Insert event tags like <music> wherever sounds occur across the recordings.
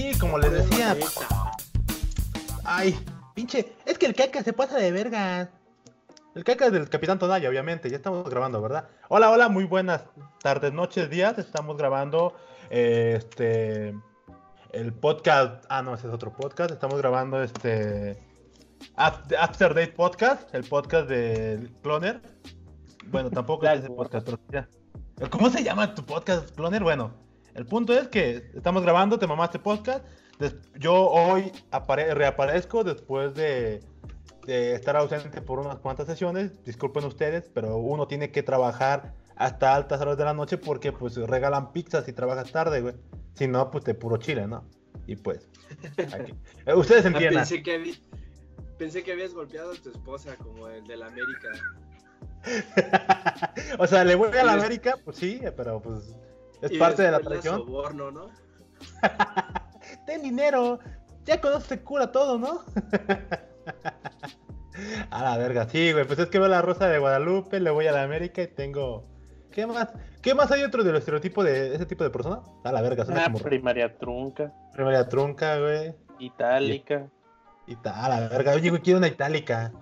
sí, como les decía. Ay, pinche. Es que el caca se pasa de verga. El caca es del Capitán Tonaya, obviamente. Ya estamos grabando, ¿verdad? Hola, hola, muy buenas tardes, noches, días. Estamos grabando eh, este. El podcast. Ah, no, ese es otro podcast. Estamos grabando este. After Date Podcast, el podcast del Cloner. Bueno, tampoco es ese podcast, pero ya. ¿Cómo se llama tu podcast, Cloner? Bueno, el punto es que estamos grabando, te mamaste podcast. Yo hoy reaparezco después de, estar ausente por unas cuantas sesiones. Disculpen ustedes, pero uno tiene que trabajar hasta altas horas de la noche porque pues regalan pizzas y trabajas tarde, güey. Si no, pues te puro chile, ¿no? Y pues... Eh, ustedes <laughs> ah, entienden. Pensé que, pensé que habías golpeado a tu esposa como el de la América. <laughs> o sea, le voy a la América, pues sí, pero pues es parte de la tradición. soborno, ¿no? <laughs> Ten dinero, ya conoces cura todo, ¿no? <laughs> a la verga, sí, güey, pues es que veo la Rosa de Guadalupe, le voy a la América y tengo... ¿Qué más? ¿Qué más hay otro del estereotipo de ese tipo de persona? A la verga, Una primaria trunca. Primaria trunca, güey. Itálica. Y, a la verga, oye, güey, quiero una itálica.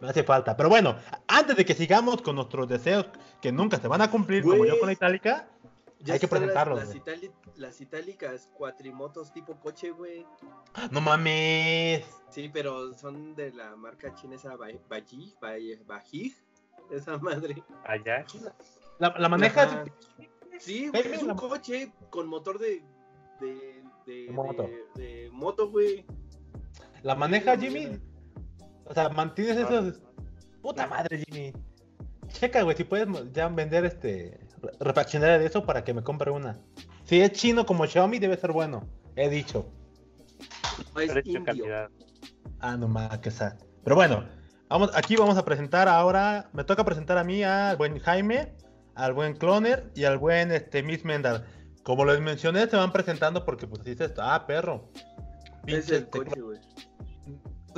Me hace falta. Pero bueno, antes de que sigamos con nuestros deseos que nunca se van a cumplir, como yo con la itálica, hay que presentarlos. Las, itálicas cuatrimotos tipo coche, güey. No mames. Sí, pero son de la marca chinesa Baji, Baji, esa madre. Allá. La, maneja. Sí, es un coche con motor de de, de, moto. de, moto, güey. ¿La maneja Jimmy? O sea, mantienes esos. Puta madre, Jimmy. Checa, güey, si puedes ya vender este. Refaccionar de eso para que me compre una. Si es chino como Xiaomi, debe ser bueno. He dicho. Ah, no más que sea. Pero bueno, vamos, aquí vamos a presentar ahora. Me toca presentar a mí al buen Jaime, al buen Cloner y al buen este, Miss Mendal. Como les mencioné, se van presentando porque pues dices, ah, perro. Es el este, coche, güey.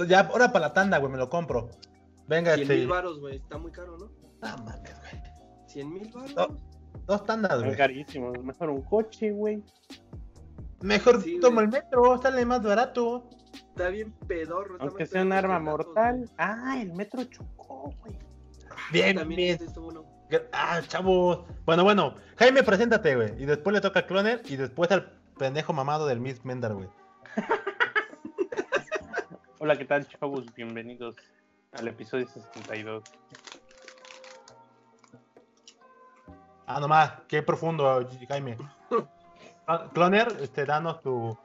Ya, ahora para la tanda, güey, me lo compro. Venga, 100 este. mil baros, güey. Está muy caro, ¿no? Ah, mames, güey. 100 mil baros. Dos tandas, güey. carísimo. Mejor un coche, güey. Mejor toma el metro, sale más barato. Está bien pedorro. Aunque sea un arma mortal. Ah, el metro chocó, güey. Bien, bien. Ah, chavos. Bueno, bueno. Jaime, preséntate, güey. Y después le toca a Cloner y después al pendejo mamado del Miss Mendar, güey. <laughs> Hola, ¿qué tal, chavos? Bienvenidos al episodio 62. Ah, nomás, qué profundo, Jaime. Ah, Cloner, este, danos tu,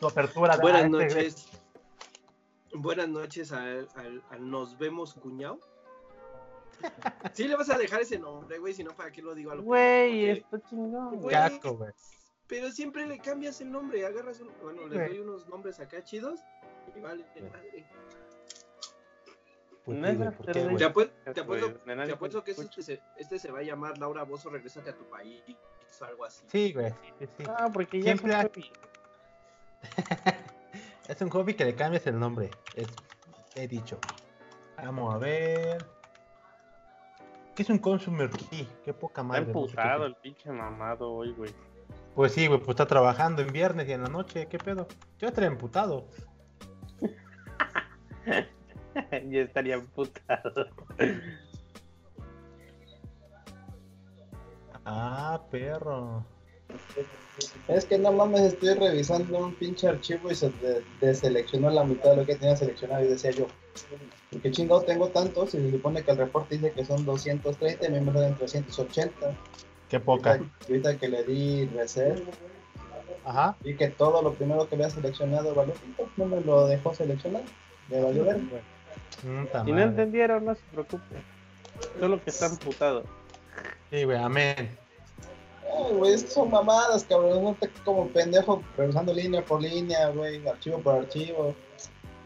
tu apertura. Buenas este noches. Buenas noches al, Nos Vemos Cuñado. <laughs> Sí le vas a dejar ese nombre, güey, si no, ¿para qué lo digo algo? Güey, esto chingón, güey. Pero siempre le cambias el nombre, agarras un... Bueno, le doy unos nombres acá chidos vale te, apuesto, que este se, este se, va a llamar Laura Bozo, regresate a tu país o algo así. Sí, güey. Ah, porque ya Siempre es un <laughs> es un hobby que le cambies el nombre. Es... He dicho. Vamos a ver. ¿Qué es un consumer key? Qué poca madre. Está empujado el pinche mamado hoy, güey. Pues sí, güey, pues está trabajando en viernes y en la noche. ¿Qué pedo? Yo estaría emputado. <laughs> <laughs> Yo estaría emputado. Ah, perro. Es que no mames, estoy revisando un pinche archivo y se deseleccionó la mitad de lo que tenía seleccionado y decía yo, ¿qué chingado tengo tantos? Y se supone que el reporte dice que son 230 y me en 380. Qué poca. Ahorita, que le di reset, Ajá. y que todo lo primero que había seleccionado valió, no me lo dejó seleccionar. Me valió ver. Mm, si no entendieron, no se preocupen. Solo que están putados. Sí, güey, amén. Ay, güey, son mamadas, cabrón. No te como pendejo revisando línea por línea, güey, archivo por archivo.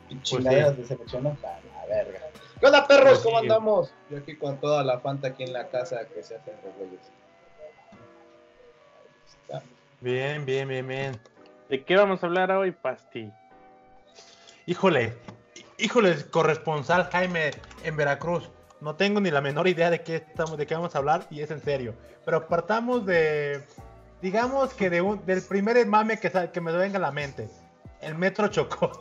Y pues de seleccionar. La verga. ¿Qué onda, perros? Pues ¿Cómo andamos? Yo aquí con toda la fanta aquí en la casa que se hacen los güeyes. Bien, bien, bien, bien. ¿De qué vamos a hablar hoy, Pasti? Híjole, híjole, corresponsal Jaime en Veracruz. No tengo ni la menor idea de qué estamos, de qué vamos a hablar y es en serio. Pero partamos de, digamos que de un, del primer mame que, que me venga a la mente, el metro chocó.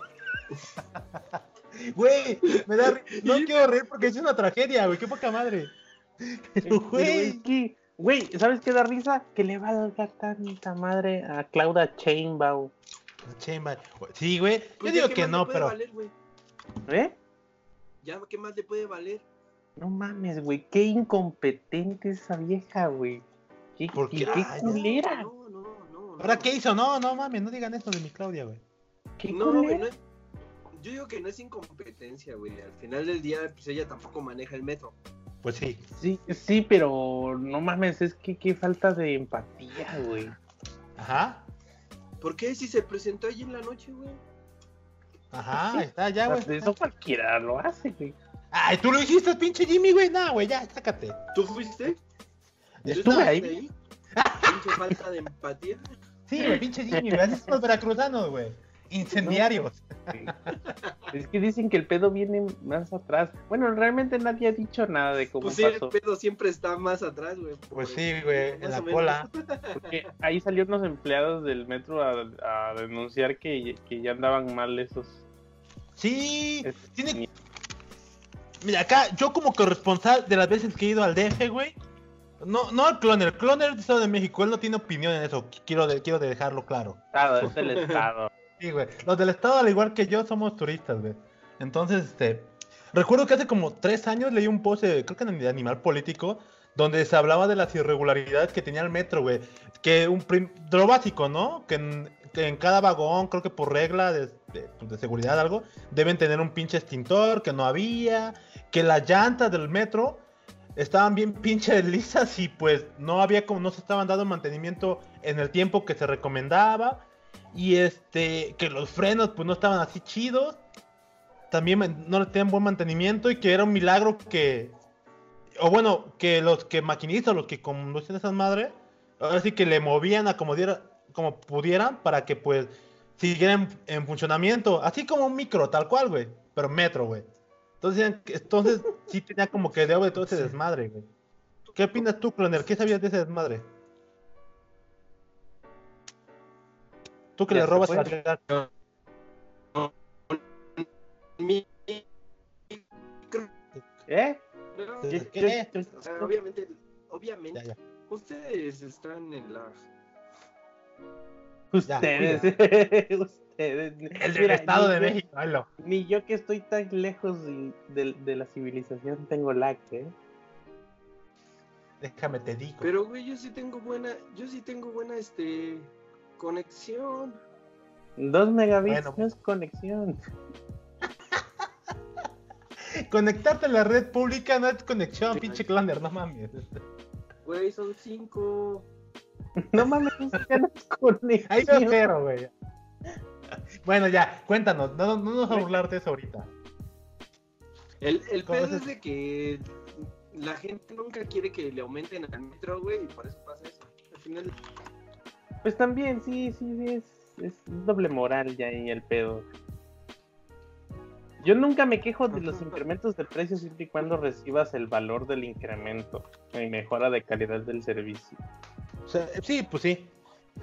<laughs> Güey, me da no quiero reír porque es una tragedia, güey, qué poca madre. güey, güey, ¿sabes qué da risa? Que le va a dar tanta madre a Claudia Chainbaum. Chainbaum. Sí, güey. Yo pues digo que no, pero. ¿Eh? Ya, ¿qué más le puede valer? No mames, güey, qué incompetente esa vieja, güey. Qué, ¿Por qué? qué, culera. No, no, no, ¿Ahora qué hizo? No, no mames, no digan esto de mi Claudia, güey. No, güey, no es... Yo digo que no es incompetencia, güey. Al final del día, pues ella tampoco maneja el metro. Pues sí. Sí, sí, pero no mames, es que qué falta de empatía, güey. Ajá. ¿Por qué si se presentó allí en la noche, güey? Ajá, está ya, güey. Eso cualquiera lo hace, güey. Ay, tú lo hiciste, pinche Jimmy, güey. No, güey, ya, sácate. ¿Tú fuiste? Estuve ahí. ahí? pinche falta de empatía. Sí, güey, pinche Jimmy, güey. Así son los veracruzanos, güey. Incendiarios. Es que dicen que el pedo viene más atrás. Bueno, realmente nadie ha dicho nada de cómo pues sí, el pedo siempre está más atrás, güey. Pues sí, güey, en la cola. Porque ahí salieron unos empleados del metro a, denunciar que, que, ya andaban mal esos. Sí, tiene, Mira, acá yo como corresponsal de las veces que he ido al DF, güey. No, no al cloner, el cloner del Estado de México, él no tiene opinión en eso, quiero, quiero dejarlo claro. Estado, es el Estado. <laughs> sí, güey. Los del Estado, al igual que yo, somos turistas, güey. Entonces, este. Recuerdo que hace como tres años leí un post, creo que en Animal Político, donde se hablaba de las irregularidades que tenía el metro, güey. Que un de lo básico, ¿no? Que en, en, cada vagón, creo que por regla de, de, pues, de, seguridad algo, deben tener un pinche extintor, que no había, que las llantas del metro estaban bien pinche <laughs> lisas y pues no había como no se estaban dando mantenimiento en el tiempo que se recomendaba. Y este que los frenos pues no estaban así chidos. También no le tenían buen mantenimiento y que era un milagro que o bueno que los que maquinistas los que conducen esas madres ahora sí que le movían a como diera, como pudieran para que pues siguieran en funcionamiento así como un micro tal cual güey pero metro güey entonces, entonces <laughs> sí tenía como que de todo ese desmadre, güey. ¿Qué opinas tú, Cloner? ¿Qué sabías de ese desmadre? Tú que le robas a la ¿Eh? ¿Qué? obviamente, obviamente, ustedes están en la... Ustedes, <laughs> ustedes. El del Estado de México, Ni yo que estoy tan lejos de, la civilización tengo lag, ¿eh? Déjame te digo. Pero güey, yo sí tengo buena, yo sí tengo buena este conexión. Dos megabits no es conexión. Conectarte a la red pública no es conexión, pinche cloner, no mames. Güey, son cinco. <laughs> No mames. <laughs> Ahí no cero, güey. Bueno, ya, cuéntanos, no, no nos a burlar de eso ahorita. El, el pedo es de que la gente nunca quiere que le aumenten al metro, güey, y por eso pasa eso. Al final. Pues también, sí, sí, es, es doble moral ya ahí el pedo. Yo nunca me quejo de los incrementos de precios siempre y cuando recibas el valor del incremento y mejora de calidad del servicio. Sí, pues sí.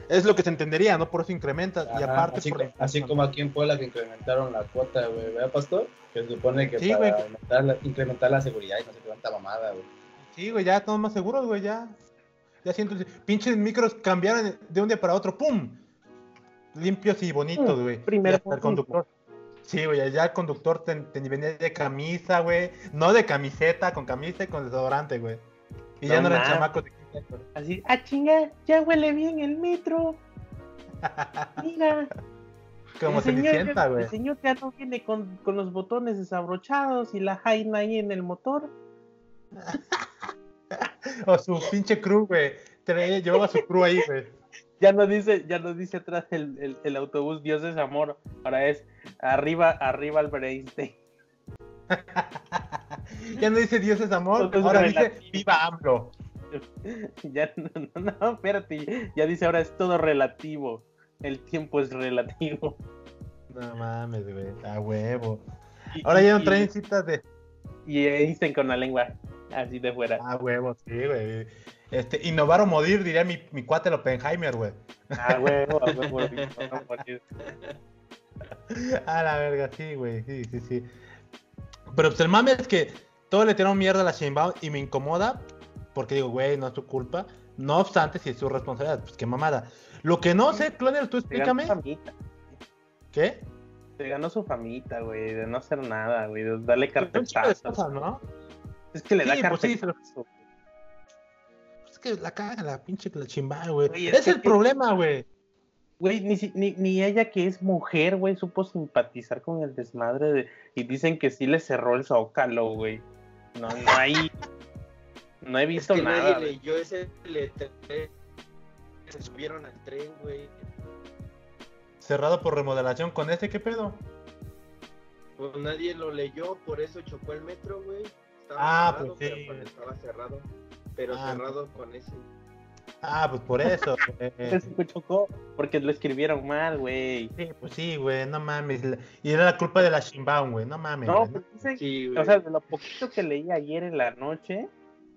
Es lo que se entendería, ¿no? Por eso incrementa. y aparte, así, como aquí en Puebla que incrementaron la cuota, güey, ¿verdad, Pastor? Que se supone que para incrementar la, seguridad y no se cuánta mamada, güey. Sí, güey, ya estamos más seguros, güey, ya. Ya siento, pinches micros cambiaron de un día para otro, ¡pum! Limpios y bonitos, mm, güey. Primero el conductor. Sí, güey, ya el conductor te, venía de camisa, güey. No de camiseta, con camisa y con desodorante, güey. Y ya no eran chamacos de Así, ah, chinga, ya huele bien el metro. <laughs> Mira. Como se sienta, güey. El señor ya no viene con, con, los botones desabrochados y la jaina ahí en el motor. <laughs> o su pinche crew, güey. Llevaba su crew ahí, güey. <laughs> Ya no dice, ya no dice atrás el, el, el, autobús Dios es amor. Ahora es arriba, arriba al Einstein. ya no dice Dios es amor, ahora dice viva AMLO. <laughs> ya no, no, espérate, ya dice ahora es todo relativo. El tiempo es relativo. No mames, güey, a huevo. Ahora ya no traen citas de. Y Einstein con la lengua. Así de fuera. Ah, huevo, sí, güey. Este, innovar o morir, diría mi, mi cuate el Oppenheimer, güey. Ah, huevo, a huevo, no morir. <laughs> A la verga, sí, güey, sí, sí, sí. Pero pues el mame es que todo le tiraron mierda a la Sheinbaum y me incomoda porque digo, güey, no es tu culpa. No obstante, si es su responsabilidad, pues qué mamada. Lo que no sé, Clonel, tú explícame. ¿Qué? Se ganó su famita, güey, de no hacer nada, güey, de darle carpetazos. ¿no? Es que le da Sí, pues sí, carpetazo. Es que la caga la pinche la Sheinbaum, güey. Oye, Es, es que- el problema, güey. Güey, ni, ni, ni ella que es mujer, güey, supo simpatizar con el desmadre de... Y dicen que sí le cerró el zócalo, güey. No, no hay... No he Es visto que nada. nadie leyó ese letrero. Se subieron al tren, güey. Cerrado por remodelación con este, ¿qué pedo? Pues nadie lo leyó, por eso chocó el metro, güey. Estaba Ah, cerrado, pues sí. pero pues estaba cerrado. Pero Ah, cerrado con ese. Ah, pues por eso. <laughs> fue <laughs> chocó porque lo escribieron mal, güey. Sí, pues sí, güey, no mames. Y era la culpa de la Sheinbaum, güey, no mames. No, güey, pues dicen, Sí, güey. o sea, de lo poquito que leí ayer en la noche,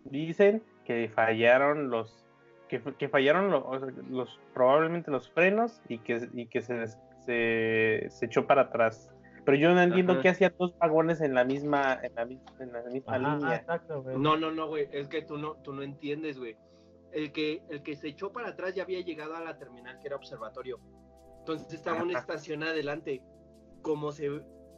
dicen que fallaron los, que, que fallaron los, o sea, los, probablemente los frenos y que, y que se, se, se echó para atrás. Pero yo no entiendo Ajá. qué hacían dos vagones en la misma, en la, en la misma Ajá, línea. exacto. No, no, no, güey. Es que tú no, tú no entiendes, güey. El que, el que se echó para atrás ya había llegado a la terminal que era observatorio. Entonces estaba una estación adelante. Como se,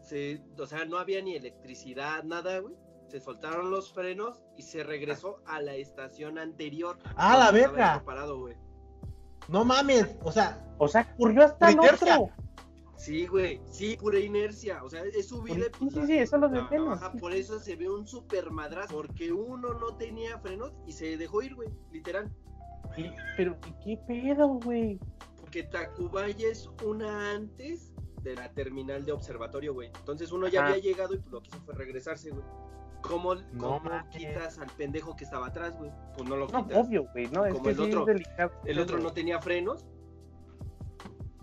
se, o sea, no había ni electricidad, nada, güey. Se soltaron los frenos y se regresó a la estación anterior. ¡Ah, la verga! esto parado, güey. No mames, o sea, O sea, ocurrió hasta el inercia. otro. Sí, güey. Sí, pura inercia. O sea, es subida. Sí, sí, sí, eso lo sí. Por eso se ve un super madrazo. Porque uno no tenía frenos y se dejó ir, güey. Literal. Pero, ¿y ¿qué pedo, güey? Porque Tacubaya es una antes de la terminal de observatorio, güey. Entonces uno ya Ajá. había llegado y lo que hizo fue regresarse, güey. ¿Cómo, cómo quitas al pendejo que estaba atrás, güey? Pues no lo No, quitas. obvio, güey, no, es Como que el sí otro. es delicado. El otro no tenía frenos.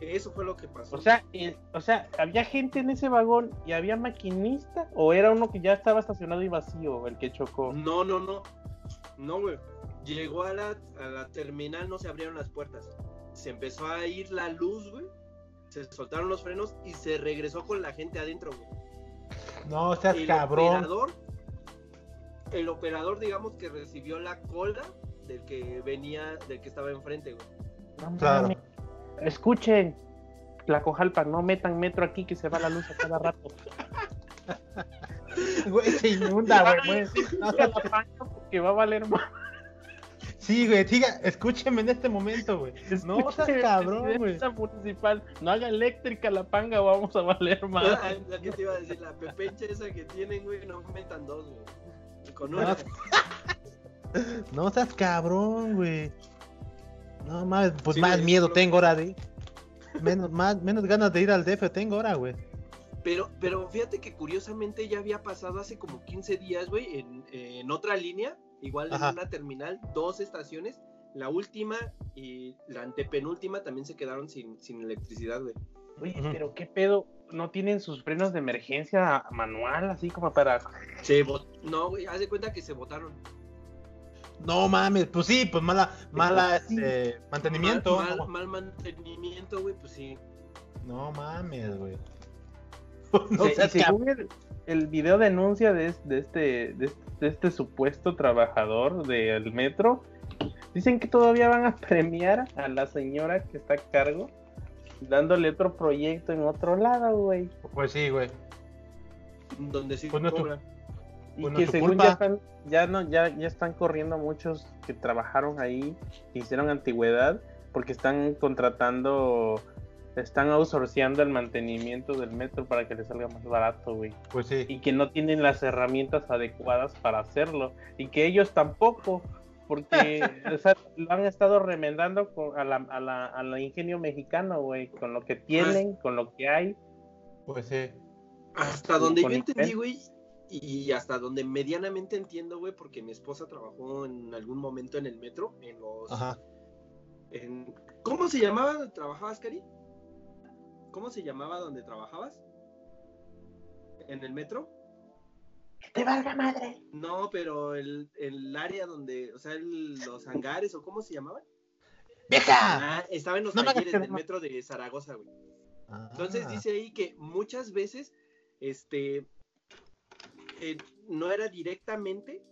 Eso fue lo que pasó. O sea, el- o sea, ¿había gente en ese vagón y había maquinista? ¿O era uno que ya estaba estacionado y vacío el que chocó? No, no, no. No, güey. Llegó a la, a la terminal, no se abrieron las puertas. Se empezó a ir la luz, güey. Se soltaron los frenos y se regresó con la gente adentro, güey. no seas el cabrón. operador, el operador, digamos que recibió la cola del que venía, del que estaba enfrente, güey. No Claro. mames. Escuchen, la cojalpa, no metan metro aquí que se va la luz a cada rato. <laughs> Güey, se inunda, güey. güey. No se la panga porque va a valer más. Sí, güey, siga, escúcheme en este momento, güey. No seas Escuchen, cabrón, güey. municipal, no haga eléctrica la panga o vamos a valer más. <laughs> La que te iba a decir, la pepencha esa que tienen, güey, no metan dos, güey. Con No, una. <laughs> no seas cabrón, güey. No mames, pues Sí, más miedo tengo ahora de menos, más, menos ganas de ir al DF tengo ahora, güey. Pero, pero fíjate que curiosamente ya había pasado hace como 15 días, güey, en, en otra línea, igual Ajá. en una terminal, dos estaciones. La última y la antepenúltima también se quedaron sin, sin electricidad, güey. Oye, pero qué pedo, no tienen sus frenos de emergencia manual, así como para. Se bot- No, güey, haz de cuenta que se botaron. No mames, pues sí, pues mala, mala Sí. este, mantenimiento. Mal, no, mal, mal mantenimiento, güey, pues sí. no mames, güey. No <laughs> Se- según el, el video denuncia de, de este, de, este, de este supuesto trabajador del metro, dicen que todavía van a premiar a la señora que está a cargo, dándole otro proyecto en otro lado, güey. Pues sí, güey. Donde sí Pues no tu- cobran. Y Pues no que según culpa. ya están, ya no, ya, ya están corriendo muchos que trabajaron ahí, que hicieron antigüedad, porque están contratando, están outsourceando el mantenimiento del metro para que les salga más barato, güey. Pues sí. Y que no tienen las herramientas adecuadas para hacerlo. Y que ellos tampoco, porque o sea, lo han estado remendando con, a, la, a, la, a la ingenio mexicano, güey, con lo que tienen, con lo que hay. Pues sí. Hasta donde yo entendí, güey, y hasta donde medianamente entiendo, güey, porque mi esposa trabajó en algún momento en el metro, en los... Ajá. en- ¿Cómo se llamaba donde trabajabas, Cari? ¿Cómo se llamaba donde trabajabas? ¿En el metro? ¡Te valga madre! No, pero el, el área donde, o sea, el- los hangares, o cómo se llamaban. ¡Vieja! Ah, estaba en los No me talleres del metro de Zaragoza, güey. Ah. Entonces dice ahí que muchas veces, este, eh, no era directamente,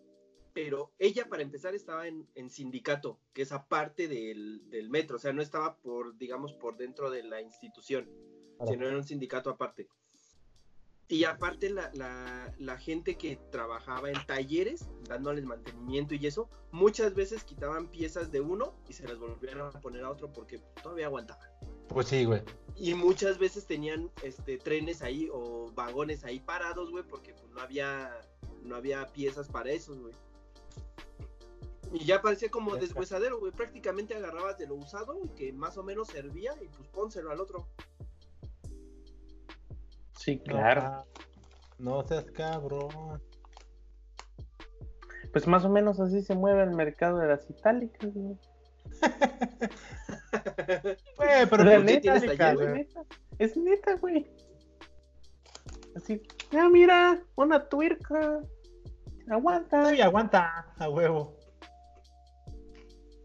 pero ella para empezar estaba en, en sindicato, que es aparte del, del metro, o sea, no estaba por, digamos, por dentro de la institución, Claro. sino era un sindicato aparte. Y aparte la, la, la gente que trabajaba en talleres, dándoles mantenimiento y eso, muchas veces quitaban piezas de uno y se las volvían a poner a otro porque todavía aguantaban. Pues sí, güey. Y muchas veces tenían este trenes ahí o vagones ahí parados, güey, porque pues, no había no había piezas para esos, güey. Y ya parecía como deshuesadero, güey. Prácticamente agarrabas de lo usado, que más o menos servía, y pues pónselo al otro. Sí, claro. ah, No seas cabrón. Pues más o menos así se mueve el mercado de las itálicas, güey. <laughs> Güey, pero ¿por qué neta, es güey? neta, es neta, güey. Así, ah, mira, una tuerca. Aguanta. Todavía aguanta, a huevo.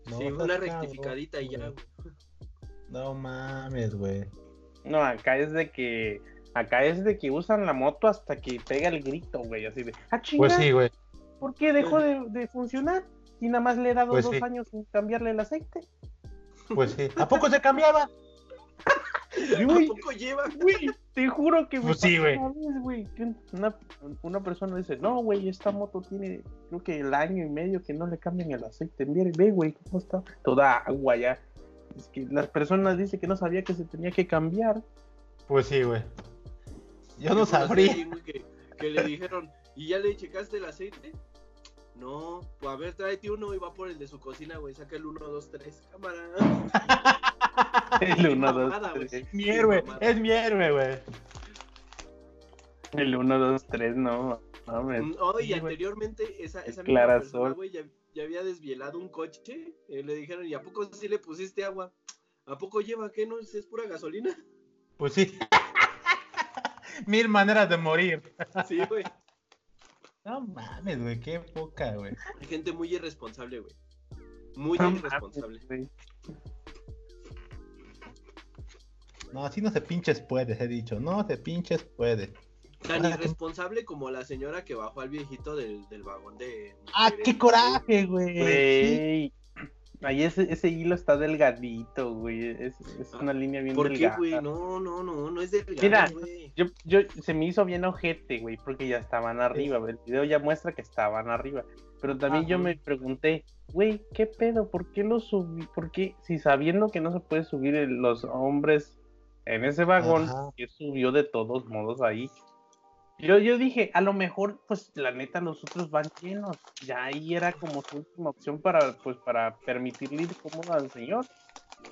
No sí, una cabrón, rectificadita y ya, güey. No mames, güey. No, acá es de que. Acá es de que usan la moto hasta que pega el grito, güey. Así de. ¡Ah, chinga! Pues sí, güey. ¿Por qué dejó de, de funcionar? Y nada más le he dado Pues dos sí. años sin cambiarle el aceite. Pues sí. ¿A poco se cambiaba? <laughs> ¿A poco lleva? güey, te juro que Pues sí, güey. una vez, güey, que una, una persona dice, no, güey, esta moto tiene, creo que el año y medio que no le cambian el aceite. Mire, ve, güey, cómo está. Toda agua ya. Es que las personas dicen que no sabía que se tenía que cambiar. Pues sí, güey. Yo no <laughs> sabría. güey, Que, que le dijeron, ¿y ya le checaste el aceite? No, pues a ver, tráete uno y va por el de su cocina, güey. Saca el 1, 2, 3, cámara. <laughs> El 1, 2, mamada, güey. 3. Es mi héroe, es mi héroe, güey. El 1, 2, 3, no. mames. No, y Sí, güey. anteriormente esa, esa misma persona, güey, ya, ya había desvielado un coche. Y le dijeron, ¿y a poco sí le pusiste agua? ¿A poco lleva qué? ¿No es pura gasolina? Pues sí. <laughs> <laughs> Mil maneras de morir. Sí, güey. No mames, güey, qué poca, güey. Hay gente muy irresponsable, güey. Muy No irresponsable. mames, güey. No, así no se pinches puede, he dicho. No se pinches puede. Tan irresponsable como la señora que bajó al viejito del, del vagón de. ¡Ah, qué coraje, güey! Ahí ese, ese hilo está delgadito, güey. Es, es una línea bien ¿Por qué, delgada. güey? No, no, no, no es delgado, Mira, güey. Yo, yo, se me hizo bien ojete, güey, porque ya estaban arriba. El video ya muestra que estaban arriba. Pero también yo me pregunté, güey, ¿qué pedo? ¿Por qué lo subí? ¿Por qué? Si sabiendo que no se puede subir los hombres en ese vagón, que subió de todos modos ahí. Yo, yo dije, a lo mejor, pues la neta, los otros van llenos. Ya ahí era como su última opción para, pues, para permitirle ir cómodo al señor.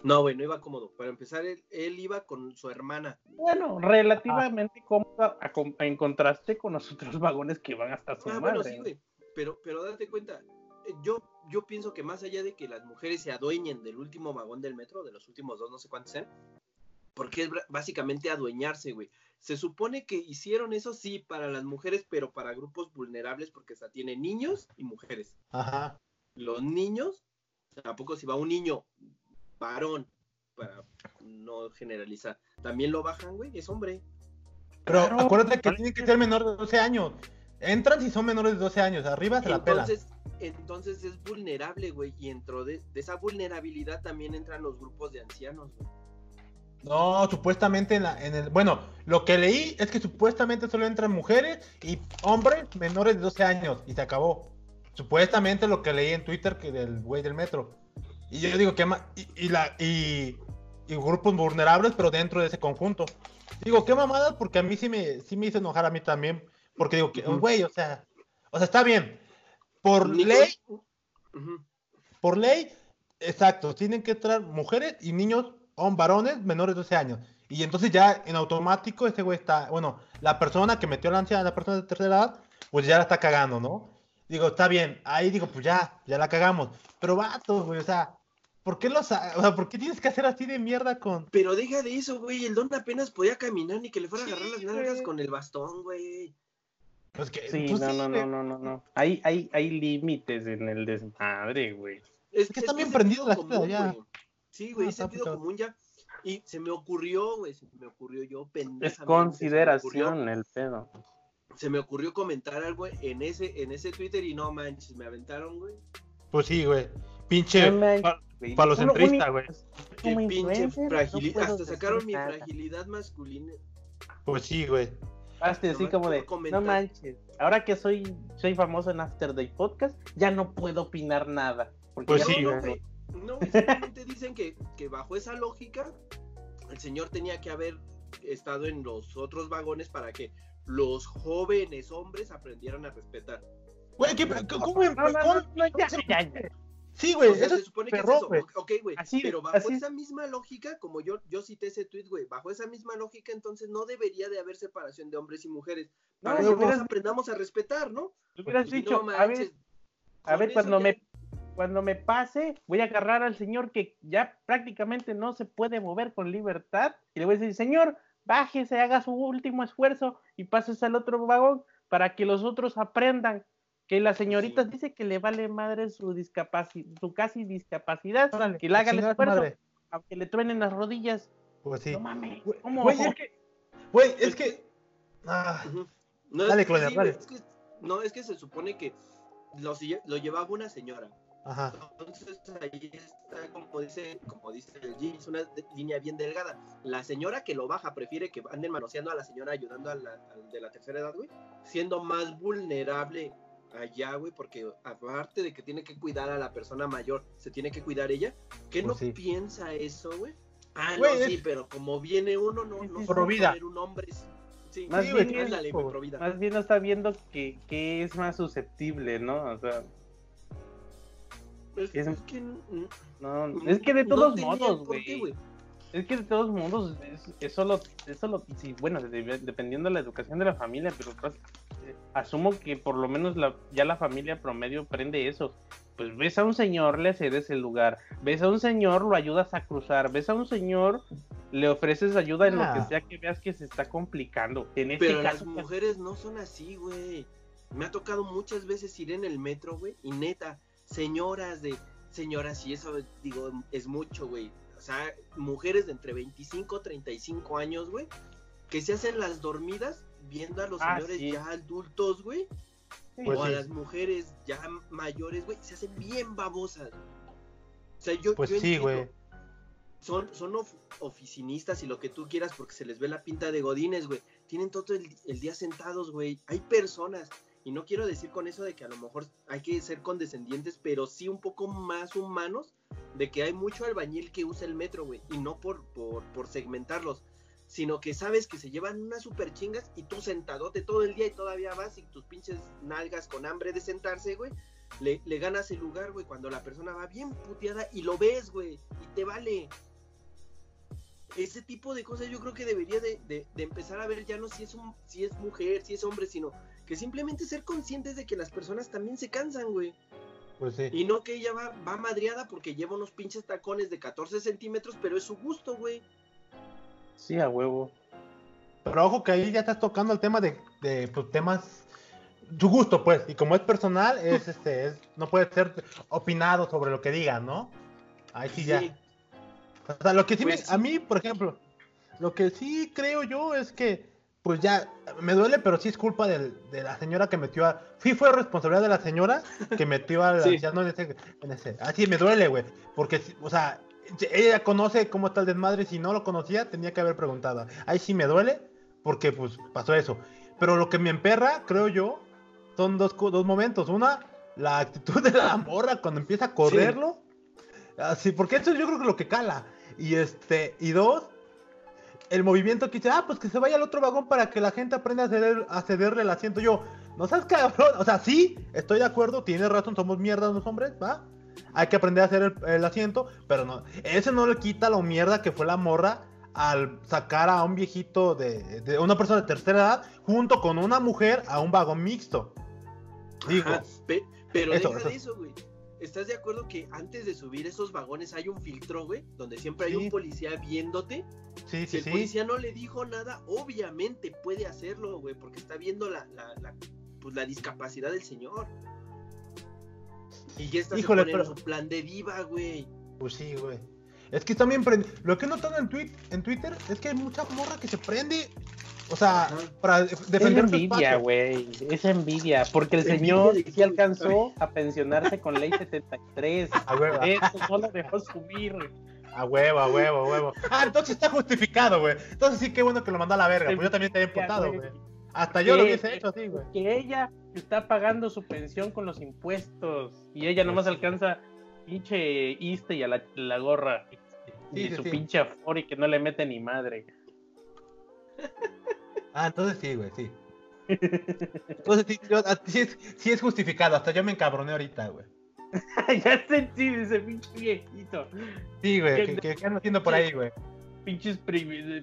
No, güey, no iba cómodo. Para empezar, él, él iba con su hermana. Bueno, relativamente cómoda a com- en contraste con los otros vagones que van hasta su Ah, madre. bueno, sí, güey. Pero, pero date cuenta, eh, yo, yo pienso que más allá de que las mujeres se adueñen del último vagón del metro, de los últimos dos, no sé cuántos sean, porque es básicamente adueñarse, güey. Se supone que hicieron eso sí para las mujeres, pero para grupos vulnerables, porque hasta tiene niños y mujeres. Ajá. Los niños, tampoco si va un niño varón, para no generalizar, también lo bajan, güey, es hombre. Pero Claro. acuérdate que tienen que ser menores de 12 años. Entran si son menores de 12 años. Arriba se la. Entonces, entonces es vulnerable, güey, y dentro de, de esa vulnerabilidad también entran los grupos de ancianos, güey. No, supuestamente en, la, en el. Bueno, lo que leí es que supuestamente solo entran mujeres y hombres menores de 12 años. Y se acabó. Supuestamente lo que leí en Twitter que del güey del metro. Y yo digo que y, y la y, y grupos vulnerables, pero dentro de ese conjunto. Digo, qué mamadas, porque a mí sí me, sí me hizo enojar a mí también. Porque digo que, güey, o sea, o sea, está bien. Por ley, por ley, exacto, tienen que entrar mujeres y niños o varones menores de 12 años. Y entonces ya en automático ese güey está, bueno, la persona que metió la anciana, la persona de tercera edad, pues ya la está cagando, ¿no? Digo, está bien, ahí digo, pues ya, ya la cagamos. Pero vatos, güey, o sea, ¿por qué los, o sea, por qué tienes que hacer así de mierda con... Pero deja de eso, güey. El don apenas podía caminar ni que le fuera a agarrar las nalgas con el bastón, güey. Pues que, Sí, pues no, sí, no, no, no, no, no. Hay, hay, hay límites en el desmadre, güey. Es, que están bien prendidos sentido la gente de allá. güey. Sí, güey, Ah, es sentido común ya. Y se me ocurrió, güey, se me ocurrió yo Es se me consideración ocurrió- el pedo. Se me ocurrió comentar algo en ese, en ese Twitter y no manches, me aventaron, güey. Pues sí, güey. Pinche. Palocentrista, güey. Qué pinche no fragilidad. Hasta sacaron mi nada. fragilidad masculina. Pues sí, güey. Hazte así como de, comentar. no manches, ahora que soy, soy famoso en After Day Podcast, ya no puedo opinar nada. Porque Pues ya sí, güey. No, simplemente dicen que, que bajo esa lógica, el señor tenía que haber estado en los otros vagones para que los jóvenes hombres aprendieran a respetar. Güey, ¿qué, ¿cómo, No, no, no, cómo- no, ya, ya, ya. Sí, güey. O sea, eso se supone que es eso. Ok, güey. Pero bajo así- esa misma lógica, como yo, yo cité ese tweet, güey, bajo esa misma lógica, entonces no debería de haber separación de hombres y mujeres. Para que todos hubieras, aprendamos a respetar, ¿no? hubieras dicho, no a ver, a ver, cuando ya- me, cuando me pase, voy a agarrar al señor que ya prácticamente no se puede mover con libertad y le voy a decir, señor, bájese, haga su último esfuerzo y pases al otro vagón para que los otros aprendan. Que la señorita Sí. dice que le vale madre su discapacidad, su casi discapacidad, Órale, que le haga el esfuerzo, madre. aunque le truenen las rodillas. Pues sí. No mames, Güey, ¿cómo? Güey, es que. Güey, es que. Ah. No, Dale, es que Claudia, sí, güey, dale. es que- no, es que se supone que lo, lo llevaba una señora. Ajá. Entonces ahí está, como dice, como dice el G, es una de- línea bien delgada. La señora que lo baja prefiere que anden manoseando a la señora ayudando a la, al de la tercera edad, güey, siendo más vulnerable allá, güey, porque aparte de que tiene que cuidar a la persona mayor, se tiene que cuidar ella. ¿Qué Pues no sí. piensa eso, güey? Ah, Güey, no, es- sí, pero como viene uno, no, no Pro vida. un hombre. Sí, Más sí, bien güey, es- güey. Más bien no está viendo que, que es más susceptible, ¿no? O sea, Es, es- es que mm, no, es que de no todos el modos, güey. Es que de todos modos, es, es solo, es solo, sí, bueno, de- dependiendo de la educación de la familia, pero pues, eh, asumo que por lo menos la, ya la familia promedio aprende eso. Pues ves a un señor, le cedes el lugar, ves a un señor, lo ayudas a cruzar, ves a un señor, le ofreces ayuda en lo Ah. que sea que veas que se está complicando. En este Pero las caso, mujeres no son así, güey. Me ha tocado muchas veces ir en el metro, güey, y neta, señoras de, señoras, y eso digo, es mucho, güey. O sea, mujeres de entre 25 y 35 años, güey, que se hacen las dormidas viendo a los Ah, señores sí. ya adultos, güey, Pues o a sí. las mujeres ya mayores, güey, se hacen bien babosas. O sea, yo, Pues yo sí, entiendo, güey. son, son of- oficinistas y lo que tú quieras porque se les ve la pinta de godines, güey. Tienen todo el, el día sentados, güey. Hay personas, y no quiero decir con eso de que a lo mejor hay que ser condescendientes, pero sí un poco más humanos, de que hay mucho albañil que usa el metro, güey. Y no por, por, segmentarlos, sino que sabes que se llevan unas super chingas y tú sentadote todo el día y todavía vas y tus pinches nalgas con hambre de sentarse, güey. Le, le ganas el lugar, güey, cuando la persona va bien puteada y lo ves, güey, y te vale ese tipo de cosas yo creo que debería de, de- de empezar a ver ya no si es un, si es mujer, si es hombre, sino que simplemente ser conscientes de que las personas también se cansan, güey. Pues sí. Y no que ella va, va madreada porque lleva unos pinches tacones de 14 centímetros, pero es su gusto, güey. sí, a huevo. Pero ojo que ahí ya estás tocando el tema de, de pues, temas. Tu gusto, pues. Y como es personal, es este, es, no puede ser opinado sobre lo que digan, ¿no? Ahí sí ya. Sí. O sea, lo que sí, Pues me- sí. a mí, por ejemplo, lo que sí creo yo es que, pues ya, me duele, pero sí es culpa del- de la señora que metió a. Sí, fue responsabilidad de la señora que metió al Sí. anciano en ese. En ese. Así me duele, güey. Porque, sí, o sea, ella conoce cómo está el desmadre. Si no lo conocía, tenía que haber preguntado. Ahí sí me duele, porque, pues, pasó eso. Pero lo que me emperra, creo yo, son dos, dos momentos. Una, la actitud de la morra cuando empieza a correrlo. Así, porque eso yo creo que lo que cala. Y este, y dos, el movimiento que dice, ah, pues que se vaya al otro vagón para que la gente aprenda a, ceder, a cederle el asiento. Yo, no seas cabrón. O sea, sí, estoy de acuerdo, tienes razón, somos mierdas los hombres, ¿va? Hay que aprender a hacer el, el asiento, pero no, ese no le quita lo mierda que fue la morra al sacar a un viejito de, de una persona de tercera edad junto con una mujer a un vagón mixto. Digo, Ajá, pe- pero Eso, deja eso. de eso, güey. ¿Estás de acuerdo que antes de subir esos vagones hay un filtro, güey? Donde siempre hay Sí. un policía viéndote. sí, Si sí, el sí. policía no le dijo nada, obviamente puede hacerlo, güey, porque está viendo la, la, la, pues la discapacidad del señor. Y ya está Híjole, se pone pero- en su plan de diva, güey. Pues sí, güey. Es que también prende. Lo que he notado en, tweet, en Twitter es que hay mucha morra que se prende. O sea, Ajá. para def- Es defender su envidia, güey. Es envidia. Porque el señor sí alcanzó a pensionarse con ley 73. <laughs> A huevo, Eso no lo dejó subir. a huevo, a huevo, a huevo. Ah, entonces está justificado, güey. Entonces sí, qué bueno que lo mandó a la verga. Pues yo también te había emputado, güey. Hasta yo lo Sí, hubiese sí. hecho así, güey. Que ella está pagando su pensión con los impuestos. Y ella nomás alcanza pinche iste y a la, la gorra. Sí, y sí, su sí. pinche afori que no le mete ni madre. Ah, entonces sí, güey, sí. <laughs> Entonces sí, yo- ah, sí es, sí es justificado. Hasta yo me encabroné ahorita, güey. <laughs> ya sentí ese pinche viejito. Sí, güey. ¿Qué- ¿Qué, qué, qué ando haciendo por ahí, güey? Pinches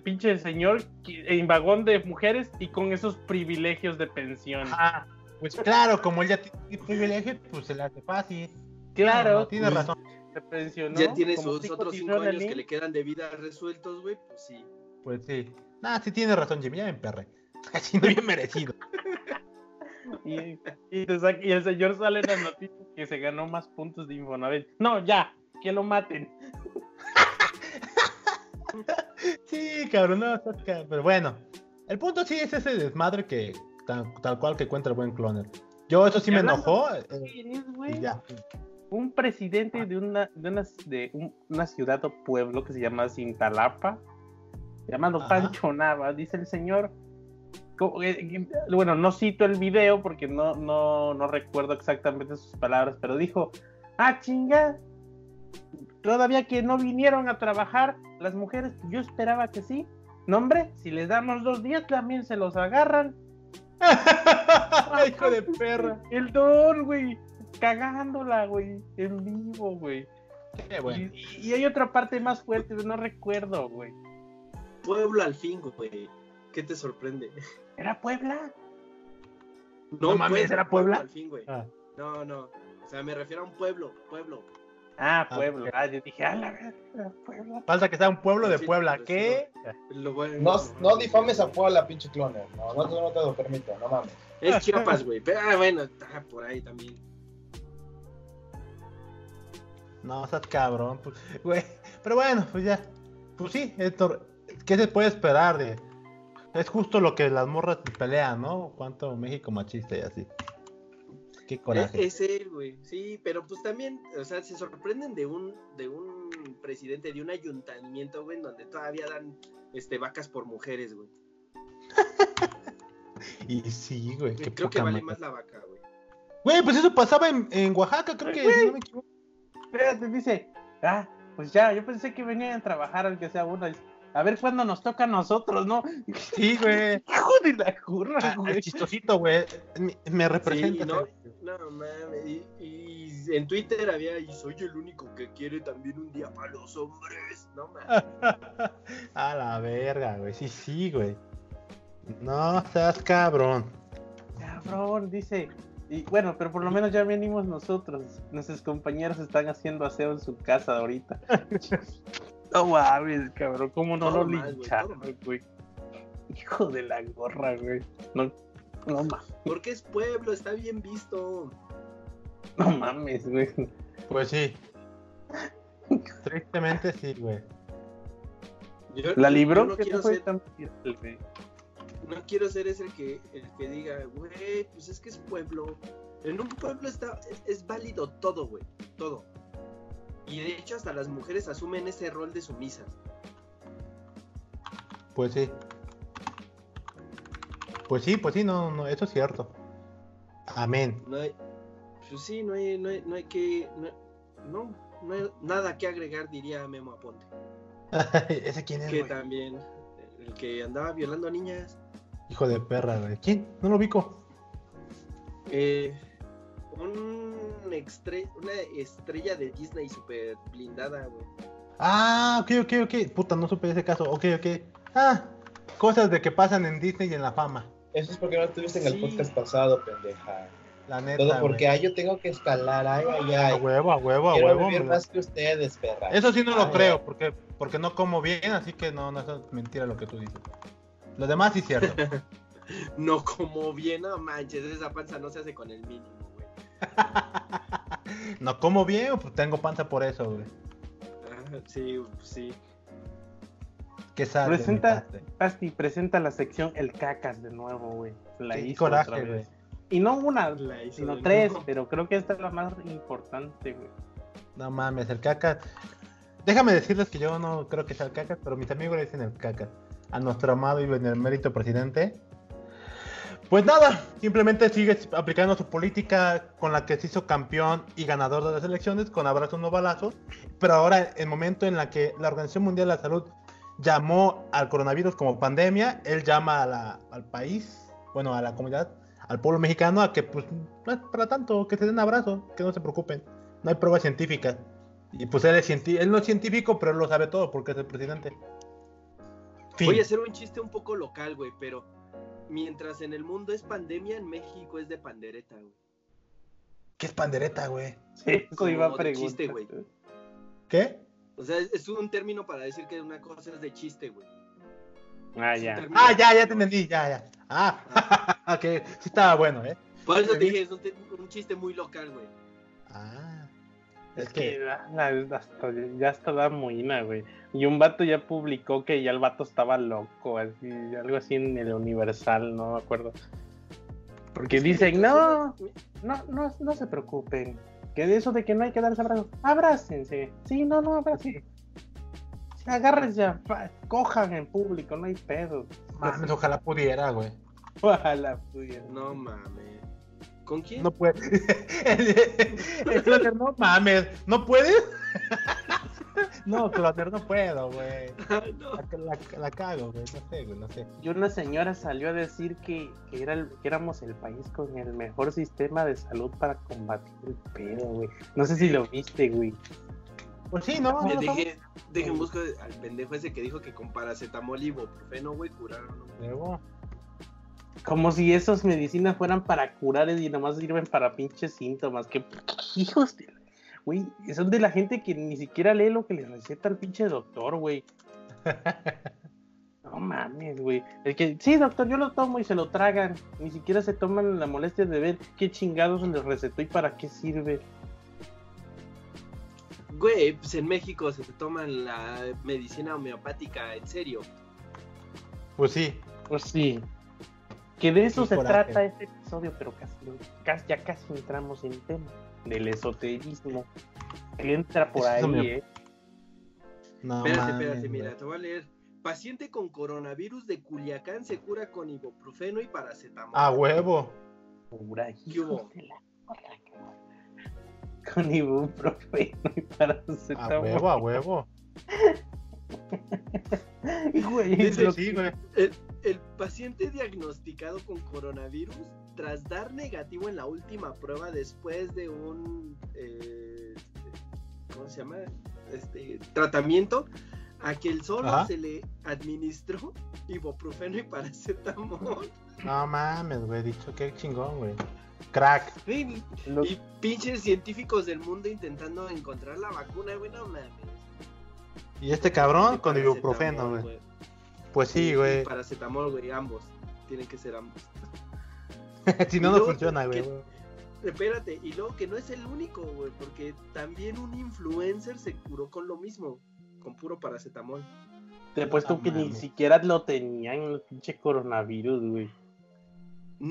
pinche señor que- en vagón de mujeres y con esos privilegios de pensión. Ah, pues claro, como él ya tiene privilegio, pues se le hace fácil. claro, No, tienes pues, razón. se pensionó. ya tiene sus otros cinco años que le quedan de vida resueltos, güey. Pues sí. Pues sí. Nah, sí tienes razón, Jimmy. Ya me emperré. <laughs> No bien merecido. <laughs> Y, y el señor sale en las noticias que se ganó más puntos de Infonavit. No, ya, que lo maten. <laughs> Sí, cabrón, no, pero bueno. El punto sí es ese desmadre que tal, tal cual que cuenta el buen cloner. Yo eso sí me enojó. eh, y ya. Un presidente de una, de una, de un- una ciudad o pueblo que se llama Cintalapa, llamado Ajá. Pancho Nava, dice el señor. eh, eh, Bueno, no cito el video porque no, no, no recuerdo exactamente sus palabras, pero dijo: Ah, chinga, todavía que no vinieron a trabajar las mujeres, yo esperaba que sí. No, hombre, si les damos dos días también se los agarran. <laughs> Hijo de perra. El don, güey. Cagándola, güey. En vivo, güey. Qué bueno. Y, y hay otra parte más fuerte, no recuerdo, güey. Pueblo al fin, güey. ¿Qué te sorprende? ¿Era Puebla? No mames, ¿era Puebla? al fin, güey. Ah. No, no. O sea, me refiero a un pueblo, pueblo. Ah, Ah, Puebla. ok. Ah, yo dije, ah, la verga, era Puebla. Falta que sea un pueblo de Sí, Puebla. ¿Qué? Lo No, no difames a Puebla, pinche cloner. No, no, no te lo permito, no mames. Es <laughs> Chiapas, güey. Pero ah, bueno, está por ahí también. No, estás cabrón. Pues, güey. Pero bueno, pues ya. Pues sí, Héctor. ¿Qué se puede esperar de.? Es justo lo que las morras pelean, ¿no? Cuánto México machista y así. Qué coraje. Es, es él, güey. Sí, pero pues también, o sea, se sorprenden de un, de un presidente de un ayuntamiento, güey, en donde todavía dan este vacas por mujeres, güey. <laughs> Y sí, güey. Qué Creo que vale más la vaca, güey. Güey, pues eso pasaba en, en Oaxaca, creo que. si no me equivoco. Espérate, dice, ah, pues ya, yo pensé que venían a trabajar, aunque sea uno. A ver cuándo nos toca a nosotros, ¿no? Sí, güey. <laughs> Hijo de la curra, Ah, güey. el chistosito, güey. Me- representa. ¿no? ese- No mames. Y, y en Twitter había, y soy el único que quiere también un día para los hombres. No mames. <laughs> A la verga, güey. Sí, sí, güey. No seas cabrón. Cabrón, dice. Y bueno, pero por lo menos ya venimos nosotros. Nuestros compañeros están haciendo aseo en su casa ahorita. <laughs> <laughs> no mames, cabrón. ¿Cómo no Todo lo mal, lincharon, güey? Hijo de la gorra, güey. No, no, ma- Porque es pueblo, está bien visto. no mames, güey. Pues sí. Tristemente sí, güey. Yo- La yo libró no que quiero fue ser- tan viral, güey. no quiero ser ese el que, el que diga, güey, pues es que es pueblo. En un pueblo está, es, es válido todo, güey, todo. Y de hecho hasta las mujeres asumen ese rol de sumisas. Pues sí. Pues sí, pues sí, no, no, eso es cierto. Amén. No hay, pues sí, no hay, no hay, no hay que, no, no, hay nada que agregar, diría Memo Aponte. <laughs> ¿Ese quién es, Que también, el que andaba violando a niñas, Hijo de perra, güey. ¿Quién? No lo ubico. eh, un una estrella de Disney super blindada, güey. Ah, ok, ok, ok. Puta, no supe ese caso. Ok, ok. Ah, cosas de que pasan en Disney y en la fama. Eso es porque no estuviste en el podcast pasado, pendeja. La neta. Todo porque, ay, yo tengo que escalar, ay, ay, A ay. huevo, a huevo, a Quiero huevo. vivir más que ustedes, perra. Eso sí no lo Ay, creo, porque, porque no como bien, así que no, no es mentira lo que tú dices. Lo demás sí es cierto. <laughs> no como bien, no manches, esa panza no se hace con el mínimo. <laughs> no como bien, pues tengo panza por eso, güey. Ah, sí, sí. Qué sad, Presenta, me mataste. Asti, presenta la sección El Cacas de nuevo, güey. La Qué hizo coraje, otra güey. vez. Y no una, sino tres, nuevo. pero creo que esta es la más importante, güey. No mames, el caca. Déjame decirles que yo no creo que sea el caca, pero mis amigos le dicen el caca. A nuestro amado y benemérito presidente. Pues nada, simplemente sigue aplicando su política con la que se hizo campeón y ganador de las elecciones, con abrazos no balazos. Pero ahora, el momento en la que la Organización Mundial de la Salud llamó al coronavirus como pandemia, él llama al país, bueno, a la comunidad, al pueblo mexicano, a que, pues, no es para tanto, que se den abrazos, que no se preocupen. No hay pruebas científicas. Y pues él, es él no es científico, pero él lo sabe todo porque es el presidente. Voy a hacer un chiste un poco local, güey, pero mientras en el mundo es pandemia, en México es de pandereta, güey. ¿Qué es pandereta, güey? Sí, eso iba a preguntar. güey. ¿Qué? O sea, es, es un término para decir que una cosa es de chiste, güey. Ah, Es ya. Ah, ya, ya te entendí, ya, ya. Ah, <laughs> ok, sí estaba bueno, ¿eh? Por eso te dije, es un chiste muy local, güey. Ah, es que que... la- la- hasta, ya está da moina, güey. Y un vato ya publicó que ya el vato estaba loco, así, algo así en el Universal, no me acuerdo. Porque dicen, no, no, no, no se preocupen. Que de eso de que no hay que darse abrazos, abrácense. Sí, no, no, abrácense. Sí, agárrense, fa- cojan en público, no hay pedo. Mames, ojalá pudiera, güey. <laughs> Ojalá pudiera. No mames. ¿Con quién? No puede. <laughs> El Clotter, no mames, ¿no puedes? No, Clotter, no puedo, güey. no. La, la- la cago, güey, no sé, güey, no sé. Y una señora salió a decir que, que, era el- que éramos el país con el mejor sistema de salud para combatir el pedo, güey. No sé si lo viste, güey. Pues sí, no, no, no. dejé, dejen busco al pendejo ese que dijo que con paracetamol y ibuprofeno, güey, curaron. güey. Como si esas medicinas fueran para curar y nomás sirven para pinches síntomas. Que hijos de... Güey, son de la gente que ni siquiera lee lo que le receta el pinche doctor, güey. <laughs> No mames, güey. El que, sí, doctor, yo lo tomo y se lo tragan. Ni siquiera se toman la molestia de ver qué chingados les recetó y para qué sirve. Güey, pues en México se toman la medicina homeopática en serio. Pues sí. Pues sí. Que de eso se trata este episodio, pero casi, casi- ya casi entramos en tema del esoterismo. Que entra por Eso ahí, me- eh. No, espérate, espérate, mira, te voy a leer. Paciente con coronavirus de Culiacán se cura con ibuprofeno y paracetamol. A huevo. Pura ¿Qué hubo? <laughs> Con ibuprofeno y A paracetamol. huevo, a huevo. Y, <laughs> güey, Dice, lo- Sí, güey. El, el paciente diagnosticado con coronavirus, tras dar negativo en la última prueba después de un, eh, ¿cómo se llama? Este tratamiento, a que el solo Ajá. se le administró ibuprofeno y paracetamol. No mames, güey. Dicho que chingón, güey. Crack. Sí, Y pinches científicos del mundo intentando encontrar la vacuna, güey, no mames. Y este cabrón Y con ibuprofeno, güey. Pues sí, Y güey. paracetamol, güey, ambos. Tienen que ser ambos. <laughs> si no, no funciona, güey. Espérate, y luego que no es el único, güey, porque también un influencer se curó con lo mismo, con puro paracetamol. Te he puesto No que ni siquiera lo tenían el pinche coronavirus, güey.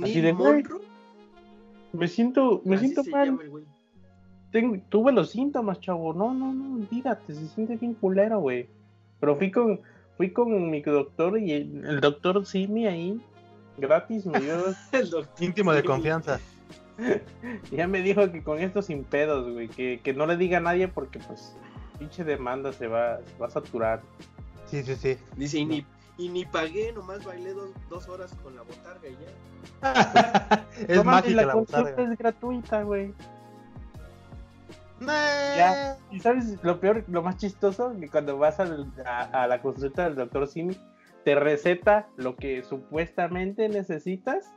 Así de, güey, Monroe, Me siento, me así siento mal. llama. Tengo- tuve los síntomas, chavo. No, no, no, olvídate, se siente bien culero, güey. Pero fui con, fui con mi doctor y el, el doctor Simi ahí, gratis, me dio, <laughs> El doctor Íntimo de confianza. <laughs> ya me dijo que con esto sin pedos, güey, que, que no le diga a nadie porque pues pinche demanda se va, se va a saturar. Sí, sí, sí. Dice, y ni, y ni pagué, nomás bailé dos, dos horas con la botarga y ya. <laughs> es No mames, mágica la consulta botarga. es gratuita, güey. Ya. ¿Y sabes lo peor, lo más chistoso? Que cuando vas al- a, a la consulta del doctor Simi, te receta lo que supuestamente necesitas,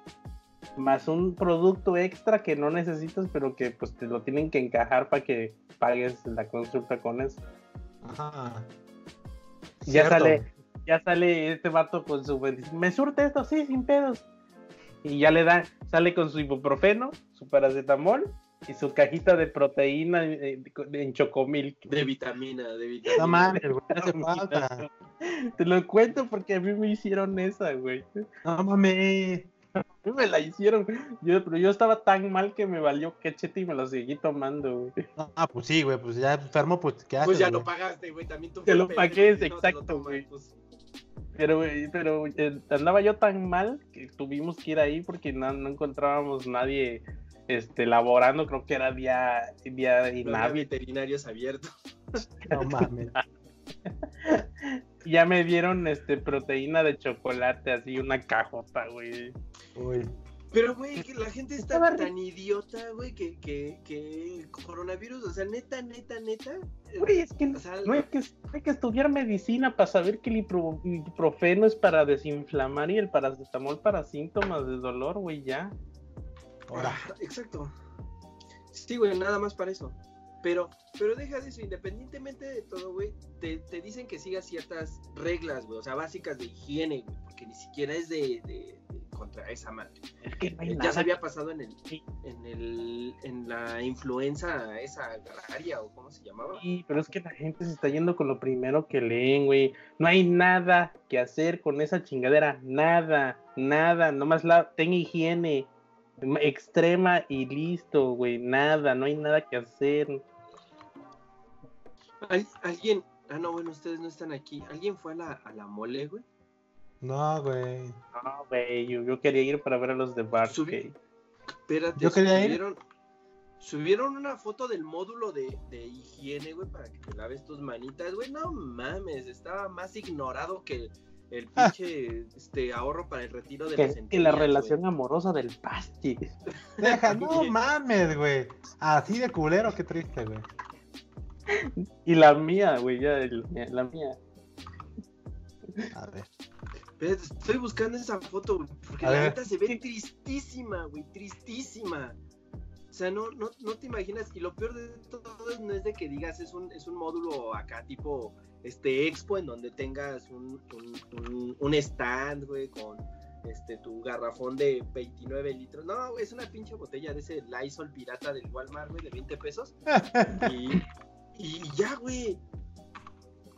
más un producto extra que no necesitas, pero que pues te lo tienen que encajar para que pagues la consulta con eso. Ajá. Ya Cierto. sale, ya sale este vato con su. ¿Me surte esto? Sí, sin pedos. Y ya le dan, sale con su ibuprofeno, su paracetamol y su cajita de proteína eh, en chocomilk. De vitamina, de vitamina. No mames, güey, <laughs> no hace falta. Te lo cuento porque a mí me hicieron esa, güey. No mames. A mí me la hicieron. Yo, pero yo estaba tan mal que me valió cachete y me lo seguí tomando, güey. Ah, pues sí, güey, pues ya enfermo, pues ¿qué haces? Pues ya güey? lo pagaste, güey. También tú Te lo pagué, no exacto, tomas, güey. pues. Pero, güey, pero eh, andaba yo tan mal que tuvimos que ir ahí porque no, no encontrábamos nadie este, laborando. Creo que era día, día No había inhábil. veterinarios abiertos. No mames. <laughs> Ya me dieron este, proteína de chocolate, así una cajota, güey. Uy. Pero, güey, que la gente está Estaba tan idiota, güey, que, que, que el coronavirus, o sea, neta, neta, neta. eh, Güey, es que O sea, no hay que, no hay que estudiar medicina para saber que el ibuprofeno es para desinflamar y el paracetamol para síntomas de dolor, güey, ya. Ahora. Exacto. Sí, güey, nada más para eso. Pero, pero deja de eso, independientemente de todo, güey, te, te dicen que sigas ciertas reglas, güey, o sea, básicas de higiene, güey, porque ni siquiera es de, de- de contra esa madre. Es que no hay Ya nada se había que- pasado en el, Sí. en el, en la influenza esa agraria, o cómo se llamaba. Sí, pero es que la gente se está yendo con lo primero que leen, güey. No hay nada que hacer con esa chingadera. Nada, nada. Nomás la ten higiene extrema y listo, güey. Nada, no hay nada que hacer. Al- alguien, ah, no, bueno, ustedes no están aquí. ¿Alguien fue a la, a la mole, güey? No, güey. No, güey. Yo, yo quería ir para ver a los de Bart. Espérate, Yo quería ir. subieron, subieron una foto del módulo de, de higiene, güey, para que te laves tus manitas, güey. No mames, estaba más ignorado que el pinche este, ahorro para el retiro de Que, que la relación güey. amorosa del Pasti. Deja, <laughs> no mames, güey. Así de culero, qué triste, güey. Y la mía, güey, ya, el- la mía. A ver. Estoy buscando esa foto, güey, porque A la ver. neta se ve tristísima, güey, tristísima. O sea, no, no, no te imaginas, y lo peor de todo es- no es de que digas es un, es un módulo acá tipo este expo en donde tengas un, un, un- un stand, güey, con este tu garrafón de 29 litros. No, es una pinche botella de ese Lysol pirata del Walmart, güey, de 20 pesos. <laughs> Y, y ya, güey.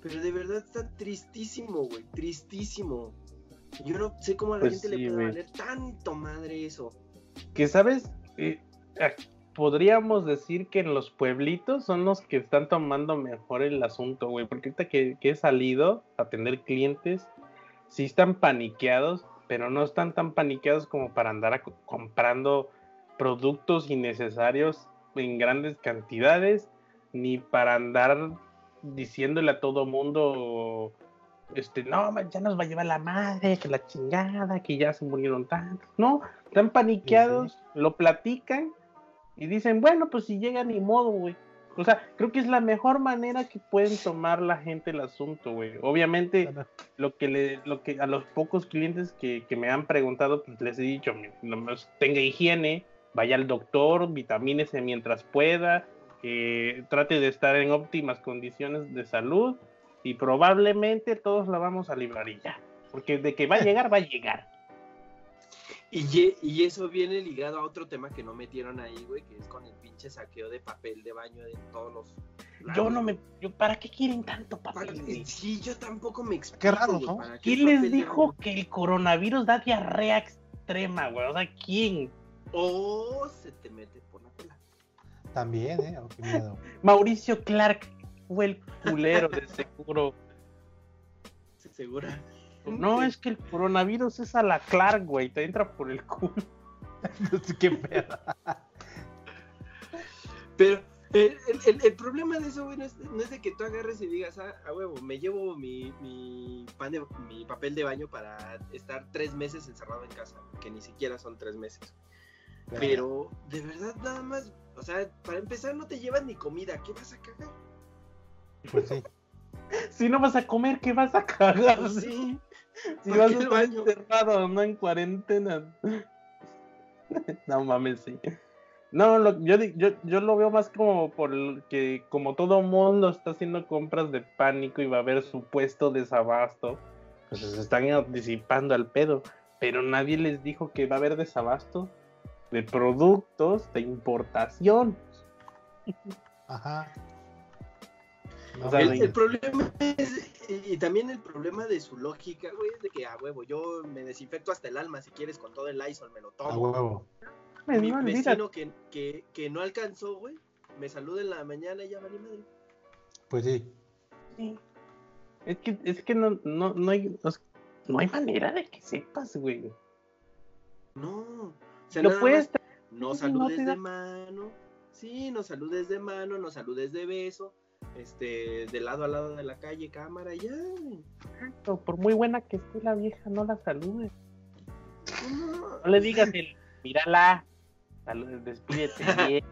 Pero de verdad está tristísimo, güey, tristísimo. Yo no sé cómo a la Pues gente sí, le puede valer tanto madre eso. que sabes, Eh, podríamos decir que en los pueblitos son los que están tomando mejor el asunto, güey, porque ahorita que, que he salido a atender clientes, sí están paniqueados, pero no están tan paniqueados como para andar a co- comprando productos innecesarios en grandes cantidades, ni para andar diciéndole a todo mundo, este, no, ya nos va a llevar la madre, que la chingada, que ya se murieron tantos. No, están paniqueados, lo platican y dicen, bueno, pues si llega ni modo, güey. O sea, creo que es la mejor manera que pueden tomar la gente el asunto, güey. Obviamente, lo que le, lo que a los pocos clientes que, que me han preguntado, pues les he dicho, tenga higiene, vaya al doctor, vitamínese mientras pueda, eh, trate de estar en óptimas condiciones de salud y probablemente todos la vamos a librar y ya. Porque de que va a llegar, va a llegar. Y, y eso viene ligado a otro tema que no metieron ahí, güey, que es con el pinche saqueo de papel de baño de todos los. Yo no me. Yo, ¿Para qué quieren tanto Para- papel? güey? Sí, yo tampoco me explico. Qué raro, ¿no? ¿para qué ¿Quién les de dijo que el coronavirus da diarrea extrema, güey? O sea, ¿quién? O se te mete por la cola. También, ¿eh? Oh, qué miedo. Mauricio Clark fue el culero de <laughs> seguro. Se asegura. No, es que el coronavirus es a la Clark, güey. Te entra por el culo. <laughs> No sé qué pedo. Pero el, el- el- el problema de eso, güey, no es, no es de que tú agarres y digas, ah, a huevo, me llevo mi, mi, pan de- mi papel de baño para estar tres meses encerrado en casa, que ni siquiera son tres meses. Pero de verdad nada más, o sea, para empezar no te llevas ni comida, ¿qué vas a cagar? Pues sí. <laughs> Si no vas a comer, ¿qué vas a cagar? Pues sí. Si ¿Para vas a estar encerrado, no en cuarentena. <laughs> no mames, sí. No, lo- yo, yo, yo lo veo más como por el que como todo mundo está haciendo compras de pánico y va a haber supuesto desabasto, pues se están disipando al pedo. pero nadie les dijo que va a haber desabasto de productos de importación. Ajá. O sea, El, problema es, y también el problema de su lógica, güey, es de que, a huevo, yo me desinfecto hasta el alma, si quieres, con todo el Lysol, me lo A tomo. huevo. Me Mi no, olvídate. vecino que, que, que no alcanzó, güey, me saluda en la mañana y ya vale madre. Pues sí. Sí. Es que, es que no, no, no hay, no hay manera de que sepas, güey. No, o sea, Lo puedes más, no saludes da- de mano, sí, no saludes de mano, no saludes de beso, este, de lado a lado de la calle, cámara, ya, tratar, por muy buena que esté la vieja, no la saludes. No, No le digas el, mírala, salud- despídete <laughs> bien.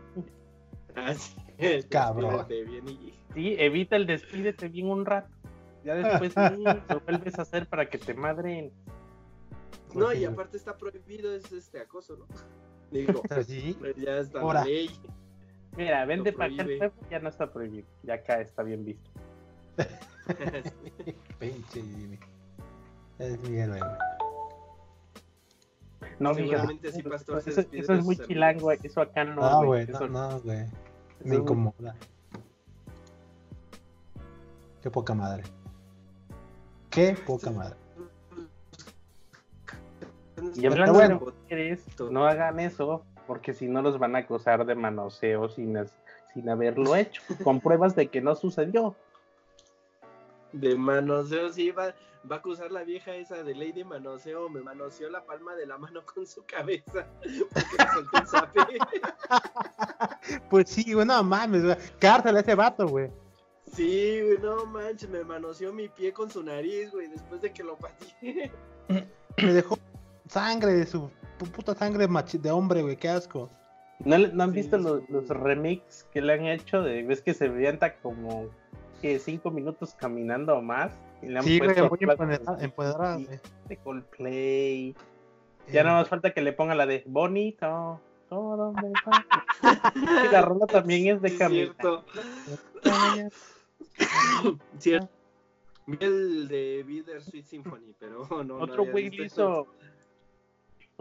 Así es, Cabrón. despídete bien y- Sí, evita el despídete bien un rato. Ya después sí, <laughs> lo vuelves a hacer para que te madren. No, Pues y aparte está prohibido es este acoso, ¿no? <laughs> Digo, Pero sí. pues ya está Ahora. la ley. Mira, vende para acá el prohíbe. pueblo, ya no está prohibido. Ya acá está bien visto. <laughs> Pinche Jimmy. Es mi héroe, güey. No, fíjate, Seguramente sí, Pastor, se eso, eso es muy chilango, eso acá no. No, güey. eso- No, no, güey. Me incomoda. Qué poca madre. Qué poca madre. Y hablando de mujeres, no hagan eso, porque si no los van a acusar de manoseo sin, sin haberlo <laughs> hecho, con pruebas de que no sucedió. De manoseo, sí, va, va a acusar la vieja esa de ley de manoseo. Me manoseó la palma de la mano <laughs> con su cabeza. Porque el zape. <laughs> Pues sí, güey, no mames. Cárcel a ese vato, güey. Sí, güey, no manches, me manoseó mi pie con su nariz, güey, después de que lo pateé. Me dejó sangre de su pu- puta sangre machi- de hombre, güey. Qué asco. ¿No, no han Sí, visto sí. los, los remix que le han hecho? de Ves que se avienta como que cinco minutos caminando o más. Y le han Sí, güey, puesto muy rolas empoderada, de- güey. Coldplay. Ya nada más falta que le ponga la de bonito. Todo me. <laughs> Y la rola también es de Sí, caminar. Cierto. <laughs> Cierto. Vi el de Bitter Sweet Symphony, pero <laughs> no. no Otro güey hizo.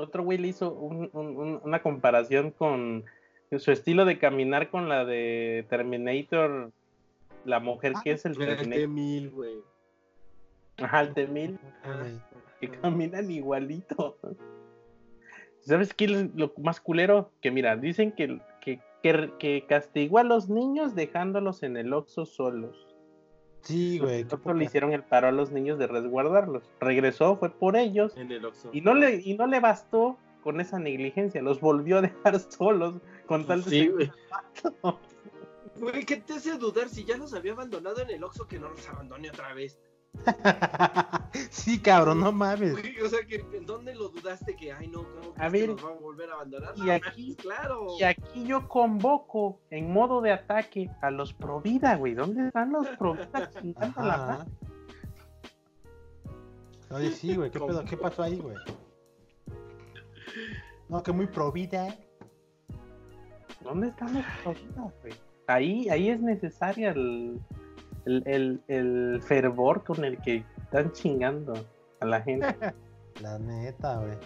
Otro güey le hizo un- un- un- una comparación con su estilo de caminar con la de Terminator. La mujer que es el El Terminator. T-1000, güey. Ajá, el T-1000. Mames. que caminan igualito. ¿Sabes qué es lo más culero? Que mira, dicen que, que, que, que castigó a los niños dejándolos en el Oxxo solos. Sí, güey. Nosotros le hicieron el paro a los niños de resguardarlos. Regresó, fue por ellos. En el Oxxo. Y no le, y no le bastó con esa negligencia. Los volvió a dejar <laughs> solos con tal de Sí, ser- güey. Güey, ¿qué te hace dudar si ya los había abandonado en el Oxxo que no los abandone otra vez? <laughs> sí, cabrón, no mames. O sea, que ¿en dónde lo dudaste que, ay, no, ¿cómo A ver, que nos va a volver a abandonar? y No aquí- claro. Y aquí yo convoco en modo de ataque a los Provida, güey. ¿Dónde están los Provida chingando la madre? Oye, sí, güey. ¿Qué ¿Cómo? pedo? ¿Qué pasó ahí, güey? No, que muy provida. ¿Dónde están los Provida, güey? Ahí, ahí es necesaria el, el, el, el fervor con el que están chingando a la gente. <laughs> La neta, güey.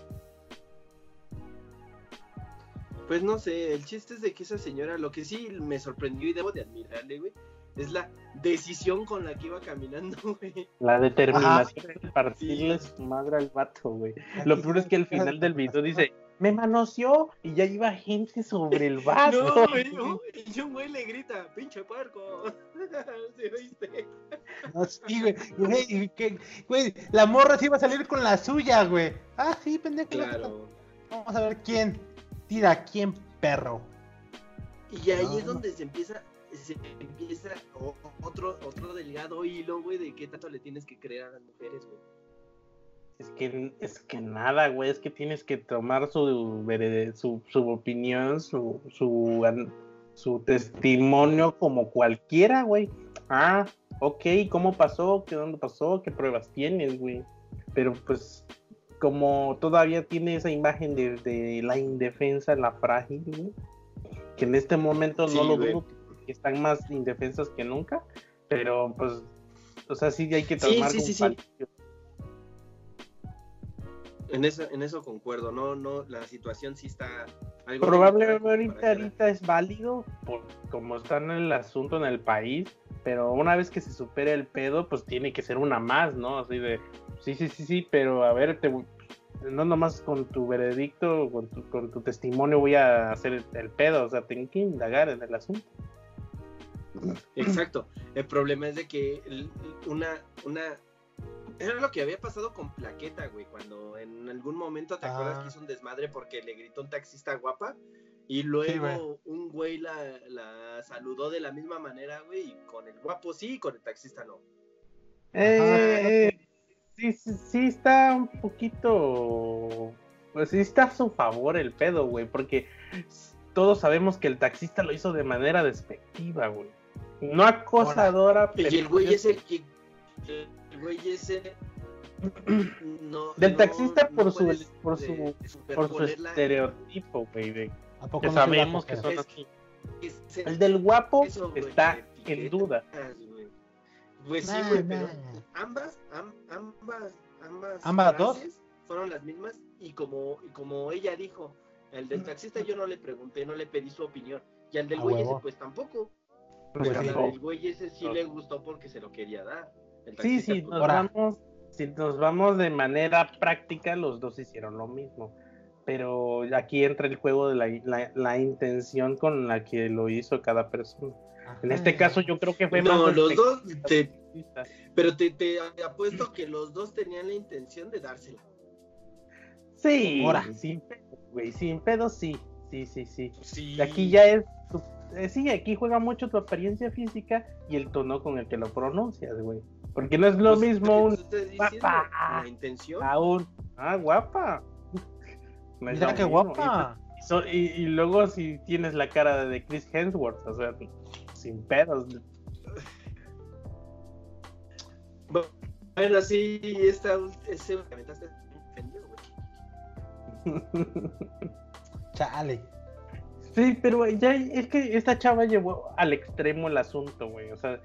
Pues no sé, el chiste es de que esa señora, lo que sí me sorprendió y debo de admirarle, güey, es la decisión con la que iba caminando, <laughs> güey. La determinación de partirle su madre al vato, güey. Lo peor es que al final del video dice, me manoseó y ya iba gente sobre el vato. <laughs> No, güey, no. <laughs> Y un güey le grita, pinche puerco. <laughs> ¿Sí oíste? No, sí, güey. Güey, y que- güey, la morra sí iba a salir con la suya, güey. Ah, sí, pendejo. Claro. Vamos a ver quién tira a quién, perro. Y ahí No. es donde se empieza, se empieza otro, otro delgado hilo, güey, de qué tanto le tienes que creer a las mujeres, güey. Es que, es que nada, güey, es que tienes que tomar su, su, su opinión, su, su, su testimonio como cualquiera, güey. Ah, ok, ¿cómo pasó? ¿Qué dónde pasó? ¿Qué pruebas tienes, güey? Pero pues, como todavía tiene esa imagen de, de la indefensa, la frágil, güey, que en este momento Sí, no lo dudo, que están más indefensas que nunca, pero pues, o sea, sí hay que tomar sí, sí. En eso, en eso concuerdo, no, no, la situación sí está algo Probablemente ahorita, ahorita es válido por como está en el asunto en el país, pero una vez que se supere el pedo, pues tiene que ser una más, ¿no? Así de, sí, sí, sí, sí, pero a ver, te, no nomás con tu veredicto, con tu, con tu testimonio voy a hacer el, el pedo, o sea, tengo que indagar en el asunto. Exacto. El problema es de que una, una, era lo que había pasado con Plaqueta, güey, cuando en algún momento te acuerdas Ah. que hizo un desmadre porque le gritó un taxista guapa y luego güey. un güey la, la saludó de la misma manera, güey, y con el guapo sí y con el taxista no. Eh, sí, sí, sí está un poquito, pues sí está a su favor el pedo, güey, porque todos sabemos que el taxista lo hizo de manera despectiva, güey. No acosadora, Y pero el güey es- ese que el güey ese <clears throat> no, Del no- taxista no por su- puedes, por su- por su estereotipo, güey, de- ¿A poco que sabemos que son Es- así. El del guapo eso, güey, está en duda. güey. Pues sí, güey, pero ambas, am- ambas, ambas, ¿Ambas dos? fueron las mismas y como, y como ella dijo, el del taxista yo no le pregunté, no le pedí su opinión y al del güey ese pues tampoco. Pues Pero sí. al del güey ese sí le gustó porque se lo quería dar. Sí, sí, nos vamos, si nos vamos de manera práctica, los dos hicieron lo mismo. Pero aquí entra el juego de la, la- la intención con la que lo hizo cada persona. En este caso, yo creo que fue No, más los despectivo dos, te- pero te, te apuesto que los dos tenían la intención de dársela. Sí, Ahora. sin pedo, güey, sin pedo sí, sí, sí, sí. Sí. Y Aquí ya es, tu- eh, sí, aquí juega mucho tu apariencia física y el tono con el que lo pronuncias, güey. Porque no es lo Pues, mismo un, guapa. La intención. a un, ah, guapa. <laughs> No Mira qué guapa. Y, so- y- y luego si tienes la cara de Chris Hemsworth, o sea, sin pedos. Bueno, sí, esta, ese que aventaste güey. <laughs> Chale. Sí, pero ya es que esta chava llevó al extremo el asunto, güey. O sea,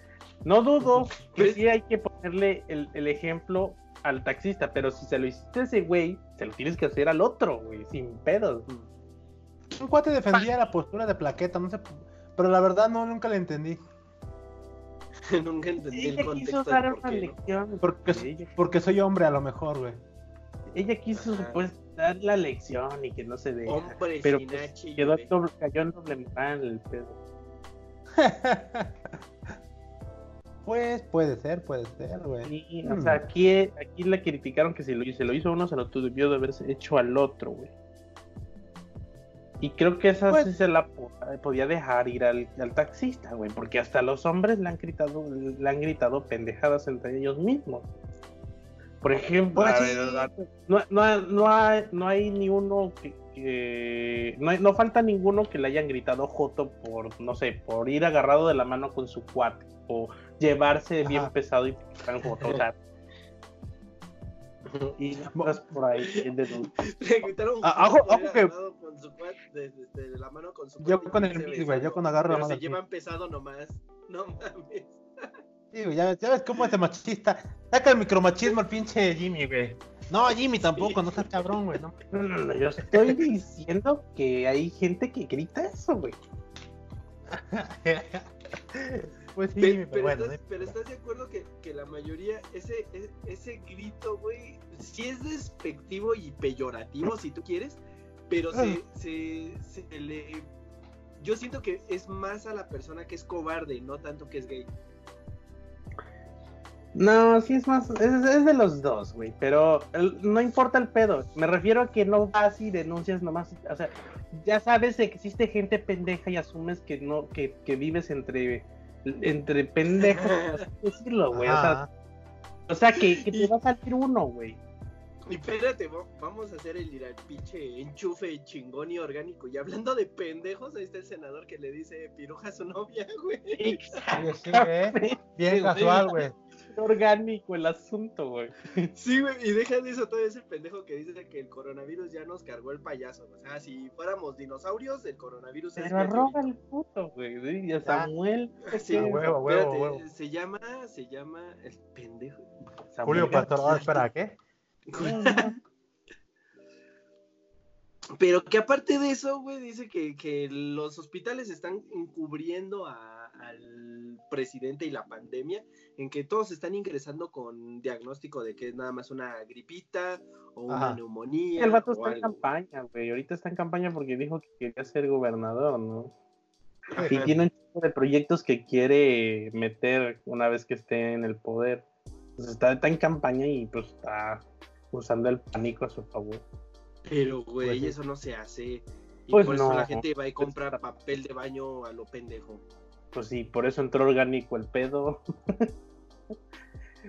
no dudo que sí hay que ponerle el, el ejemplo al taxista, pero si se lo hiciste a ese güey, se lo tienes que hacer al otro, güey, sin pedos. Un cuate defendía la postura de plaqueta, no sé. Pero la verdad no, nunca la entendí. <laughs> Nunca entendí el Ella quiso contexto dar del por una qué, ¿no? lección. Porque, ella, porque soy hombre a lo mejor, güey. ella quiso pues dar la lección y que no se deja. Hombre pero sin pues, quedó doble, cayó en doble moral el pedo. <laughs> pues puede ser, puede ser, güey. Sí, o Mm. sea, aquí, aquí le criticaron que si lo, se lo hizo uno, se lo debió de haberse hecho al otro, güey. Y creo que esa Pues- sí se la po- podía dejar ir al, al taxista, güey, porque hasta los hombres le han gritado, le han gritado pendejadas entre ellos mismos. Por ejemplo, a sí. ver, no, no, no hay, no hay ni uno que, que- no, hay- no falta ninguno que le hayan gritado joto por, no sé, por ir agarrado de la mano con su cuate o llevarse bien pesado y gritar joto, o sea, y por ahí de- Le gritaron Ah, ir ojo que- agarrado con su cuat- de, de- la mano con su Yo cuate con y el güey, yo con agarro la pero mano se llevan pesado nomás. No mames. Sí, güey, ya, ya ves cómo es de machista. Saca el micromachismo al pinche Jimmy, güey. No, Jimmy tampoco, no seas cabrón, güey. No. No, no, no, yo estoy diciendo que hay gente que grita eso, güey. <laughs> pues sí, pero, pero bueno. estás, pero estás de acuerdo que, que la mayoría, ese, e- ese grito, güey, sí es despectivo y peyorativo, si tú quieres, pero se, se, se le... Yo siento que es más a la persona que es cobarde, no tanto que es gay. No, sí es más, es, es de los dos, güey, pero el- no importa el pedo. Me refiero a que no vas y denuncias nomás, o sea, ya sabes que existe gente pendeja y asumes que no, que, que vives entre, entre pendejos, <laughs> decirlo, güey. O sea, o sea, que, que te va a salir uno, güey. Y espérate, va- vamos a hacer el, ir al pinche enchufe chingón y orgánico. Y hablando de pendejos, ahí está el senador que le dice piruja a su novia, güey. Sí, sí, güey. Bien casual, güey. <laughs> Orgánico el asunto, güey. Sí, güey, y deja de eso, todo ese pendejo que dice que el coronavirus ya nos cargó el payaso. O sea, si fuéramos dinosaurios, el coronavirus es Pero arroba el puto, güey. Y a Samuel. Sí, A huevo, a huevo, a espérate, huevo. Se llama, se llama el pendejo. Samuel Julio Pastor, ah, espera, ¿qué? <laughs> Pero que aparte de eso, güey, dice que, que los hospitales están encubriendo a- al presidente y la pandemia, en que todos están ingresando con diagnóstico de que es nada más una gripita o una Ajá. neumonía. El vato o está en campaña, güey. Ahorita está en campaña porque dijo que quería ser gobernador, ¿no? <laughs> Y tiene un tipo de proyectos que quiere meter una vez que esté en el poder. Entonces está, está en campaña y pues está usando el pánico a su favor. Pero, güey, Pues eso no se hace. Y Pues por eso no. la gente va y compra papel de baño a lo pendejo. Pues sí, por eso entró orgánico el pedo. <laughs>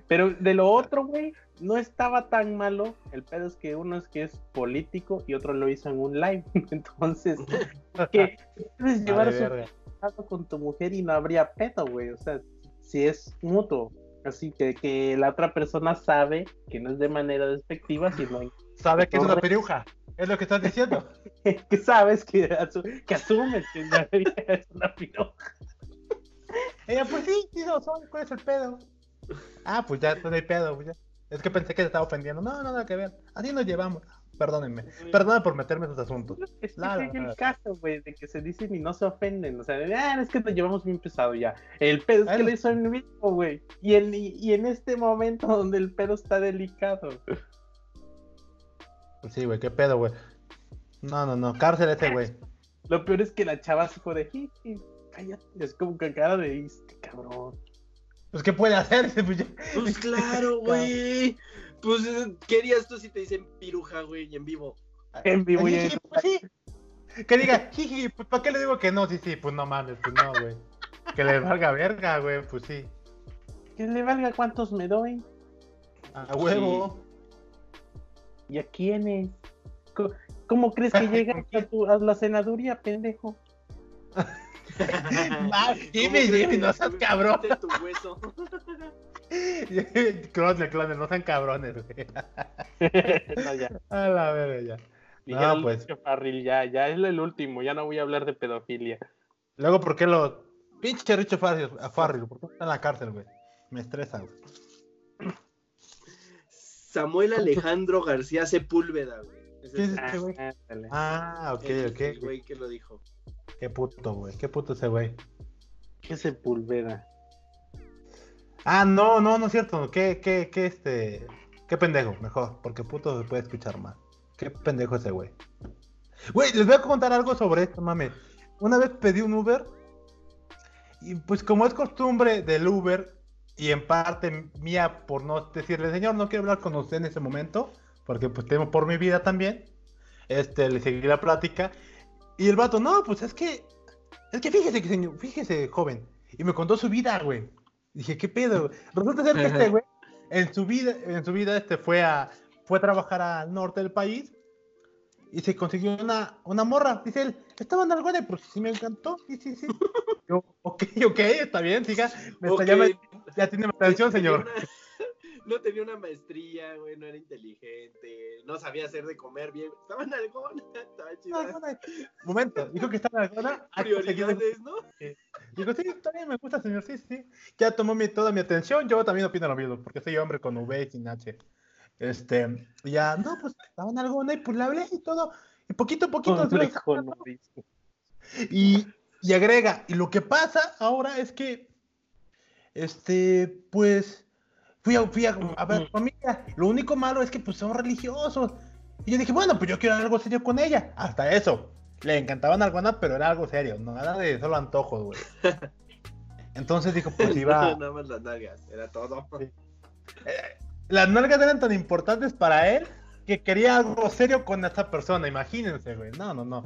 Pero de lo otro, güey, no estaba tan malo. El pedo es que uno es que es político y otro lo hizo en un live. <laughs> Entonces, que <laughs> puedes llevar su con tu mujer y no habría pedo, güey. O sea, si es mutuo. Así que, que la otra persona sabe que no es de manera despectiva, sino Sabe que es una peruja. Es lo que estás diciendo. que sabes que, que asumes que es una piroja. Ella, pues sí, soy. ¿Cuál es el pedo? Ah, pues ya, no hay pedo. pues ya. Es que pensé que te estaba ofendiendo. No, no, nada que ver. Así nos llevamos. Perdónenme. Perdóname por meterme en sus asuntos. Es que es el caso, güey, de que se dicen y no se ofenden. O sea, de, ah, es que nos llevamos bien pesado ya. El pedo es que lo hizo en vivo, güey. Y en, y, y en este momento donde el pedo está delicado. Pues sí, güey, qué pedo, güey. No, no, no. Cárcel ese, güey. Lo peor es que la chava se fue de, "Sí, sí, cállate. Es como que cara de, este cabrón. Pues, ¿qué puede hacer? <laughs> Pues, ya- Pues claro, <laughs> güey. Pues, ¿qué harías tú si te dicen piruja, güey, en vivo? En vivo y en- pues sí. Que diga, jiji, pues ¿para qué le digo que no? Sí, sí, pues no mames, pues no, güey. Que le valga verga, güey, pues sí. Que le valga cuántos me doy. A huevo. ¿Y a quiénes? Co- ¿Cómo crees que <laughs> llegas a, tu- a la senaduría, pendejo? <laughs> Ah, Jimmy, ¿Cómo crees Jimmy, no seas cabrón. metiste tu hueso? <laughs> clones, clones, no sean cabrones, güey. <laughs> no, ya. A la verga, ya. No, pues. Farril, ya, ya es el último, ya no voy a hablar de pedofilia. Luego, ¿por qué lo. Pinche Richo Farril, a Farril, ¿por qué está en la cárcel, güey? Me estresa, güey. Samuel Alejandro García Sepúlveda, güey. Ese ¿Qué es el- güey? ándale. Ah, ok, ok. el güey que lo dijo. Qué puto, güey. Qué puto ese güey. ¿Qué Sepúlveda? Ah, no, no, no es cierto. ¿Qué, qué, qué, este. Qué pendejo, mejor, porque puto se puede escuchar mal. Qué pendejo ese güey. Güey, les voy a contar algo sobre esto, mames. Una vez pedí un Uber y pues como es costumbre del Uber y en parte mía por no decirle, señor, no quiero hablar con usted en ese momento, porque pues temo por mi vida también, este, le seguí la plática y el vato, no, pues es que, es que fíjese, que señor, fíjese, joven, y me contó su vida, güey. Dije, ¿qué pedo? Resulta ser que este güey, en su vida, en su vida, este fue a, fue a trabajar al norte del país y se consiguió una, una morra. Dice él, estaba en algo de, pues sí me encantó, sí, sí, sí. Yo, ok, ok, está bien, siga. Me está- Ok, ya, me- ya tiene mi atención, señor. No tenía una maestría, güey, no era inteligente, no sabía hacer de comer bien. Estaba en algona, <laughs> estaba chida. Momento, dijo que estaba en alguna. <laughs> Prioridades, ¿no? Digo, sí, bien, me gusta, señor, sí, sí. Ya tomó mi, toda mi atención, yo también opino lo mismo, porque soy hombre con V y sin H. Este, y ya, no, pues estaba en alguna y pues le hablé y todo. Y poquito a poquito. Hombre se lo- con. Y, y agrega, y lo que pasa ahora es que, este, pues, fui a, fui a, a ver a su familia. Lo único malo es que, pues, son religiosos. Y yo dije, bueno, pues yo quiero algo serio con ella. Hasta eso. Le encantaban algunas, pero era algo serio. No nada de solo antojos, güey. <laughs> Entonces dijo, pues iba. <laughs> Nada más las nalgas, era todo. Sí. Las nalgas eran tan importantes para él que quería algo serio con esta persona. Imagínense, güey. No, no, no.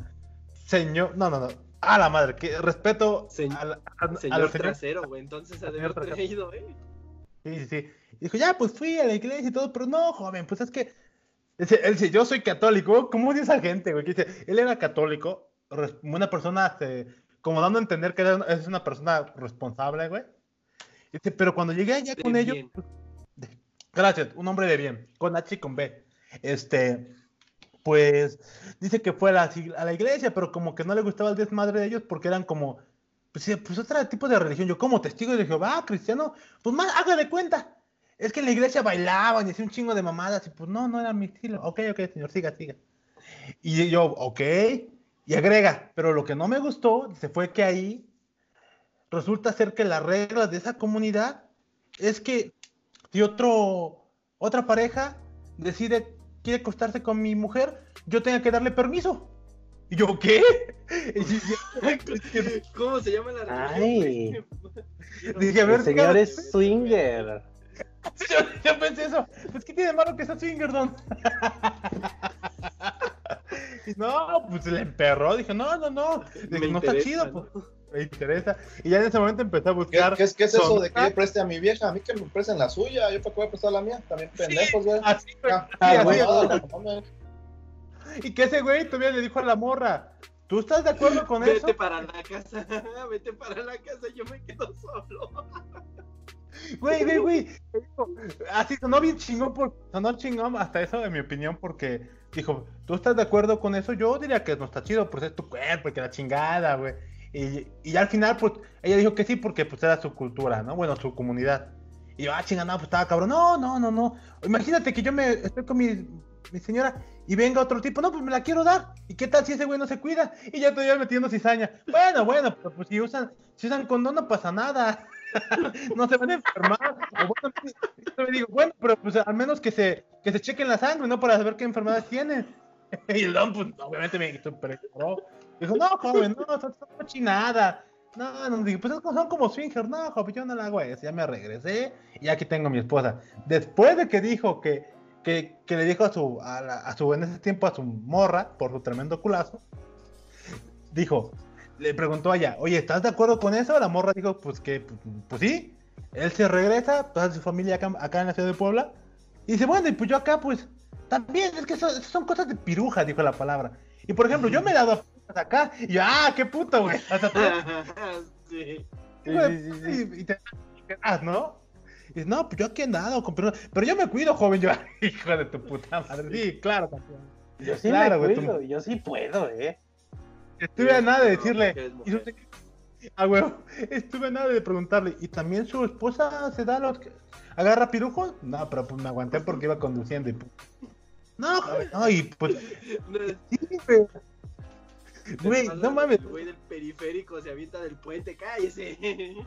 Señor, no, no, no. A la madre, que respeto Se- al, a- al Señor señor- trasero, güey, entonces ha de Señor haber traído, ¿eh? Sí, sí, sí. Y dijo, ya, pues fui a la iglesia y todo, pero no, joven, pues es que. Él dice, yo soy católico. ¿Cómo dice esa gente, güey? Que dice, él era católico, una persona, este, como dando a entender que era es una persona responsable, güey. Dice, pero cuando llegué allá con ellos, bien. Gracias, un hombre de bien, con H y con B. Este, pues, dice que fue a la, a la iglesia, pero como que no le gustaba el desmadre de ellos porque eran como, pues, pues otro tipo de religión. Yo, como testigo de Jehová, cristiano, pues más, haga de cuenta. Es que en la iglesia bailaban y hacían un chingo de mamadas y pues no, no era mi estilo. Ok, ok, señor, siga, siga. Y yo, ok, y agrega, pero lo que no me gustó, se fue que ahí resulta ser que las reglas de esa comunidad es que si otro, otra pareja decide, quiere acostarse con mi mujer, yo tenga que darle permiso. Y yo, ¿qué? <laughs> ¿Cómo se llama la Ay. Dije, a ver, El señor es swinger. <laughs> Yo, yo pensé eso. Pues, ¿qué tiene de malo que sea swinger, don? Y <laughs> no, pues le emperró. Dije, no, no, no. Dije, no está chido, ¿no? pues. Me interesa. Y ya en ese momento empecé a ¿Qué, buscar. qué es, qué es eso de que yo preste a mi vieja? A mí que me presten la suya. Yo para qué voy a prestar la mía. También pendejos, güey. Así. Ah, Sí, ah, así, bueno. Y que ese güey todavía le dijo a la morra, ¿tú estás de acuerdo con eso? Vete para la casa, <laughs> vete para la casa, yo me quedo solo. Güey, güey, güey. Así sonó bien chingón, por, sonó chingón hasta eso, en mi opinión, porque dijo, ¿tú estás de acuerdo con eso? Yo diría que no está chido, pues es tu cuerpo, y que la chingada, güey. Y, y al final, pues, ella dijo que sí, porque pues era su cultura, ¿no? Bueno, su comunidad. Y yo, ah, chingada, no, pues estaba cabrón. No, no, no, no. Imagínate que yo me estoy con mi, mi señora y venga otro tipo, no, pues me la quiero dar. ¿Y qué tal si ese güey no se cuida? Y ya todavía metiendo cizaña. Bueno, bueno, pero pues si usan, si usan condón no pasa nada. <laughs> no se van a enfermar. O bueno, yo le digo, bueno, pero pues al menos que se, que se chequen la sangre, ¿no? Para saber qué enfermedades tienen. <laughs> y el don, pues, obviamente me super Dijo, no, joven, no, son, son cochinadas. No, no, digo, pues son como swinger, no, joven, yo no la hago eso. Ya me regresé y aquí tengo a mi esposa. Después de que dijo que, que, que le dijo a su, a, la- a su, en ese tiempo a su morra, por su tremendo culazo, dijo, le preguntó a ella, oye, ¿estás de acuerdo con eso? La morra dijo, pues que, pues, pues sí. Él se regresa, toda su familia acá, acá en la ciudad de Puebla. Y dice, bueno, y pues yo acá, pues, también, es que eso- eso son cosas de piruja, dijo la palabra. Y por ejemplo, yo me he dado a acá, y yo, ah, qué puto, güey. <laughs> Sí. y, y te y te das, ¿no? Y dice, no, pues yo aquí he andado con pirujas, pero yo me cuido, joven. Yo, <laughs> hijo de tu puta madre. Sí, claro, campeón. Yo sí Claro, me güey, tú- cuido, yo sí puedo, eh. Estuve a nada de decirle. Ah, huevo. <laughs> Estuve a nada de preguntarle. ¿Y también su esposa se da los. agarra pirujos? No, pero pues me aguanté porque iba conduciendo y. pues, No, no, y pues. <laughs> Güey. no mames. El güey del periférico se avienta del puente, cállese. <laughs>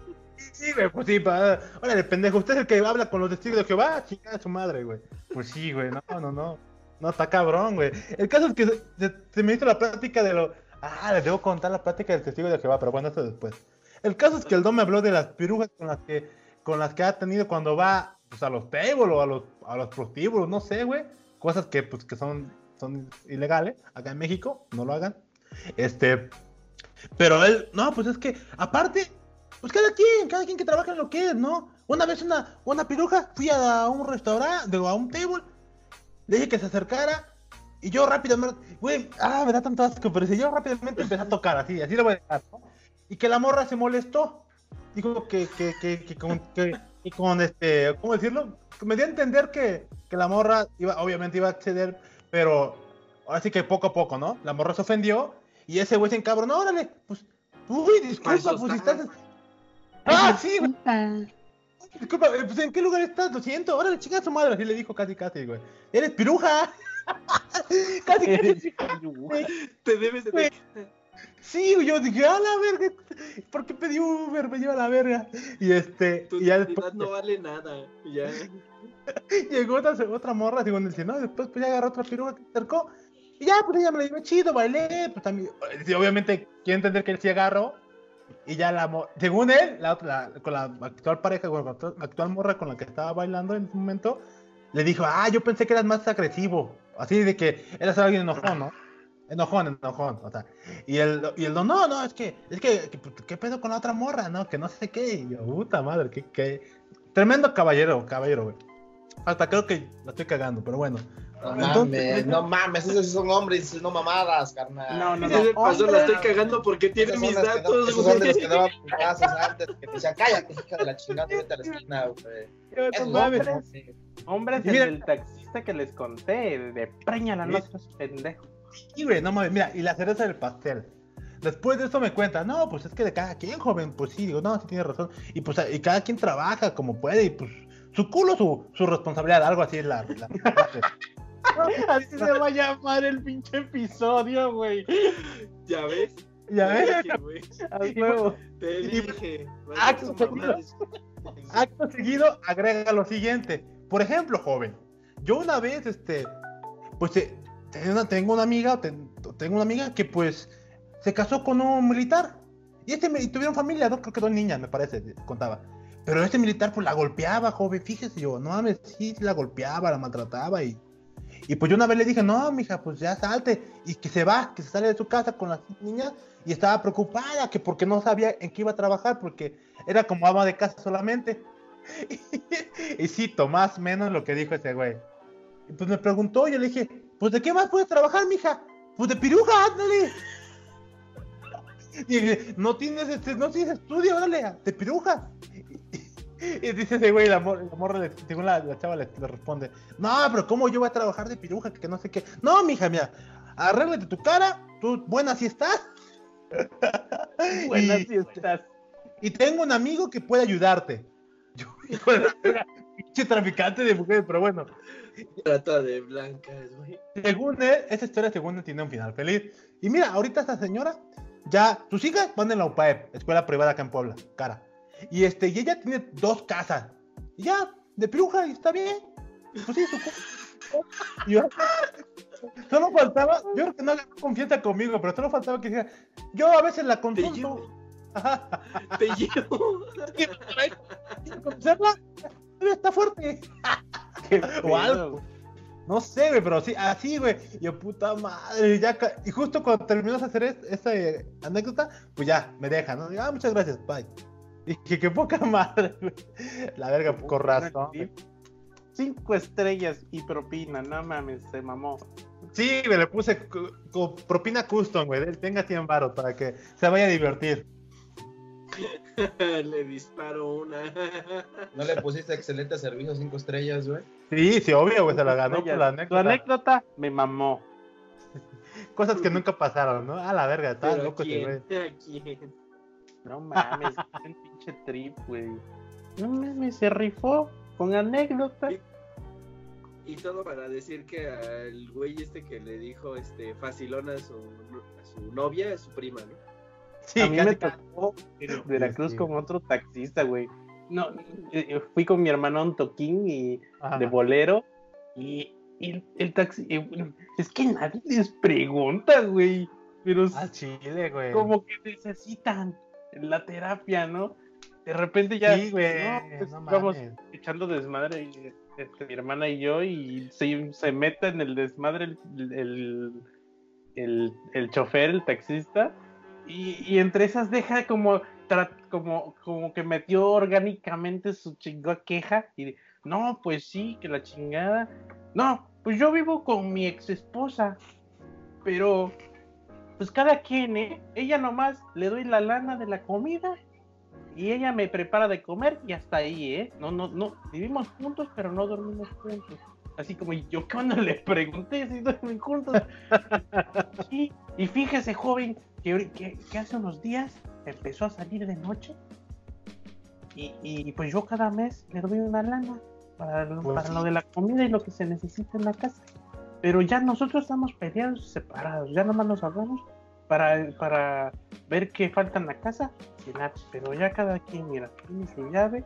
Sí, güey, pues sí, para. Órale, pendejo, usted es el que habla con los testigos de Jehová, chingada su madre, güey. Pues sí, güey, no, no, no. No, está cabrón, güey. El caso es que se, se- me hizo la plática de lo. Ah, les debo contar la plática del testigo de Jehová, pero bueno, eso después. El caso es que el don me habló de las pirujas con las que, con las que ha tenido cuando va pues, a los tables o a los, a los prostíbulos, no sé, güey. Cosas que, pues, que son, son ilegales acá en México, no lo hagan. Este. Pero él, no, pues es que, aparte, pues cada quien, cada quien que trabaja en lo que es, ¿no? Una vez una, una piruja, fui a un restaurante, digo, a un table, le dije que se acercara, y yo rápidamente, güey, ah, me da tanto asco, pero si yo rápidamente empecé a tocar, así, así lo voy a dejar, ¿no? Y que la morra se molestó, dijo que, que, que, que con, que, que con este, ¿cómo decirlo? Me dio a entender que, que la morra iba, obviamente iba a acceder, pero ahora sí que poco a poco, ¿no? La morra se ofendió, y ese güey se encabronó, órale, pues, uy, disculpa, pues si está. estás... Ah, sí, güey. Disculpa, eh, pues ¿en qué lugar estás? Lo siento, órale, chinga su madre. Así le dijo casi, casi, güey. Eres piruja. Casi, casi. Te debes de. Sí, yo dije, a la verga. ¿Por qué pedí Uber? Me lleva a la verga. Y este, Tu y ya después no vale nada. Ya. <laughs> llegó otra, otra morra, digo, dice, no, después pues ya agarró otra piruja que se acercó. Y ya, pues ella me la llevé chido, bailé, pues también. obviamente, quiero entender que él sí agarró. Y ya la según él, la, otra- la- con la actual pareja, con la actual morra con la que estaba bailando en ese momento, le dijo, ah, yo pensé que eras más agresivo. Así de que eras alguien enojón, ¿no? Enojón, enojón, o sea. Y el, y el don, no, no, es que, es que, que- ¿qué pedo con la otra morra, no? Que no sé qué. Y yo, puta madre, qué, qué. Tremendo caballero, caballero, güey. Hasta creo que la estoy cagando, pero bueno. No Entonces- mames, no mames, esos sí son hombres, no mamadas, carnal. No, no, Ese es el pastor, la hombre. estoy cagando porque tiene Esos mis que- datos, Esos son de los güey. que daban putazos antes, que te decían, cállate, hija de la chingada, vete a la esquina, güey. Esos No mames. hombres. Hombres, Y el mira- taxista que les conté, de preña la Mira. noche, pendejo. Sí, güey, no mames, mira, y la cereza del pastel. Después de esto me cuenta, no, pues es que de cada quien, joven, pues sí, digo, no, sí tiene razón. Y pues y cada quien trabaja como puede, y pues su culo, su, su responsabilidad, algo así es la. la- la- <laughs> Así se va a llamar el pinche episodio, güey. ¿Ya ves? ¿Ya Te ves? dije, güey. A huevo. Te Y- dije. Acto seguido, agrega lo siguiente. Por ejemplo, joven, yo una vez, este, pues, eh, tengo una, amiga, ten- tengo una amiga que, pues, se casó con un militar. Y este, y tuvieron familia, ¿no? Creo que dos niñas, me parece, contaba. Pero este militar, pues, la golpeaba, joven, fíjese yo, no mames, sí, la golpeaba, la maltrataba y... Y pues yo una vez le dije, no, mija, pues ya salte. Y que se va, que se sale de su casa con las niñas. Y estaba preocupada, que porque no sabía en qué iba a trabajar, porque era como ama de casa solamente. <laughs> y cito más o menos lo que dijo ese güey. Y pues me preguntó, yo le dije, pues de qué más puedes trabajar, mija? Pues de piruja, ándale. <laughs> Y dije, no tienes, este, no tienes estudio, órale, de piruja. <laughs> Y, dice ese güey, la, mor- la morra, le- según la, la chava le, le responde, no, pero ¿cómo yo voy a trabajar de piruja? Que no sé qué. No, mija, mira, arréglate tu cara, tú buena si estás. Buenas Y- si estás. y tengo un amigo que puede ayudarte. Yo, pinche traficante de mujeres, pero bueno. Trata de blancas, güey. Según él, esa historia según él tiene un final feliz. Y mira, ahorita esta señora, ya, sus hijas van en la UPAEP, escuela privada acá en Puebla, cara. Y este, y ella tiene dos casas. Y ya, de piruja, y está bien. Pues sí, su y yo, Solo faltaba, yo creo que no agarró confianza conmigo, pero solo faltaba que dijera, yo a veces la consulto. Te <laughs> llevo. Conocerla, está fuerte. <laughs> Qué O algo. No sé, güey, pero sí, así, güey. Yo, puta madre, ya. Y justo cuando terminas de hacer es- esa eh, anécdota, pues ya, me dejan, ¿no? Digo, ah, muchas gracias, bye. Y dije, qué poca <laughs> madre, güey. La verga, con razón. güey. Cinco estrellas y propina, no mames, se mamó. Sí, me le puse propina custom, güey. Tenga 100 baros para que se vaya a divertir. <laughs> Le disparo una. <laughs> ¿No le pusiste excelente servicio cinco estrellas, güey? Sí, sí, obvio, güey, se la ganó por la Tu anécdota. anécdota me mamó. <laughs> Cosas que nunca pasaron, ¿no? A la verga, está ¿Pero a loco güey. quién? ¿A quién? No mames, qué pinche trip, güey. No mames, se rifó con anécdota. Y todo para decir que al güey este que le dijo este facilón a su, a su novia es su prima, ¿no? Sí, a mí casi, me tocó en Veracruz con otro taxista, güey. No, eh, eh, fui con mi hermano a un toquín y Ajá. de bolero y, y el, el taxi, eh, es que nadie les pregunta, güey, pero Al chile, güey. como que necesitan la terapia, ¿no? De repente ya, Sí, güey. no, pues, no vamos mames. echando desmadre, y, este, mi hermana y yo, y se, se mete en el desmadre el, el, el, el chofer, el taxista, y, y entre esas deja como, tra- como, como que metió orgánicamente su chingada queja, y de, no, pues sí, que la chingada, no, pues yo vivo con mi ex esposa, pero pues cada quien, ¿eh? Ella nomás le doy la lana de la comida y ella me prepara de comer y hasta ahí, ¿eh? No, no, no, vivimos juntos, pero no dormimos juntos. Así como yo cuando le pregunté si duermen juntos. <laughs> Sí, y fíjese, joven, que, ahori- que, que hace unos días empezó a salir de noche y, y pues yo cada mes le doy una lana para, lo- Pues para sí. lo de la comida y lo que se necesita en la casa. Pero ya nosotros estamos peleados separados, ya nomás nos hablamos para, para ver qué falta en la casa, cenar, pero ya cada quien, mira, tiene su llave.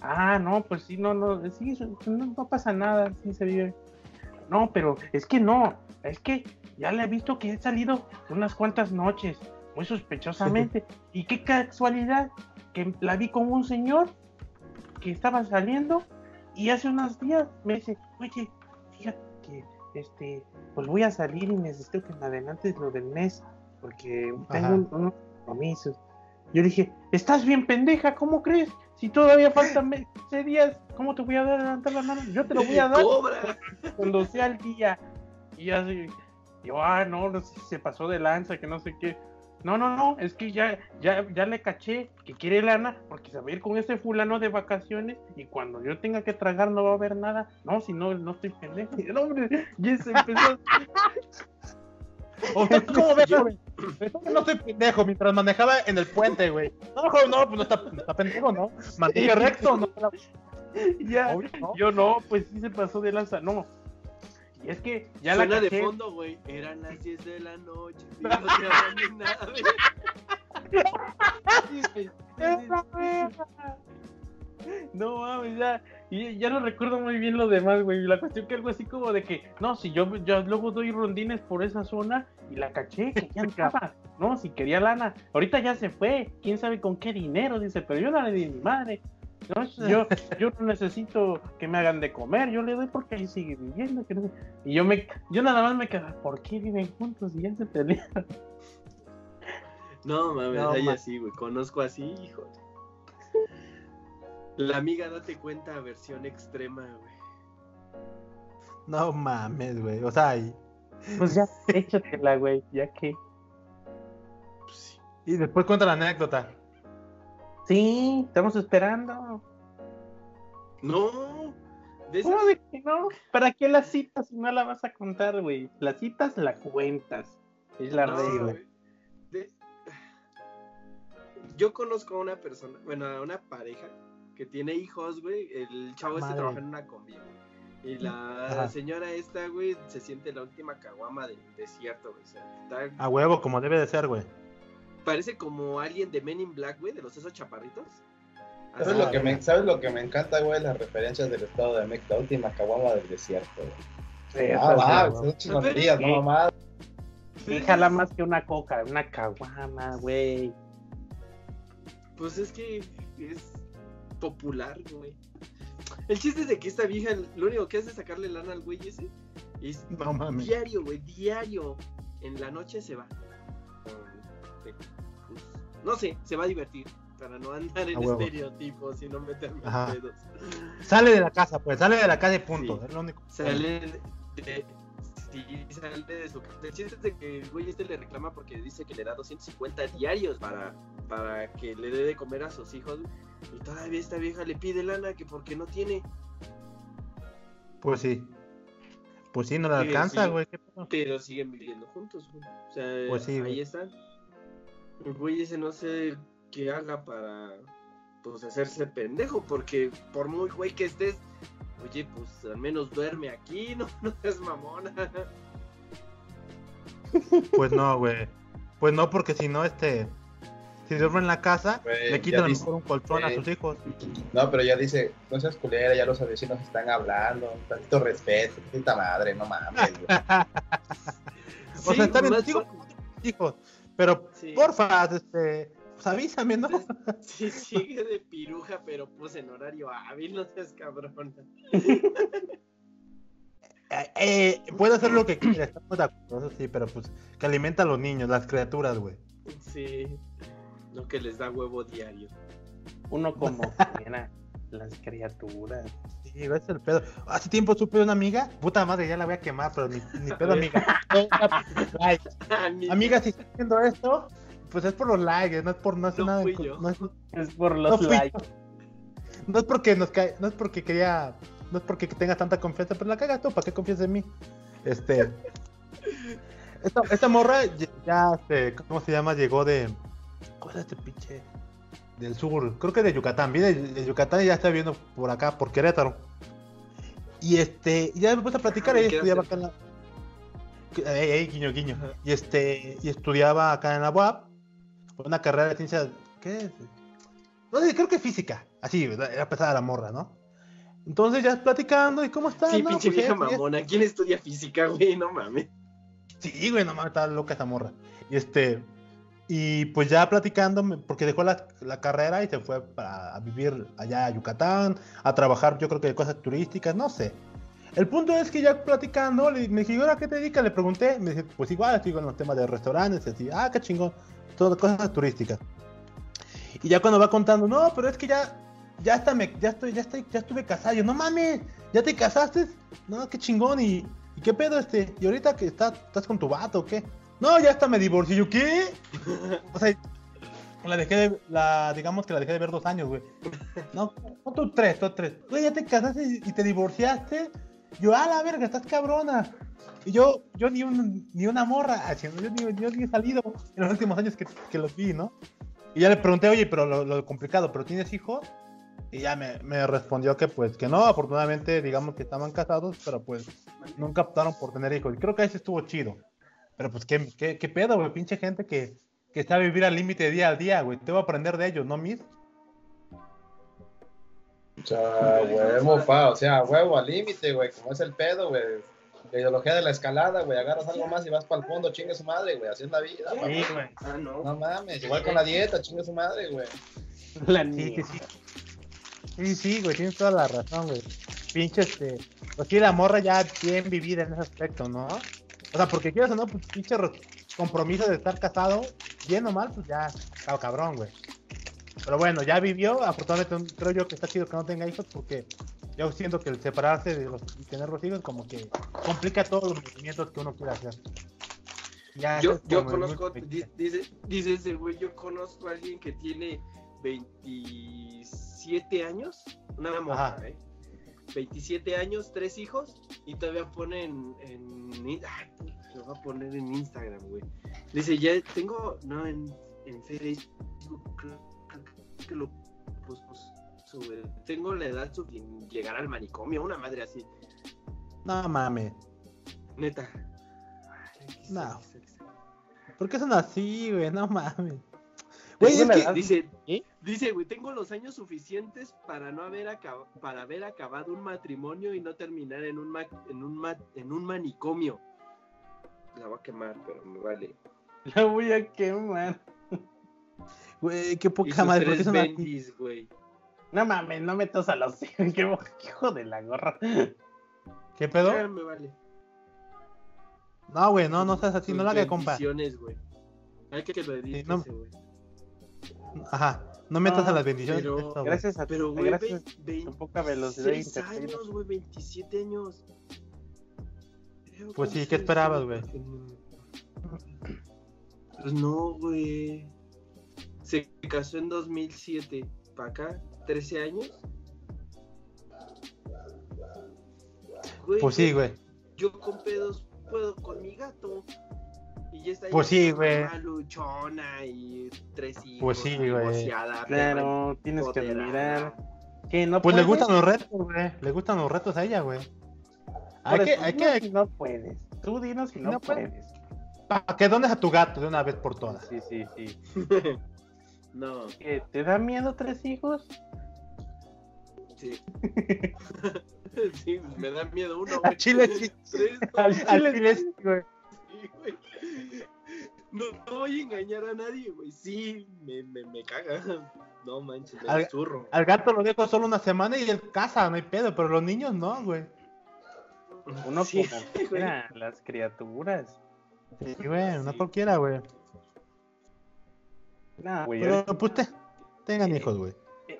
Ah, no, pues sí, no, no, sí, no, no pasa nada, sí se vive. No, pero es que no, es que ya le he visto que he salido unas cuantas noches, muy sospechosamente, <laughs> y qué casualidad que la vi con un señor que estaba saliendo y hace unos días me dice, oye, fíjate que este, pues voy a salir y necesito que me adelantes lo del mes, porque tengo un- unos compromisos. Yo dije, estás bien pendeja, ¿cómo crees? Si todavía faltan 15 días, ¿cómo te voy a dar adelantar la mano? Yo te lo voy a <laughs> dar cuando sea el día. Y así, yo, ah, no, no sé si se pasó de lanza, que no sé qué. No, no, no, es que ya, ya, ya le caché que quiere lana porque se va a ir con ese fulano de vacaciones y cuando yo tenga que tragar no va a haber nada. No, si no, no estoy pendejo. <laughs> El hombre ya se empezó. <laughs> ¿Usted cómo ve, joven? Pensó que no soy pendejo mientras manejaba en el puente, güey. No, no, pues no está, no está pendejo, ¿no? Maneje recto, no. <laughs> ya, Obvio, ¿no? yo no, pues sí se pasó de lanza, no. Y es que ya Suena la de caché. fondo, güey. Eran las 10 de la noche. y no te. <laughs> No mames, ya, y ya no recuerdo muy bien lo demás, güey. La cuestión que algo así como de que, no, si yo, yo luego doy rondines por esa zona y la caché, que ya andaba, no, si quería lana. Ahorita ya se fue, quién sabe con qué dinero, dice, pero yo no le di a mi madre. No, yo, <laughs> yo no necesito que me hagan de comer, yo le doy porque ahí sigue viviendo. que no sé. Y yo me, yo nada más me quedaba, ¿por qué viven juntos y ya se pelean? No mames, No, hay ma- así, güey. Conozco así, hijo. La amiga, date cuenta, versión extrema, güey. No mames, güey. O sea, y, Pues ya, <laughs> échatela, güey, ya que. Pues sí. y después cuenta la anécdota. Sí, estamos esperando. No. De esas- ¿Cómo de que no? ¿Para qué la citas si no la vas a contar, güey? La citas, la cuentas. Es la no, regla. De- Yo conozco a una persona, bueno, a una pareja que tiene hijos, güey. El chavo este trabaja en una combi, güey. Y la Ajá. señora esta, güey, se siente la última caguama del desierto, güey. O sea, está- A huevo, como debe de ser, güey. Parece como alguien de Men in Black, güey, de los esos chaparritos. ¿Sabes lo, que me, ¿Sabes lo que me encanta, güey? Las referencias del estado de México, la última caguama del desierto, güey. Sí, Ah, va, es, son chingonerías, no mamá. Sí, jala más que una coca, una caguama, güey. Pues es que es popular, güey. El chiste es de que esta vieja, lo único que hace es sacarle lana al güey ese. Y es No mames. diario, güey, diario. En la noche se va. De- pues, no sé, se va a divertir. Para no andar en estereotipos y no meterme en pedos. Sale de la casa, pues. Sale de la casa y punto. Sí. Es lo único. Sale de, de- sí, sale de su casa. El chiste es de que el güey este le reclama porque dice que le da 250 diarios para, para que le dé de comer a sus hijos. Y todavía esta vieja le pide lana que porque no tiene. Pues sí. Pues sí, no le Sí, alcanza, güey. Pero siguen viviendo juntos, güey. O sea, Pues sí, ahí güey. están. El güey ese no sé qué haga para pues hacerse pendejo, porque por muy güey que estés, oye, pues al menos duerme aquí, <laughs> no, no seas mamona. Pues no, güey. Pues no, porque si no, este. Si duerme en la casa, le quitan a lo mejor un colchón a sus hijos. No, pero ya dice, no seas culera, ya los vecinos están hablando, un tantito respeto, puta madre, no mames. <laughs> O sea, está bien, hijos. Pero, Sí. porfa, este. Pues avísame, ¿no? <laughs> Sí, sigue de piruja, pero pues en horario hábil, no seas cabrona. <laughs> Eh, eh, puede hacer lo que quiera, estamos de acuerdo, eso sí, pero pues que alimenta a los niños, las criaturas, güey. Sí, no que les da huevo diario. Uno como <laughs> quiera, las criaturas. Sí, es el pedo. Hace tiempo supe de una amiga, puta madre, ya la voy a quemar, pero ni, ni pedo, amiga. Amiga, si estás haciendo esto, pues es por los likes, no es por no hacer No nada. fui yo. No es, Es por los likes. No es porque nos cae, no es porque quería, no es porque tengas tanta confianza, pero la cagas tú, ¿para qué confías en mí? Este. Esta, esta morra ya- ya, este, ¿cómo se llama? Llegó de. ¿Cuál es este pinche? Del sur, creo que de Yucatán, viene de, de Yucatán y ya está viviendo por acá, por Querétaro. Y este, y ya me puse a platicar, Ah, ella estudiaba acá en la. Ey, ey, guiño, guiño. Ajá. Y este, y estudiaba acá en la UAP, una carrera de ciencias, ¿qué es? No sé, creo que física, así, era pesada la morra, ¿no? Entonces ya platicando, ¿y cómo está? Sí, No, pinche pues, vieja mamona. ¿Quién estudia física, güey? No mames. Sí, güey, no mames, estaba loca esa morra. Y este, y pues ya platicando, porque dejó la, la carrera y se fue para, a vivir allá a Yucatán, a trabajar, yo creo que de cosas turísticas, no sé. El punto es que ya platicando, le, me dije, ¿y ahora qué te dedicas? Le pregunté, me dice, pues igual, estoy con los temas de restaurantes, así, ah, qué chingón, todas cosas turísticas. Y ya cuando va contando, no, pero es que ya, ya hasta me, ya estoy, ya estoy, ya estuve casado, yo, no mames, ¿ya te casaste? No, qué chingón, y, ¿y qué pedo este? ¿Y ahorita que estás, estás con tu vato qué? No, ya hasta me divorcié, ¿yo qué? <laughs> O sea, la dejé de, la, digamos que la dejé de ver dos años, güey. No, no tú tres, tú tres. Güey, ya te casaste y, te divorciaste. Yo, a la verga, estás cabrona. Y yo, yo ni, un, ni una morra, haciendo, yo, ni, yo ni he salido en los últimos años que, que los vi, ¿no? Y ya le pregunté, oye, pero lo, lo complicado, ¿pero tienes hijos? Y ya me, me respondió que pues que no, afortunadamente digamos que estaban casados, pero pues nunca optaron por tener hijos. Y creo que ese estuvo chido. Pero pues qué, qué, qué pedo, güey, pinche gente que, que está a vivir al límite día a día, güey. Te voy a aprender de ellos, ¿no, mis? O sea, huevo, pa, o sea, huevo al límite, güey, como es el pedo, güey. La ideología de la escalada, güey, agarras algo más y vas para el fondo, chingue su madre, güey, así es la vida, Sí, güey. Ah, no. No mames, igual con la dieta, chingue su madre, güey. La sí, sí. Sí, sí, güey, tienes toda la razón, güey. Pinche, este. Pues sí, la morra ya bien vivida en ese aspecto, ¿no? O sea, porque quieras o no, pues pinche ro- compromiso de estar casado, bien o mal, pues ya, está cabrón, güey. Pero bueno, ya vivió, afortunadamente creo yo que está chido que no tenga hijos porque yo siento que el separarse de los, y tener los hijos como que complica todos los movimientos que uno quiere hacer. Ya, Yo, yo conozco, dice, dice ese güey, yo conozco a alguien que tiene 27 años, una Ajá. ¿eh? 27 años, tres hijos, y todavía pone en, en ay, lo va a poner en Instagram, güey. Dice, ya tengo, no, en, en Facebook, creo, creo que lo puso, güey. Tengo la edad suficiente llegar al manicomio, una madre así, No mames. neta. No. ¿Por qué son así, güey? No mames. Güey, es Tengo que, una edad- Dice, ¿Sí? Dice, güey, tengo los años suficientes para no haber acab- para haber acabado un matrimonio y no terminar en un ma- en un ma- en un manicomio. La voy a quemar, pero me vale. <laughs> La voy a quemar. <laughs> güey, qué poca madre. ¿por qué tres bendis, güey. No mames, no me tos a los hijos. <laughs> Qué hijo de la gorra. ¿Qué pedo? Me vale. No, güey, no, no seas así, Sus no la hagas, compa. güey. Hay que que lo edite no. ese, güey. Ajá, no metas Ah, a las bendiciones. pero- esto, güey. Gracias a Pero, ti. güey, Gracias poca velocidad de 26 internet. años, güey, 27 años. Pues sí, ¿qué esperabas, güey? Pues no, güey. Se casó en 2007. ¿Para acá? ¿13 años? Güey, Pues sí, güey. Yo con pedos puedo con mi gato. Y está. Pues sí, güey. luchona y tres hijos. Pues sí, güey. Claro, tienes que admirar. Que no Pues le puedes? gustan los retos, güey. Le gustan los retos a ella, güey. Hay que, hay que, si no puedes. Tú dinos si no, No puedes. puedes. para que dones a tu gato de una vez por todas. Sí, sí, sí. <laughs> no, ¿Qué, ¿Te da miedo tres hijos? sí. <laughs> <laughs> sí, me da miedo uno, Al güey. chile sí. Tres, Al Al chile chile sí, güey. Sí, güey. No, no voy a engañar a nadie, güey. Sí, me, me, me caga. No manches, me Al- zurro. Al gato lo dejo solo una semana y él caza, no hay pedo, pero los niños no, güey. Uno Sí, como <laughs> güey. quiera, las criaturas. Sí, güey, no Sí. cualquiera, güey. No, güey. Pero pues te, tengan Eh, hijos, güey.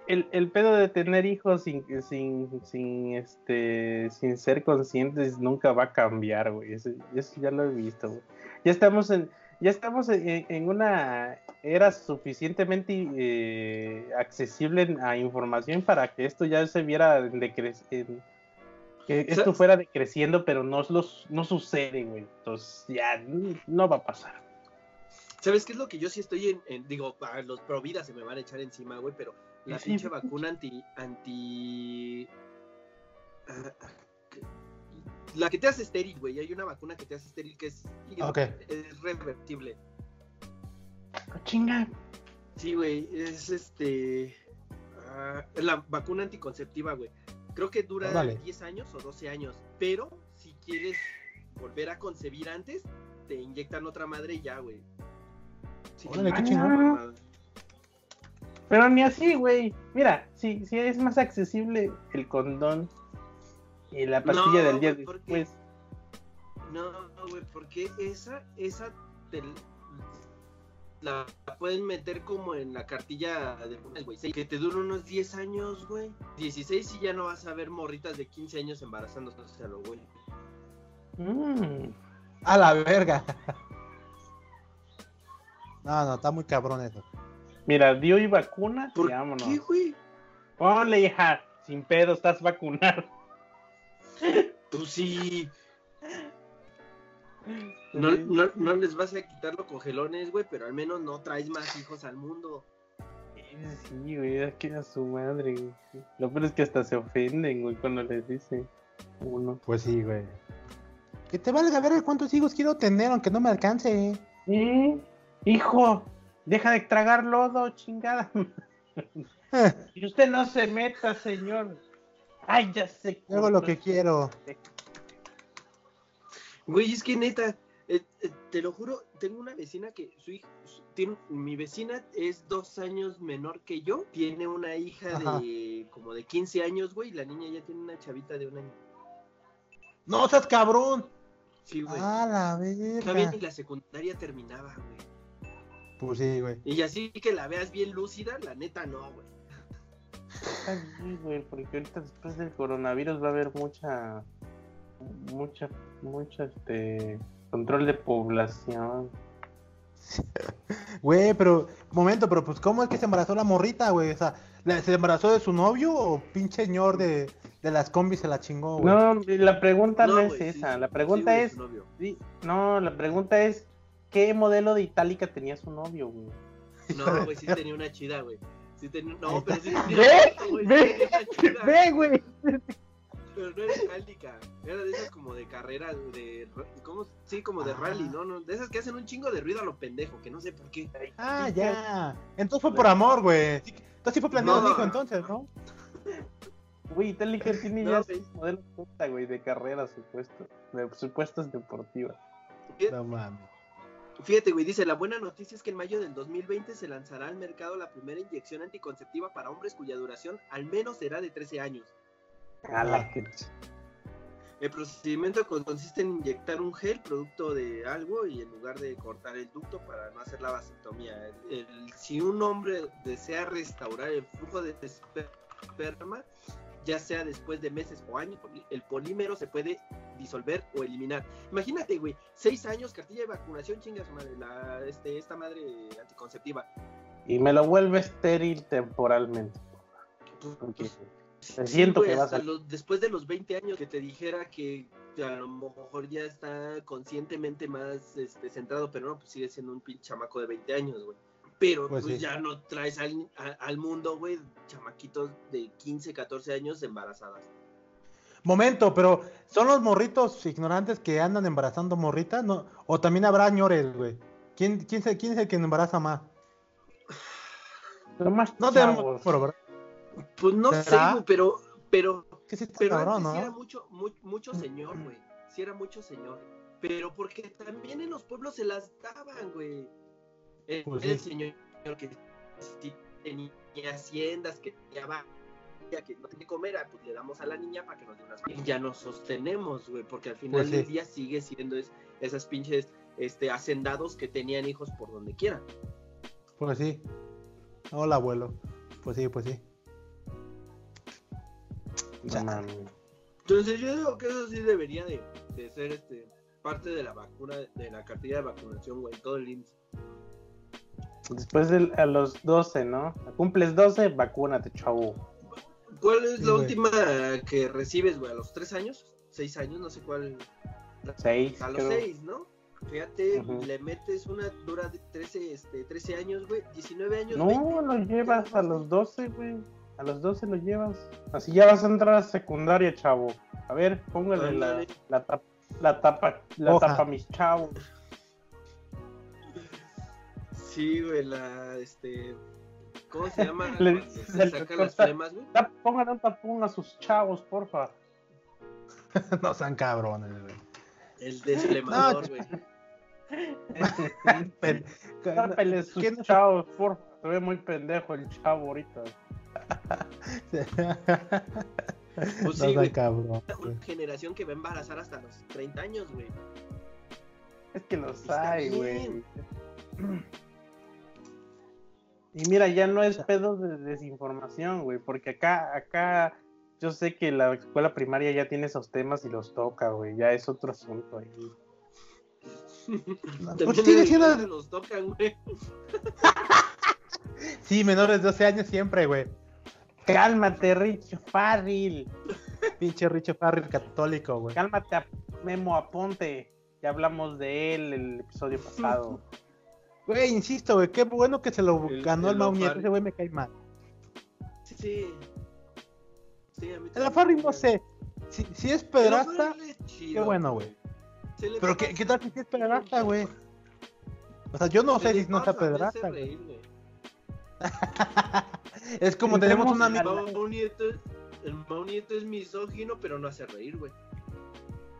El, el pedo de tener hijos sin, sin, sin, este, sin ser conscientes nunca va a cambiar, güey. Eso, eso ya lo he visto, güey. Ya estamos en, ya estamos en, en una era suficientemente eh, accesible a información para que esto ya se viera en- que esto ¿Sabes? fuera decreciendo, pero no, los- no sucede, güey. Entonces ya no va a pasar. ¿Sabes qué es lo que yo sí estoy en, en- digo, para los pro vida se me van a echar encima, güey, pero la Sí. pinche vacuna anti anti ah, la que te hace estéril, güey, hay una vacuna que te hace estéril que es, Ok. es revertible. Ah, Chinga. Sí, güey, es este ah, la vacuna anticonceptiva, güey. Creo que dura Órale. 10 años o 12 años, pero si quieres volver a concebir antes, te inyectan otra madre y ya, güey. Sí, Órale, qué chingón. Pero ni así, güey. Mira, si, si es más accesible el condón y la pastilla No, del día güey, ¿por qué? después. No, güey, porque esa, esa te la pueden meter como en la cartilla de güey, que te dura unos 10 años, güey. 16 y ya no vas a ver morritas de 15 años embarazándose a lo güey. Mm. A la verga. <laughs> No, no, está muy cabrón eso. Mira, dio y vacuna ¿Por y vámonos. qué, güey? Ponle, hija, sin pedo, estás vacunado. Tú sí. No, no, no les vas a quitar los cogelones, güey, pero al menos no traes más hijos al mundo. Sí, güey, es que a su madre, güey. Lo peor es que hasta se ofenden, güey, cuando les dice uno. Pues sí, güey. Que te valga ver cuántos hijos quiero tener, aunque no me alcance. ¿Eh? Hijo, deja de tragar lodo, chingada. <laughs> y usted no se meta, señor. Ay, ya sé. Hago lo que quiero. Güey, es que neta, eh, eh, te lo juro, tengo una vecina que su hija, su- tiene, mi vecina es dos años menor que yo, tiene una hija Ajá. de como de 15 años, güey, y la niña ya tiene una chavita de un año. No seas cabrón. Sí, güey. Ah, la Todavía ni verga. la secundaria terminaba, güey. Pues sí, güey. Y así que la veas bien lúcida, la neta no, güey. Güey, porque ahorita después del coronavirus va a haber mucha, mucha, mucha, este, control de población. Güey, pero, momento, pero pues, ¿cómo es que se embarazó la morrita, güey? O sea, ¿la- ¿se embarazó de su novio o pinche señor de, de las combis se la chingó, güey? No, la pregunta no, No, es esa, sí, la sí, pregunta es, sí, no, la pregunta es, ¿qué modelo de itálica tenía su novio, güey? No, güey, sí tenía una chida, güey. Sí no, pero sí tenía Ve, <laughs> ve, sí <laughs> Ve, güey. Pero no era itálica, era de esas como de carrera, de, ¿cómo? Sí, como de Ah. rally, ¿no? no De esas que hacen un chingo de ruido a lo pendejo, que no sé por qué. Ah, ya. Entonces fue por amor, güey. Sí, Entonces sí fue planeado No. hijo, entonces, ¿no? Güey, itálica tiene No, ya seis modelos puta, güey, de carrera, supuesto, de supuestas deportivas. No mames. Fíjate, güey, dice, la buena noticia es que en mayo del 2020 se lanzará al mercado la primera inyección anticonceptiva para hombres cuya duración al menos será de 13 años. A la que... El procedimiento con- consiste en inyectar un gel producto de algo y en lugar de cortar el ducto para no hacer la vasectomía. El- el- si un hombre desea restaurar el flujo de esper- esperma, ya sea después de meses o años, el polímero se puede disolver o eliminar. Imagínate, güey, seis años, cartilla de vacunación, chingas madre, la, este, esta madre anticonceptiva. Y me lo vuelve estéril temporalmente. Porque Sí, siento güey, que vas a- los- después de los 20 años que te dijera que a lo mejor ya está conscientemente más este, centrado, pero no, pues sigue siendo un pinche chamaco de 20 años, güey. Pero Pues pues, sí. ya no traes al, a- al mundo, güey, chamaquitos de 15, 14 años embarazadas. Momento, pero ¿son los morritos ignorantes que andan embarazando morritas? No, o también habrá ñores, güey. ¿Quién, quién, se- ¿Quién es el que embaraza más? Pero más No tenemos ¿verdad? Pues no sé, ¿Será? güey, pero, pero, Que sí está pero cabrón, antes sí ¿no? era mucho, mu- mucho señor, güey. Sí era mucho señor. Pero porque también en los pueblos se las daban, güey. El, Pues el sí. señor que sí tenía haciendas, que tenía vaca, que no tenía que comer, ah, pues le damos a la niña para que nos dé unas Y ya nos sostenemos, güey, porque al final Pues sí. del día sigue siendo es- esas pinches este, hacendados que tenían hijos por donde quiera. Pues sí. Hola, abuelo. Pues sí, pues sí. No mames. Entonces yo digo que eso sí debería de, de ser este parte de la vacuna, de la cartilla de vacunación, güey, todo el IMSS. Después de a los 12, ¿no? Cumples 12, vacúnate, chavo. ¿Cuál es Sí, la güey. última que recibes, güey? ¿A los tres años? ¿Seis años? No sé cuál. 6, A los creo. seis, ¿no? Fíjate, Ujú. le metes una dura de 13, este, 13 años, güey, 19 años. No, 20. lo llevas a los 12, güey. A los 12 lo llevas. Así ya vas a entrar a secundaria, chavo. A ver, póngale la, la, tap- la tapa, la tapa mis chavos. Sí, güey, la, este... ¿Cómo se llama? Le se sacan las flemas, güey. Póngale un tapón a sus chavos, porfa. <laughs> no sean cabrones, güey. El desflemador, No, güey. <laughs> Tápele sus ¿Quién- chavos, porfa. Se ve muy pendejo el chavo ahorita. <laughs> Pues no sí, sean güey. cabrón. Una generación que va a embarazar hasta los 30 años, güey. Es que los Está hay, güey. Y mira, ya no es pedo de desinformación, güey, porque acá, acá, yo sé que la escuela primaria ya tiene esos temas y los toca, güey, ya es otro asunto ahí. <laughs> Pues sigue en siendo. los tocan, güey. <laughs> Sí, menores de 12 años siempre, güey. Cálmate, Rich Farril, <laughs> Pinche Richie Farrell católico, güey. cálmate a Memo Aponte, ya hablamos de él el episodio pasado. Güey, insisto, güey, qué bueno que se lo El- ganó el el Mau Nieto. Lafarri. Ese güey me cae mal. Sí. Sí, a mí El. Lafarri no sé. Si, si es pedrasta, qué bueno, güey. Pero ¿qué, qué tal si es pedrasta, güey? O sea, yo no se sé si no está pedrasta, güey. reír, güey. <laughs> Es como tenemos un amigo. el Mau Nieto es misógino, pero no hace reír, güey.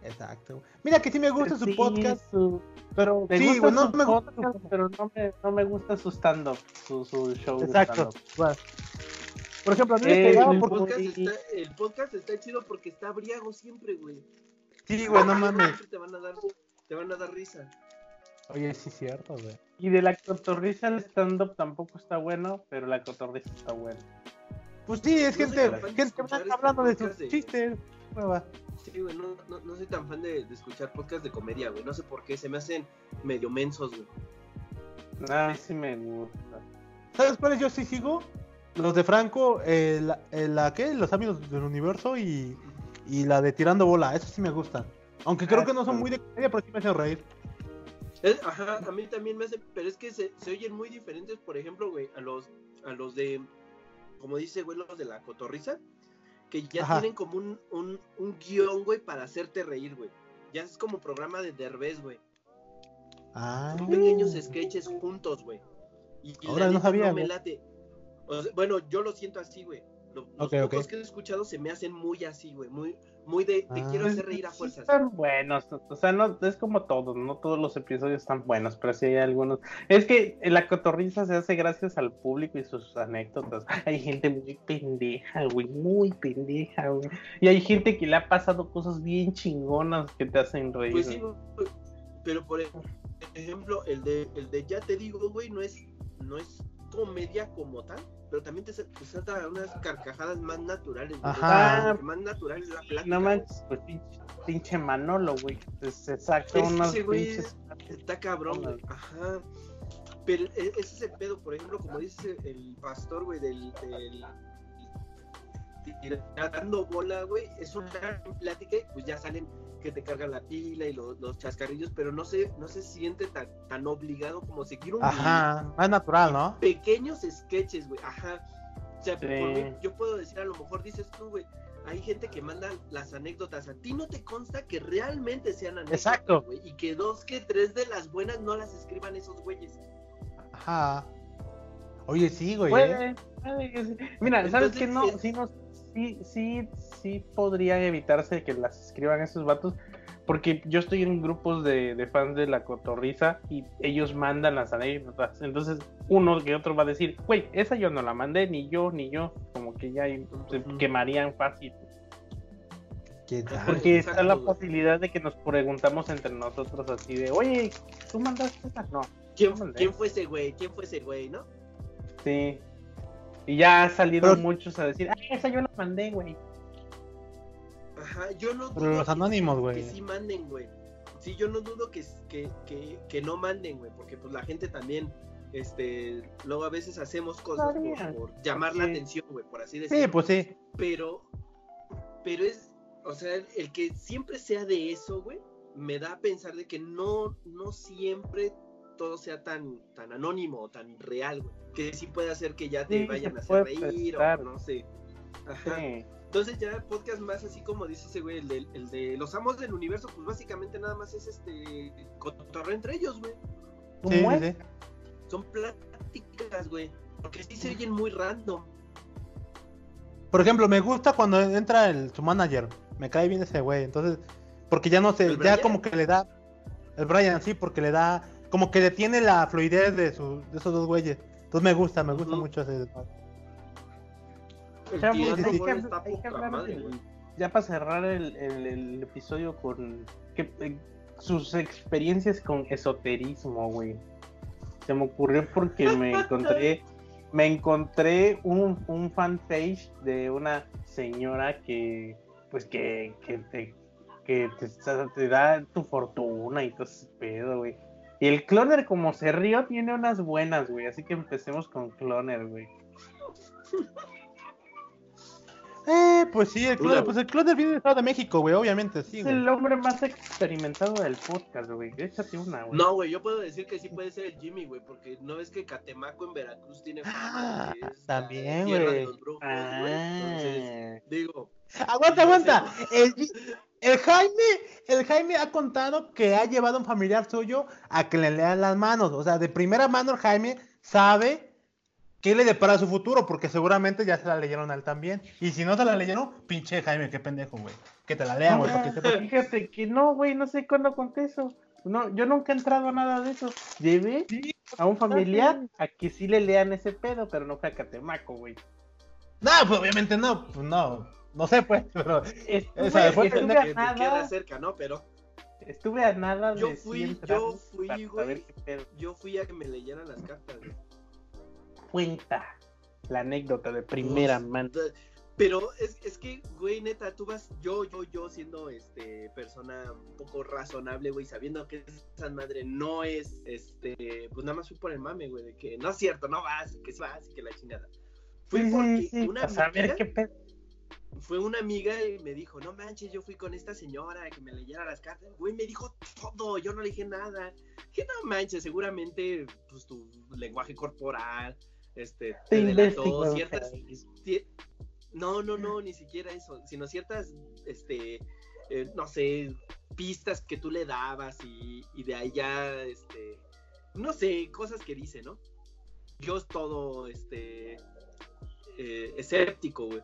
Exacto. Mira que sí me gusta su Sí, podcast. su- Pero me Sí, gusta güey, no su me gusta podcast, su- pero no me, no me gusta su stand-up, su, su show Exacto. de stand-up. Bueno. Por ejemplo, a mí me Eh, cagaba el El porque. podcast, y- está, el podcast está chido porque está briago siempre, güey. Sí, güey, no mames. Te van a dar, te van a dar risa. Oye, sí, es cierto, güey. Y de la cotorriza el stand-up tampoco está bueno, pero la cotorriza está buena. Pues sí, es No gente, gente hablando de sus chistes. Nueva. Sí, güey, no, no, no soy tan fan de, de escuchar podcasts de comedia, güey. No sé por qué, se me hacen medio mensos, güey. A mí sí me gusta. ¿Sabes cuáles yo sí sigo? Los de Franco, eh, la, eh, la ¿qué? Los amigos del universo y, y la de Tirando Bola. Esos sí me gustan. Aunque creo Ah, que no son sí. muy de comedia, pero sí me hacen reír. Es- ajá, a mí también me hace, pero es que se, se oyen muy diferentes, por ejemplo, güey, a los, a los de, como dice, güey, los de la cotorriza, que ya Ajá. tienen como un, un, un guion, güey, para hacerte reír, güey. Ya es como programa de Derbez, güey. Ah. Son pequeños sketches juntos, güey. Y, y Ahora no sabía, no me late. O sea, bueno, yo lo siento así, güey. Lo- Los que he escuchado se me hacen muy así, güey. Muy, muy de, te Ah. quiero Pues, hacer reír a fuerzas. Están buenos, o sea, no es como todos, no todos los episodios están buenos, pero sí hay algunos. Es que la cotorriza se hace gracias al público y sus anécdotas. Hay gente muy pendeja, güey, muy pendeja, güey. Y hay gente que le ha pasado cosas bien chingonas que te hacen reír. Pues sí, güey, pero por ejemplo, el de, el de Ya te digo, güey, no es, no es comedia como tal, pero también te, te salta unas carcajadas más naturales. Ajá. Lo más natural es la plática. no manches, pues pinche, pinche Manolo, güey. Se, saca Es güey pinches. Está cabrón, güey. Ajá. Pero e- ese es el pedo, por ejemplo, como dice el pastor, güey, del, del tirando bola, güey, es una plática y pues ya salen que te cargan la pila y los, los chascarrillos, pero no se, no se siente tan, tan obligado como seguir un Ajá. Más natural, ¿no? pequeños sketches, güey, ajá. O sea, Sí. por mí, yo puedo decir, a lo mejor dices tú, güey, hay gente que manda las anécdotas. A ti no te consta que realmente sean anécdotas, Exacto. güey, y que dos que tres de las buenas no las escriban esos güeyes. Ajá. Oye, sí, güey. ¿eh? Puede, sí. Mira, ¿sabes Entonces, qué? No, es- sí, no, sí, sí, sí podría evitarse que las escriban esos vatos, porque yo estoy en grupos de, de fans de la cotorriza y ellos mandan las anécdotas. Entonces, uno que otro va a decir, güey, esa yo no la mandé, ni yo, ni yo. Como que ya hay- se quemarían fácil. Porque está la posibilidad de que nos preguntamos entre nosotros así de, oye, ¿tú mandaste esa? No. ¿Quién. ¿Quién fue ese güey? ¿Quién fue ese güey, no? Sí. Y ya han salido Pero- muchos a decir, ah, esa yo la mandé, güey. Ajá, yo no Pero dudo los que- anónimos, Que güey. sí manden, güey. Sí, yo no dudo que, que, que, que no manden, güey, porque pues la gente también, este, luego a veces hacemos cosas por, llamar la atención, güey, por así decirlo. Sí, pues sí. pero pero es o sea el que siempre sea de eso güey me da a pensar de que no no siempre todo sea tan tan anónimo o tan real güey que sí puede hacer que ya te Sí, vayan a hacer reír prestar. o no sé Ajá. Sí. entonces ya podcast más así como dice ese güey el de, el de los amos del universo pues básicamente nada más es este cotorreo entre ellos güey sí, ¿Cómo sí. son pláticas güey porque sí se oyen muy random Por ejemplo, me gusta cuando entra el, su manager. Me cae bien ese güey. Entonces, porque ya no sé, ¿El ya Brian? como que le da. El Brian, sí, porque le da. Como que detiene la fluidez de, su, de esos dos güeyes. Entonces me gusta, me gusta mucho ese. el sí, sí. madre, ya para cerrar el, el- el episodio con que, eh, sus experiencias con esoterismo, güey. Se me ocurrió porque me encontré, me encontré un, un fanpage de una señora que, pues que, que te, que te, te da tu fortuna y todo ese pedo, güey. Y el cloner, como se rió, tiene unas buenas, güey. Así que empecemos con cloner, güey. Eh, pues sí, el cloner, pues el viene del Estado de México, güey, obviamente, sí, Es güey. el hombre más experimentado del podcast, güey. Échate una, güey. No, güey, yo puedo decir que sí puede ser el Jimmy, güey, porque no ves que Catemaco en Veracruz tiene fama que Ah, es la también, güey. los brujos, güey. Entonces, Ah. digo, Aguanta, aguanta. El, el Jaime, el Jaime ha contado que ha llevado a un familiar suyo a que le lean las manos. O sea, de primera mano el Jaime sabe qué le depara su futuro, porque seguramente ya se la leyeron a él también. Y si no se la leyeron, pinche Jaime, qué pendejo, güey. Que te la lean, güey, para que sepas. Fíjate que no, güey, no sé cuándo conté eso. No, yo nunca he entrado a nada de eso. Llevé a un familiar a que sí le lean ese pedo, pero no fue a Catemaco, güey. No, pues obviamente no, pues no. No sé, pues, <laughs> pero. Estuve, Esa fue estuve pendeja a que te queda nada, cerca, ¿no? Pero estuve a nada Yo de fui- sí yo fui, güey. saber qué pedo. yo fui a que me leyeran las cartas, güey. Cuenta la anécdota de primera Uf, mano. Pero es, es que, güey, neta, tú vas, yo, yo, yo siendo este persona un poco razonable, güey, sabiendo que esa madre no es, este, pues nada más fui por el mame, güey, de que no es cierto, no vas, que vas, que la chingada. Fui Sí, porque sí, sí, una amiga- qué pedo. fue una amiga y me dijo, no manches, yo fui con esta señora que me leyera las cartas. Güey, me dijo todo, yo no le dije nada. Que no manches, seguramente, pues tu lenguaje corporal, este, Te delató ciertas... ci- No, no, no, ni siquiera eso, sino ciertas, este, eh, no sé, pistas que tú le dabas y, y de ahí ya, este, no sé, cosas que dice, ¿no? Yo es todo, este, eh, escéptico, güey.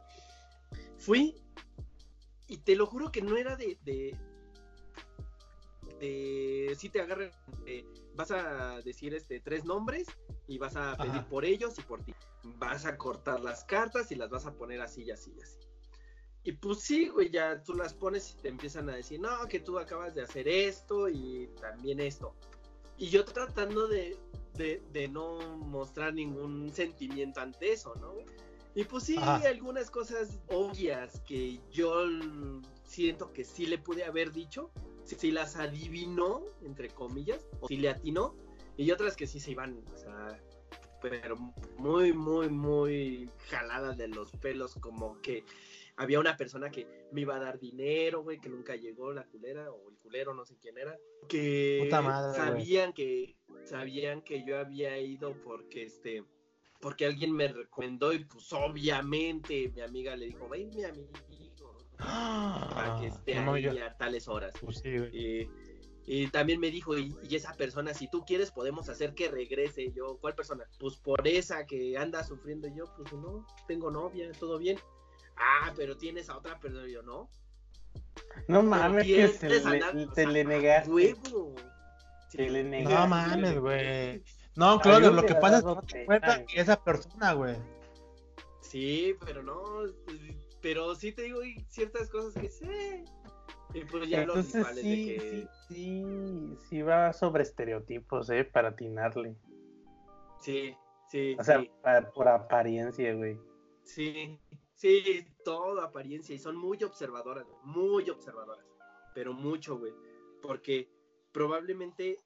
Fui y te lo juro que no era de, de, de si te agarran, eh, vas a decir este tres nombres y vas a pedir Ajá. por ellos y por ti. Vas a cortar las cartas y las vas a poner así y así y así. Y pues sí, güey, ya tú las pones y te empiezan a decir, no, que tú acabas de hacer esto y también esto. Y yo tratando de, de, de no mostrar ningún sentimiento ante eso, ¿no? Y pues sí, Ajá. algunas cosas obvias que yo siento que sí le pude haber dicho, si, si las adivinó, entre comillas, o si le atinó, y otras que sí se iban, o sea, pero muy, muy, muy jaladas de los pelos, como que había una persona que me iba a dar dinero, güey, que nunca llegó la culera, o el culero, no sé quién era, que Puta madre, güey. sabían que, sabían que yo había ido porque este porque alguien me recomendó y pues obviamente mi amiga le dijo, ven mi amigo, <gasps> para que esté No, ahí yo- a tales horas. Pues sí, güey. Y, y también me dijo, y, y esa persona, si tú quieres, podemos hacer que regrese. Yo, ¿cuál persona? Pues por esa que anda sufriendo. Y yo, pues no, tengo novia, todo bien. Ah, pero tienes a otra persona. Yo, no. No mames, que se le, o sea, negaste. Huevo. Se le negaste. No mames, güey. No, Claudio, lo que pasa es que te cuenta que esa persona, güey. Sí, pero no. Pero sí te digo ciertas cosas que sé. Y pues ya los Entonces rituales sí, de que. sí, sí, sí va sobre estereotipos, eh, para atinarle. Sí, sí. O sea, sí. por apariencia, güey. Sí, sí, todo apariencia y son muy observadoras, muy observadoras, pero mucho, güey, porque probablemente,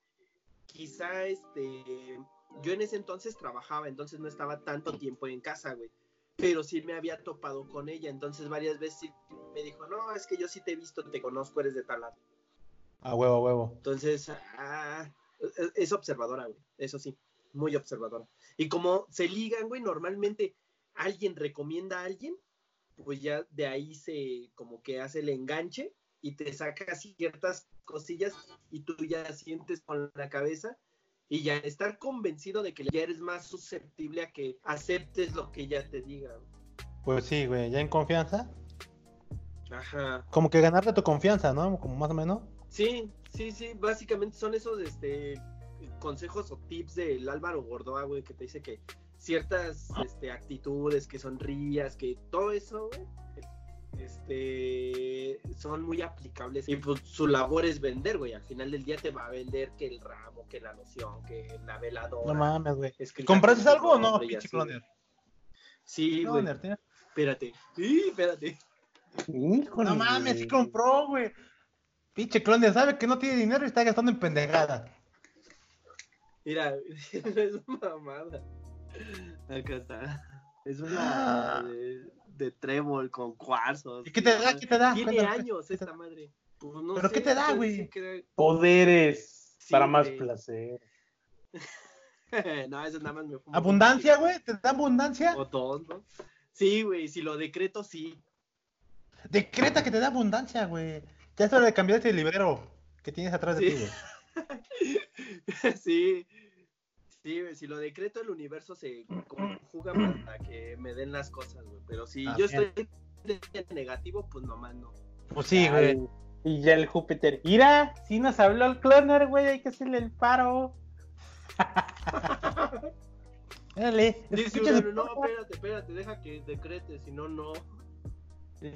quizá, este, yo en ese entonces trabajaba, entonces no estaba tanto tiempo en casa, güey, pero sí me había topado con ella, entonces varias veces sí me dijo, no, es que yo sí te he visto, te conozco, eres de tal lado. A huevo, a huevo. Entonces, ah, es- es observadora, güey. Eso sí, muy observadora. Y como se ligan, güey, normalmente alguien recomienda a alguien, pues ya de ahí se como que hace el enganche y te saca ciertas cosillas y tú ya sientes con la cabeza y ya estar convencido de que ya eres más susceptible a que aceptes lo que ella te diga. güey. Pues sí, güey, ya en confianza. Ajá. Como que ganarte tu confianza, ¿no? Como más o menos. Sí, sí, sí, básicamente son esos este, consejos o tips del Álvaro Gordoa, güey, que te dice que ciertas este, actitudes, que sonrías, que todo eso, güey, este, son muy aplicables. Y pues su labor es vender, güey. Al final del día te va a vender que el ramo, que la loción, que la veladora. No mames, güey. ¿Compraste algo o no, pinche cloner? Sí, güey. Espérate. Sí, espérate. Híjole, No mames, sí compró, güey. Pinche cloner, sabe que no tiene dinero y está gastando en pendejadas. Mira, <laughs> es mamada. Acá está. Es una Ah. De, trébol con cuarzos. ¿Y qué te da? ¿Qué te da? Tiene Cuéntame, años ¿qué te esta <laughs> madre. Pues no ¿Pero sé, qué te da, güey? que- Poderes Sí, para más güey. placer. <laughs> no, eso nada más me fumo ¿Abundancia, güey? ¿Te da abundancia? O. Sí, güey, si lo decreto, sí. Decreta que te da abundancia, güey. Ya es hora de cambiar ese librero que tienes atrás de Sí. ti, güey. <laughs> sí. Sí, güey, si lo decreto, el universo se conjuga para que me den las cosas, güey. Pero si Ah, yo bien. estoy de negativo, pues nomás no. Pues sí, güey. Y ya el Júpiter. Mira, si nos habló el cloner, güey, hay que hacerle el paro. <laughs> Dale. Dice su- no, espérate, espérate, deja que decrete, si no, no.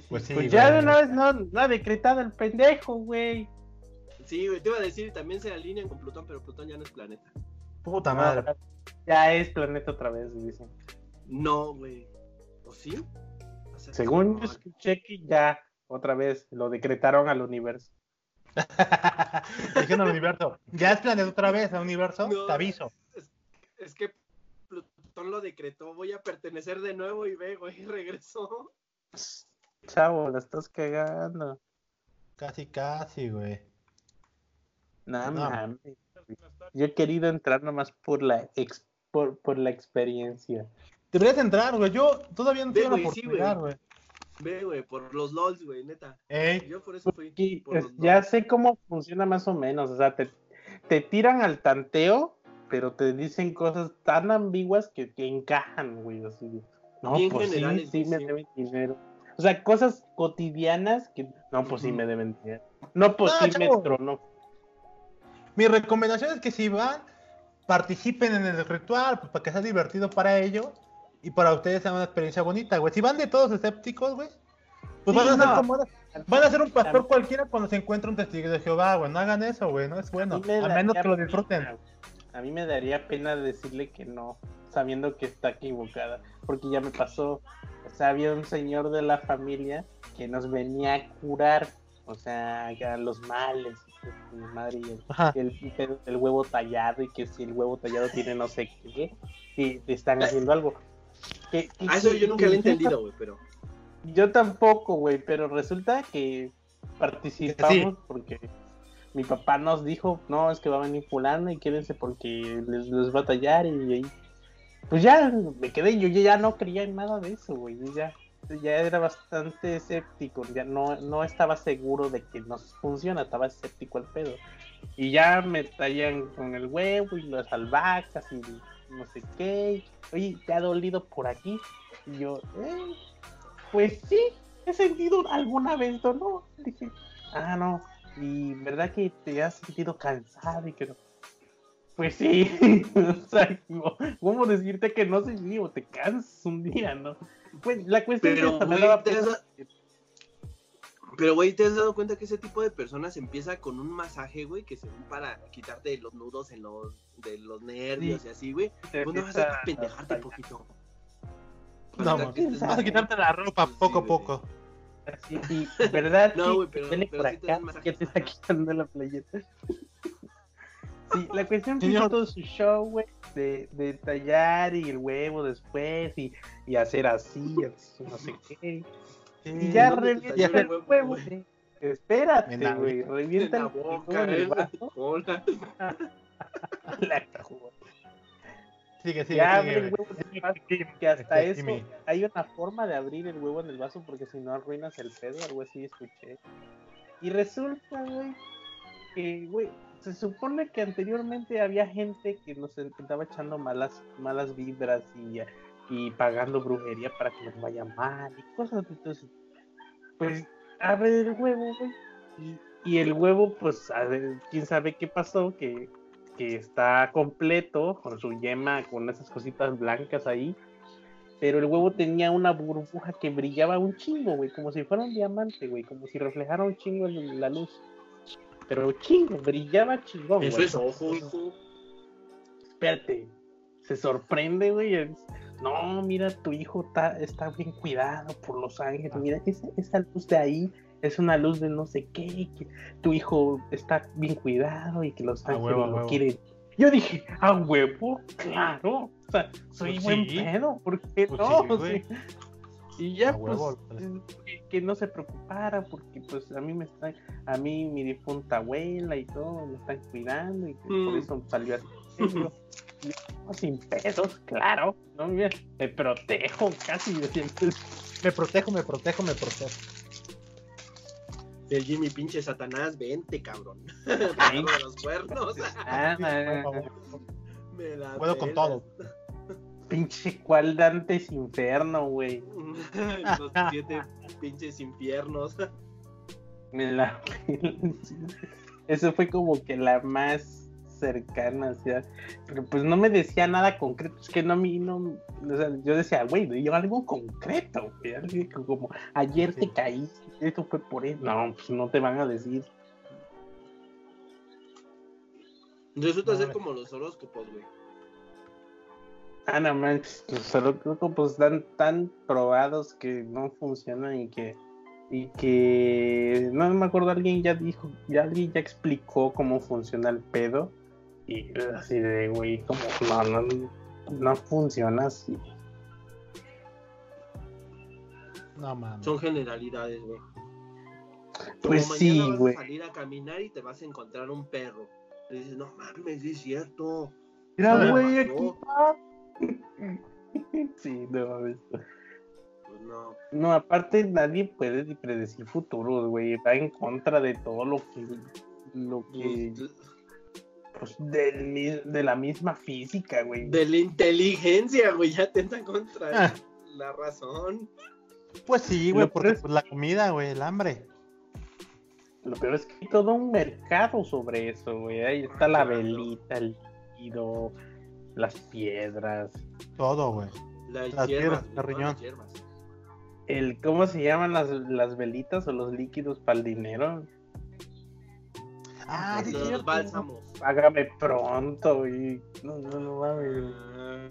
Pues sí, Pues ya de una vez no, no ha decretado el pendejo, güey. Sí, güey, te iba a decir, también se alinean con Plutón, pero Plutón ya no es planeta. Puta madre. Ya es planeta otra vez, dicen. No, güey. ¿O sí? O sea, Según yo escuché que ya otra vez lo decretaron al universo. <laughs> Diciendo al universo. Ya es planeta otra vez al universo. No. Te aviso. Es que Plutón lo decretó, voy a pertenecer de nuevo y ve, güey, regresó. Chavo, la estás cagando. Casi, casi, güey. No, No. Yo he querido entrar nomás por la ex- por, por la experiencia. Deberías entrar, güey. Yo todavía no tengo la güey, sí, oportunidad, güey. Ve, güey, por los LOLs, güey, neta. Yo por eso fui. Porque, por los ya LOLs. sé cómo funciona más o menos. O sea, te, te tiran al tanteo, pero te dicen cosas tan ambiguas que, que encajan, güey. Así no, Bien pues sí, sí, me deben dinero. O sea, cosas cotidianas que, no, pues sí me deben dinero. No, pues No, sí me chavo. tronó. Mi recomendación es que si van, participen en el ritual, pues para que sea divertido para ellos y para ustedes sea una experiencia bonita, güey. Si van de todos escépticos, güey, pues Sí, van a ser como van a ser un pastor cualquiera cuando se encuentra un testigo de Jehová, güey. No hagan eso, güey, no es bueno. A menos que lo disfruten. A mí me daría pena decirle que no, sabiendo que está equivocada, porque ya me pasó. O sea, había un señor de la familia que nos venía a curar, o sea, a los males, y mi madre y el, el, huevo tallado, y que si el huevo tallado tiene no sé qué, que te están haciendo algo. Que- que- Ah, eso que- yo nunca lo he que- entendido, güey, pero. yo tampoco, güey, pero resulta que participamos porque mi papá nos dijo, no, es que va a venir fulano y quédense porque les, les va a tallar y ahí. Pues ya me quedé, yo ya no creía en nada de eso, güey, ya, ya era bastante escéptico, ya no, no estaba seguro de que nos funciona, estaba escéptico al pedo. Y ya me tallan con el huevo y las albahacas y no sé qué. Oye, ¿te ha dolido por aquí? Y yo, eh, pues sí, he sentido alguna vez dolor. Dije, ah, no. Y verdad que te has sentido cansado y que no. Pues sí, <laughs> o sea, ¿cómo decirte que no sé vivo? Te cansas un día, ¿no? Pues la cuestión Pero, es güey, te has da- Pero, güey, ¿te has dado cuenta que ese tipo de personas empieza con un masaje, güey, que se ve para quitarte los nudos en los, de los nervios Sí. y así, güey? Te Pues no vas a pendejarte un poquito. No, estés Vas a quitarte la ropa Sí, poco a poco. así, y verdad No, güey, pero- pero por sí te acá, dan masajes que te está quitando la playeta. Sí, la cuestión hizo todo su show, güey, de, de tallar y el huevo después y, y hacer así, así, no sé qué. Y ya ¿Dónde te revienta el huevo, huevo, güey? güey. Espérate, En la- <laughs> güey, En revienta la el huevo boca, en el eh. vaso. Hola. La. Sigue, sigue, Ya sigue, abre el huevo en el vaso, que hasta Sí, eso hay una forma de abrir el huevo en el vaso porque si no arruinas el pedo, algo así escuché. Y resulta, güey, que, güey, se supone que anteriormente había gente que nos estaba echando malas, malas vibras y, y pagando brujería para que nos vaya mal y cosas entonces Pues abre el huevo, güey. Y, el huevo, pues, a ver, quién sabe qué pasó, que, que está completo, con su yema, con esas cositas blancas ahí. Pero el huevo tenía una burbuja que brillaba un chingo, güey, como si fuera un diamante, güey, como si reflejara un chingo la luz. Pero chingo, brillaba chingón, Eso güey. es ojo, hijo. Espérate, se sorprende, güey. No, mira, tu hijo está, está bien cuidado por los ángeles. Mira, esa, esa luz de ahí es una luz de no sé qué. Que tu hijo está bien cuidado y que los ángeles huevo, lo huevo. quieren. Yo dije, a huevo, claro. O sea, soy Pues buen sí. pedo, ¿por qué Pues no? Sí. <laughs> Y ya, pues, que, que no se preocupara, porque pues a mí me están, a mí mi difunta abuela y todo, me están cuidando, y que por Mm. eso salió así. <laughs> Y yo, "No, sin pedos, claro, no, mira, me protejo casi, Me protejo, me protejo, me protejo. El Jimmy pinche Satanás, vente, cabrón. <laughs> De los cuernos. ah, Por favor. <laughs> Me la Puedo con todo. Pinche cual Dantes Inferno, güey. <laughs> los siete pinches infiernos. La <laughs> Eso fue como que la más cercana, o sea, pero pues no me decía nada concreto, es que no a mí no, o sea, yo decía, güey, yo algo concreto, güey, algo como ayer te caí, esto fue por eso, no, pues no te van a decir, Resulta No, ser como los horóscopos, güey. Ah, no manches, los horóscopos están tan probados que no funcionan y que y que no me acuerdo alguien ya dijo ya alguien ya explicó cómo funciona el pedo y así de güey como no no no funciona así No mames. Son generalidades, güey. Como Pues mañana sí, vas a güey. salir a caminar y te vas a encontrar un perro. Y dices, no mames, sí es cierto. mira güey aquí está <laughs> sí no mames. Pues no. no aparte nadie puede ni predecir futuros güey va en contra de todo lo que lo que Pues, pues del mi- de la misma física güey De la inteligencia, güey, ya tentan contra Ah. la razón. Pues sí, güey, porque es- pues, la comida, güey, el hambre. Lo peor es que hay todo un mercado sobre eso, güey. Ahí está la Claro. velita, el líquido, las piedras, Todo, güey. Las, Las hierbas, piedras, güey, el todas riñón. las hierbas. el ¿cómo se llaman las, las velitas o los líquidos para el dinero? Ah, Los bálsamos. Págame pronto, y no, no, no mames. Ah,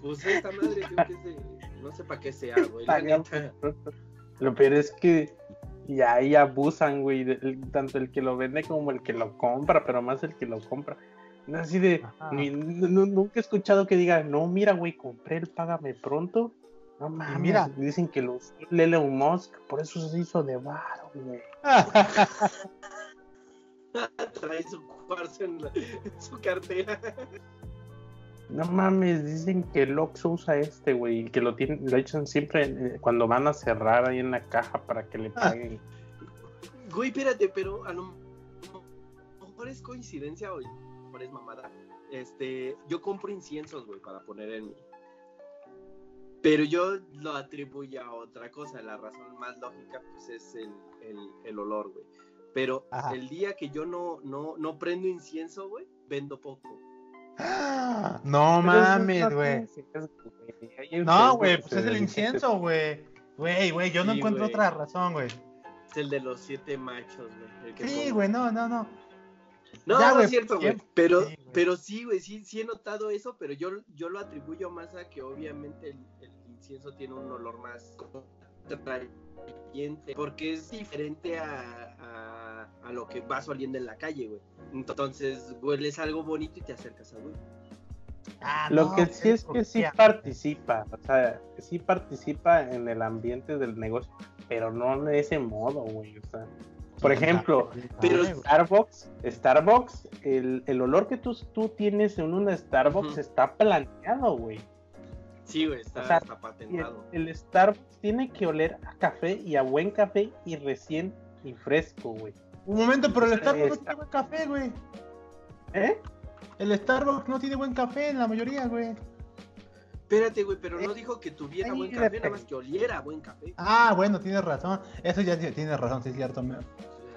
Pues esta madre creo que es de... No sé para qué sea, güey. la Págame neta. pronto. Lo peor es que ya ahí abusan, güey, tanto el que lo vende como el que lo compra, pero más el que lo compra. Así de, ni- nunca he escuchado que diga, no, mira, güey, compré el Págame Pronto. No mames, mira. dicen que lo usó el Elon Musk, por eso se hizo de varo, güey. <laughs> Trae su cuarzo en, la- en su cartera. No mames, dicen que el Oxxo usa este, güey, y que lo tienen, lo echan siempre eh, cuando van a cerrar ahí en la caja para que le Ah. paguen. Güey, espérate, pero a lo mejor es coincidencia o es mamada. Este, yo compro inciensos, güey, para poner en mi. Pero yo lo atribuyo a otra cosa. La razón más lógica, pues, es el, el- el olor, güey. Pero Ajá. el día que yo no, no, no prendo incienso, güey, vendo poco. <gasps> No mames, no güey. No, güey, pues es el incienso, güey. Güey, güey, yo no Sí, encuentro otra razón, güey. Es el de los siete machos, güey. Sí, güey, no, no, no. No, Ya, no es cierto, güey. Pero, sí, güey. pero sí, güey, sí, sí he notado eso, pero yo, yo lo atribuyo más a que obviamente el, el incienso tiene un olor más atrayente, porque es diferente a, a, a lo que vas oliendo en la calle, güey. Entonces, hueles algo bonito y te acercas a güey. Ah, Lo no, que sí es que sí participa, o sea, sí participa en el ambiente del negocio, pero no de ese modo, güey. O sea, por ejemplo, Pero- Ay, güey. Starbucks, Starbucks, el, el olor que tú, tú tienes en una Starbucks está planeado, güey. Sí, güey, está, O sea, está Y el, patentado. el Starbucks tiene que oler a café y a buen café y recién y fresco, güey. Un momento, pero el Está- Starbucks no tiene buen café, güey. ¿Eh? El Starbucks no tiene buen café en la mayoría, güey. Espérate, güey, pero no Eh, dijo que tuviera buen café, nada más que oliera buen café. Ah, bueno, tienes razón. Eso ya tienes razón, sí es cierto. Me,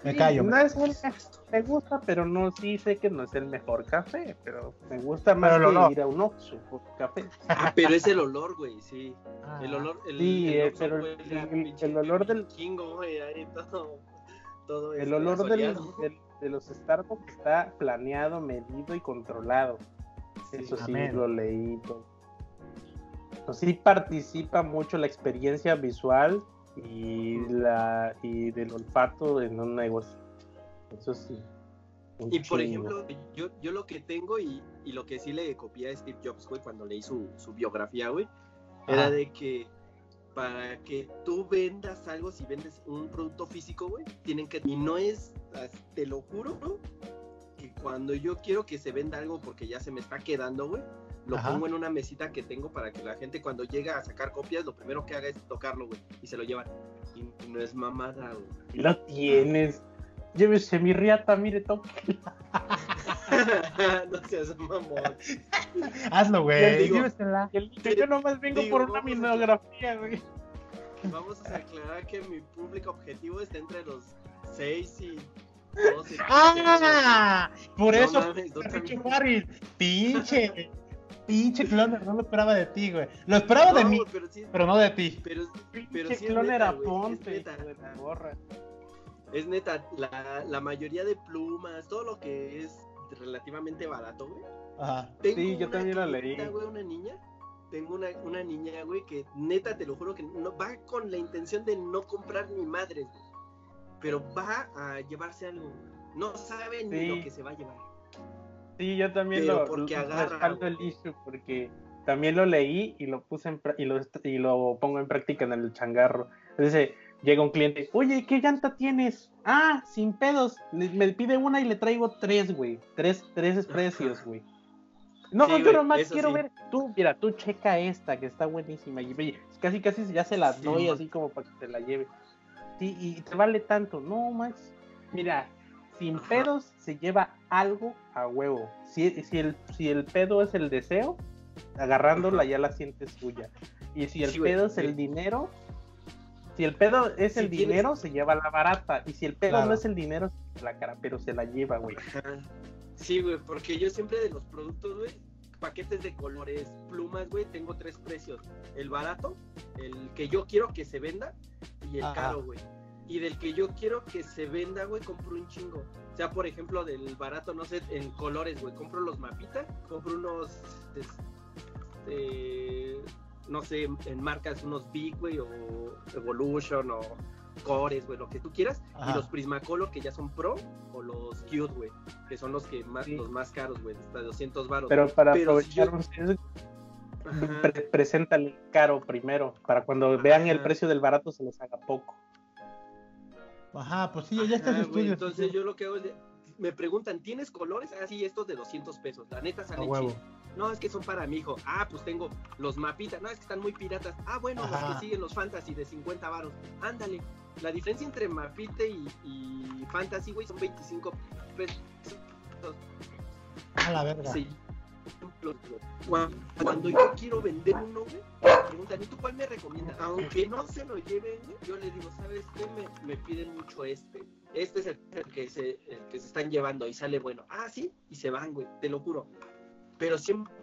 me callo. No me- es el me gusta, pero no, sí sé que no es el mejor café, pero me gusta más Pero el que olor. ir a un Oxxo por café. Ah, pero es el olor, güey, sí. Ah. El olor, el, Sí, el eh, Oxxo pero el- pinche el olor del- vikingo, güey, ahí todo, todo El este, olor del, del- de los Starbucks está planeado, medido y controlado. Eso sí, amén. lo leí. todo. Pues sí participa mucho la experiencia visual y la y del olfato en un negocio. Eso sí. Y por chingo. ejemplo, yo, yo lo que tengo y, y lo que sí le copié a Steve Jobs, güey, cuando leí su, su biografía, güey, era de que para que tú vendas algo, si vendes un producto físico, güey, tienen que... Y no es, te lo juro, ¿no? Que cuando yo quiero que se venda algo porque ya se me está quedando, güey, lo Ajá. pongo en una mesita que tengo para que la gente cuando llega a sacar copias, lo primero que haga es tocarlo, güey, y se lo llevan. Y no es mamada, güey. Y lo tienes. Llévese mi riata, mire, toque. <laughs> no seas mamón. <laughs> Hazlo, güey. llévesela. Yo nomás vengo Digo, por una minografía, güey. Vamos a aclarar que mi público objetivo está entre los 6 y 12. ¡Ah! Por No eso, mames, pinche. Pinche. Pinche cloner, no lo esperaba de ti, güey. Lo esperaba de mí, pero sí, pero no de ti. pero, pero Pinche sí es clon neta, era güey, sí ponte, es neta. de la borra. Es neta, la, la mayoría de plumas, todo lo que es relativamente barato, güey. Ajá. Tengo Sí, yo también la leí. güey, una niña. Tengo una, una niña, güey, que neta, te lo juro que no, va con la intención de no comprar ni madres, güey. Pero va a llevarse algo. No sabe ni lo que se va a llevar. Sí, yo también Pero lo, porque lo- agarra, el issue porque también lo leí y lo puse en y lo, y lo pongo en práctica en el changarro. Dice, llega un cliente, oye, ¿qué llanta tienes? Ah, sin pedos. Le- me pide una y le traigo tres, güey. Tres, tres precios, güey. No, Sí, yo nomás quiero sí. ver. Tú, mira, tú checa esta que está buenísima. Y casi, casi ya se la Sí, doy man. así como para que te la lleve. Sí, y te vale tanto. No, Max. Mira, sin pedos se lleva algo a huevo. Si, si, el, si el pedo es el deseo, agarrándola ya la sientes tuya. Y si el Sí, pedo es el dinero, si el pedo es el dinero, se lleva la barata. Y si el pedo Claro. no es el dinero, se la cara, pero se la lleva, güey. Sí, güey, porque yo siempre de los productos, güey, paquetes de colores, plumas, güey, tengo tres precios. El barato, el que yo quiero que se venda y el Ajá. caro, güey. Y del que yo quiero que se venda, güey, compro un chingo. O sea, por ejemplo, del barato, no sé, en colores, güey, compro los mapitas, compro unos, este, no sé, en marcas, unos Big, güey, o Evolution, o Cores, güey, lo que tú quieras. Ajá. Y los Prismacolor, que ya son Pro, o los Cute, güey, que son los que más, Sí. los más caros, güey, hasta 200 baros. Pero para Pero si aprovechar yo- pre- preséntale caro primero, para cuando vean el precio del barato se les haga poco. Ajá, pues sí, ya está estudio. entonces yo lo que hago es, de- me preguntan, ¿tienes colores? Ah, sí, estos de 200 pesos. La neta salen chidos. No, es que son para mi hijo. Ah, pues tengo los mapitas. No, es que están muy piratas. Ah, bueno, Ajá. los que siguen los fantasy de 50 varos. Ándale. La diferencia entre mapite y, y fantasy, güey, son 25 pesos. A la verga. Sí. Cuando, cuando yo quiero vender uno, güey, me preguntan, ¿y tú cuál me recomiendas? Aunque no se lo lleven, yo les digo, ¿sabes qué? Me, me piden mucho este. Este es el, el que se, el que se están llevando y sale bueno. Ah, sí, y se van, güey, te lo juro. Pero siempre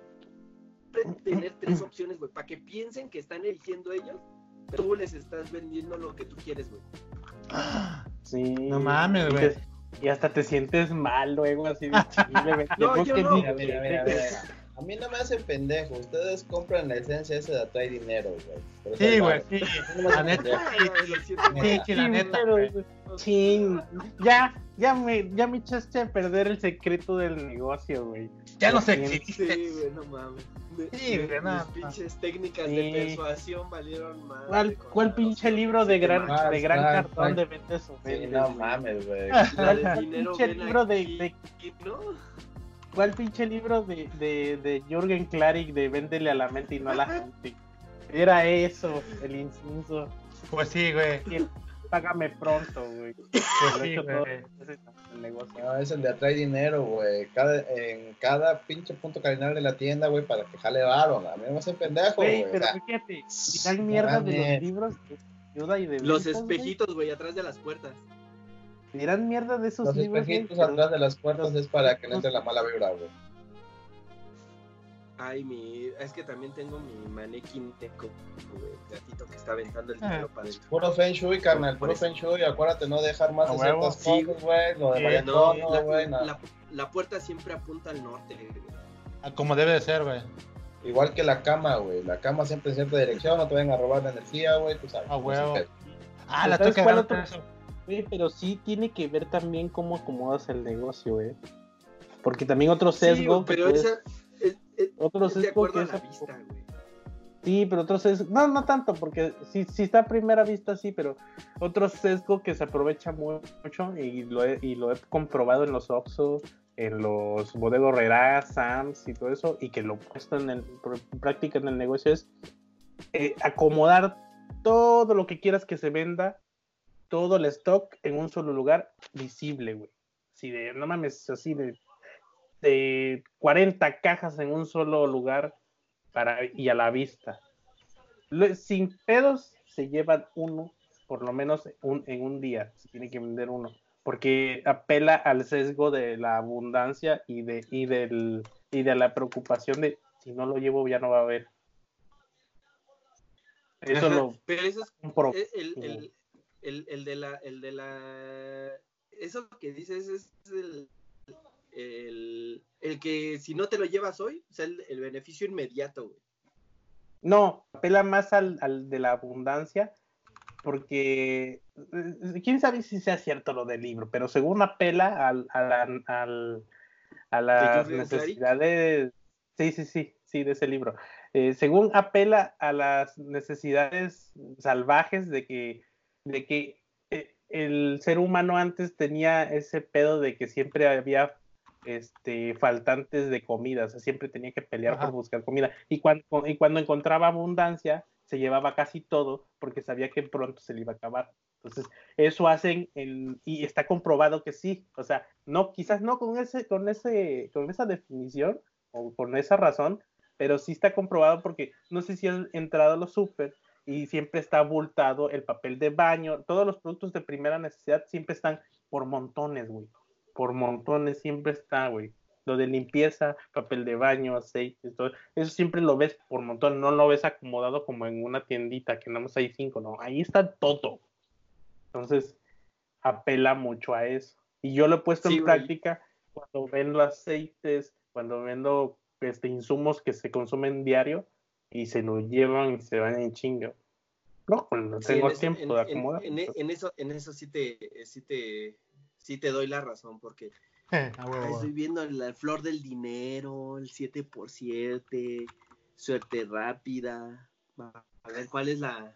tener tres opciones, güey, para que piensen que están eligiendo ellos, pero tú les estás vendiendo lo que tú quieres, güey. Sí. No mames, güey. Y hasta te sientes mal luego, así de <laughs> chile. No, Después yo que no. ni- Mira, mira, mira, mira. A mí no me hacen pendejo. Ustedes compran la esencia esa de atrae dinero, güey. Sí, güey, <laughs> sí. La neta, Sí, la neta, Chin, ya, ya me, ya me echaste a perder el secreto del negocio, güey. Ya no sé Sí, Sí, existe. güey, no mames. Me- Sí, güey, mis no. pinches técnicas Sí. de persuasión valieron más. ¿Cuál, cuál pinche libro de gran, más, de gran más, cartón más. de ventas o Sí, no mames, güey. <laughs> ¿Cuál pinche libro de- de- ¿no? ¿Cuál pinche libro de, de, de Jürgen Klarik de Véndele a la mente y no a la <laughs> gente? Era eso, el incienso. Pues sí, güey. Págame pronto, güey. <laughs> Sí, todo el negocio. No, es el de atrae dinero, güey. Cada, en cada pinche punto cardinal de la tienda, güey, para que jale varo. A mí no me hacen pendejo, Güey. O pero sea, fíjate, dirán mierda de los libros ayuda y de Los espejitos, güey, atrás de las puertas. Dirán mierda de esos los libros, güey, espejitos atrás de las puertas es para que no entre la mala vibra, güey. Ay, mi. Es que también tengo mi manequín teco, güey, gatito que está aventando el Ah. dinero para adentro. Puro Feng Shui, carnal, puro. Feng Shui. Acuérdate no dejar más de ciertas Sí, cosas, güey. Lo de No, Antonio, la, güey. la- la puerta siempre apunta al norte, güey. Ah, Como debe de ser, güey. Igual que la cama, güey. La cama siempre en cierta dirección, no te vayan a robar la energía, güey. Tú sabes. A huevo. Ah, la. Güey, pero sí tiene que ver también cómo acomodas el negocio, güey. Porque también otro sesgo pero esa. Es, es- otro es de acuerdo a es la aco- vista, güey. Sí, pero otro sesgo, no, no tanto, porque si, si está a primera vista, sí, pero otro sesgo que se aprovecha mucho y lo he, y lo he comprobado en los Oxxo, en los Bodego Herrera, Sams y todo eso, y que lo he puesto en, el, en práctica en el negocio es eh, acomodar todo lo que quieras que se venda, todo el stock en un solo lugar visible, güey. Así de, no mames, así de, de 40 cajas en un solo lugar para, y a la vista. Sin pedos se llevan uno, por lo menos un- en un día, se tiene que vender uno, porque apela al sesgo de la abundancia y de, y del, y de la preocupación de si no lo llevo ya no va a haber. Eso Ajá, lo Pero eso es el, el, el- el de la, el de la, eso que dices es el, el, el que si no te lo llevas hoy, o sea, el, el beneficio inmediato, güey. No, apela más al, al de la abundancia, porque eh, quién sabe si sea cierto lo del libro, pero según apela al, a, la- al- a las necesidades, sí, sí, sí, sí, de ese libro. Eh, según apela a las necesidades salvajes de que, de que eh, el ser humano antes tenía ese pedo de que siempre había este, faltantes de comida, o sea, siempre tenía que pelear Ajá. por buscar comida. Y cuando, y cuando encontraba abundancia, se llevaba casi todo porque sabía que pronto se le iba a acabar. Entonces, eso hacen en- y está comprobado que sí. O sea, no, quizás no con ese, con ese, con esa definición o con esa razón, pero sí está comprobado porque no sé si han entrado a los súper y siempre está abultado el papel de baño, todos los productos de primera necesidad siempre están por montones, güey. Por montones siempre está, güey. Lo de limpieza, papel de baño, aceite, todo eso siempre lo ves por montón, no lo ves acomodado como en una tiendita que nada más hay cinco, no, ahí está todo. Entonces, apela mucho a eso. Y yo lo he puesto Sí, en güey. práctica cuando vendo aceites, cuando vendo este, insumos que se consumen diario y se lo llevan y se van en chinga. No, Sí, tengo en tiempo en- de acomodar. En, en eso, en eso sí te, sí te, sí te doy la razón, porque Eh, <laughs> a huevo, Ay, huevo. estoy viendo la flor del dinero, el 7x7, suerte rápida. A ver cuál es la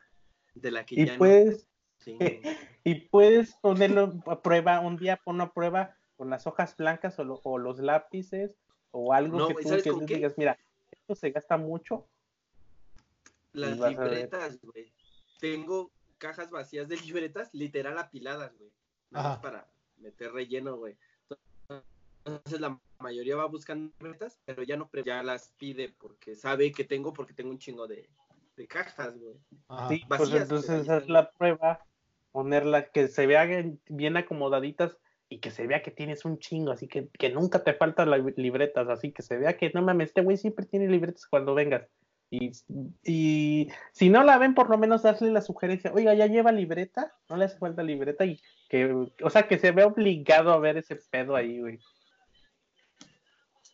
de la que y ya puedes, no <laughs> y puedes ponerlo a prueba, un día ponlo a prueba con las hojas blancas o, lo- o los lápices o algo No, que tú ¿sabes que tú digas, mira, esto se gasta mucho. Las libretas, güey. Tengo cajas vacías de <laughs> libretas, literal apiladas, güey. Para meter relleno, güey. Entonces la mayoría va buscando libretas, pero ya no ya las pide porque sabe que tengo, porque tengo un chingo de, de cajas, güey. Sí, pues vacías, entonces güey, ahí hacer están. la prueba, ponerla, que se vean bien acomodaditas y que se vea que tienes un chingo, así que, que nunca te faltan las libretas, así que se vea que no mames, este güey siempre tiene libretas cuando vengas. Y, y si no la ven, por lo menos darle la sugerencia, oiga, ya lleva libreta, no le hace falta libreta y que, o sea, que se vea obligado a ver ese pedo ahí, güey.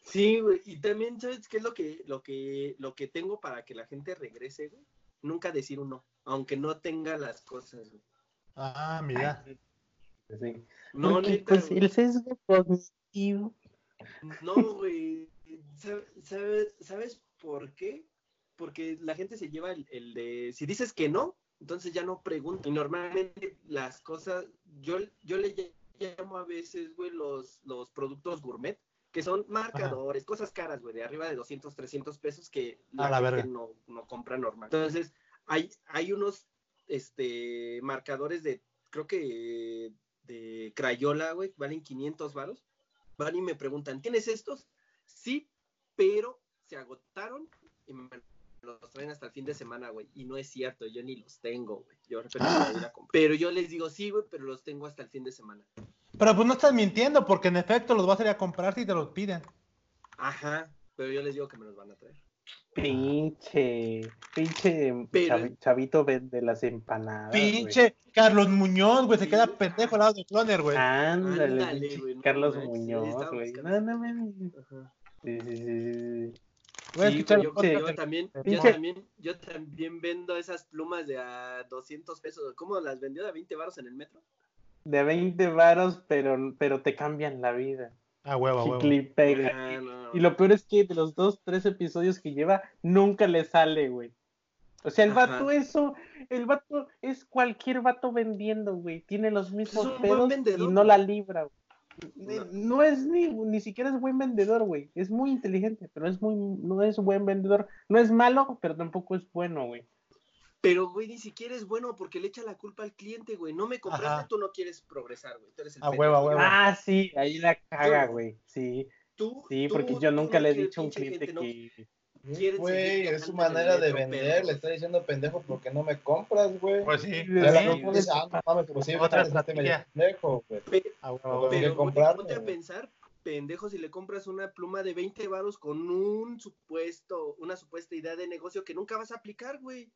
Sí, güey, y también, ¿sabes qué es lo que, lo que, lo que tengo para que la gente regrese, güey? Nunca decir un no, aunque no tenga las cosas, güey. Ah, mira. Sí. No, Porque, neta, pues güey. el sesgo cognitivo. No, güey. ¿Sabe- sabe- ¿Sabes por qué? Porque la gente se lleva el, el de, si dices que no, entonces ya no pregunta. Y normalmente las cosas, yo, yo le llamo a veces, güey, los, los productos gourmet, que son marcadores, cosas caras, güey, de arriba de 200, 300 pesos que la gente no, no compra normal. Entonces, hay, hay unos este, marcadores de, creo que de Crayola, güey, valen 500 varos. Van y me preguntan, ¿tienes estos? Sí, pero se agotaron y me los traen hasta el fin de semana, güey. Y no es cierto, yo ni los tengo, güey. Yo de repente me voy a ir a comprar. Pero yo les digo, sí, güey, pero los tengo hasta el fin de semana. Pero pues no estás mintiendo, porque en efecto los vas a ir a comprar si te los piden. Ajá, pero yo les digo que me los van a traer. Pinche, pinche Pero- chavito vende las empanadas. Pinche Carlos Muñoz, güey, se queda pendejo al lado de Cloner, güey. Ándale, Ándale, no Carlos Muñoz, güey. No, no. Ajá. Sí, sí, sí, sí, sí. Yo, también, yo también, yo también vendo esas plumas de a 200 pesos. ¿Cómo las vendió de a 20 baros en el metro? De 20 varos, pero, pero te cambian la vida. Ah, huevo, huevo. Chicle y pega. Ah, no, no. Y lo peor es que de los dos, tres episodios que lleva, nunca le sale, güey. O sea, el Ajá. vato eso, el vato es cualquier vato vendiendo, güey. Tiene los mismos un buen pedos y no la libra, güey. No. No. es ni, ni siquiera es buen vendedor, güey. Es muy inteligente, pero es muy, no es buen vendedor. No es malo, pero tampoco es bueno, güey. Pero, güey, ni siquiera es bueno porque le echa la culpa al cliente, güey. No me compraste, Ajá. tú no quieres progresar, güey. Tú eres el A pendejo. huevo, a huevo. Ah, sí, ahí la caga, no. güey. Sí, Tú, sí, tú- porque yo nunca le he quieres, dicho a un cliente no- que. Güey, es su manera de vender. Le está diciendo pendejo porque no me compras, güey. Pues sí. Sí, Ya la sí, loco dice, no mames, pero sí, Otra medio estrategia. pendejo, güey. Pero- ponte a pensar, pendejo, si le compras una pluma de 20 varos con un supuesto, una supuesta idea de negocio que nunca vas a aplicar, güey.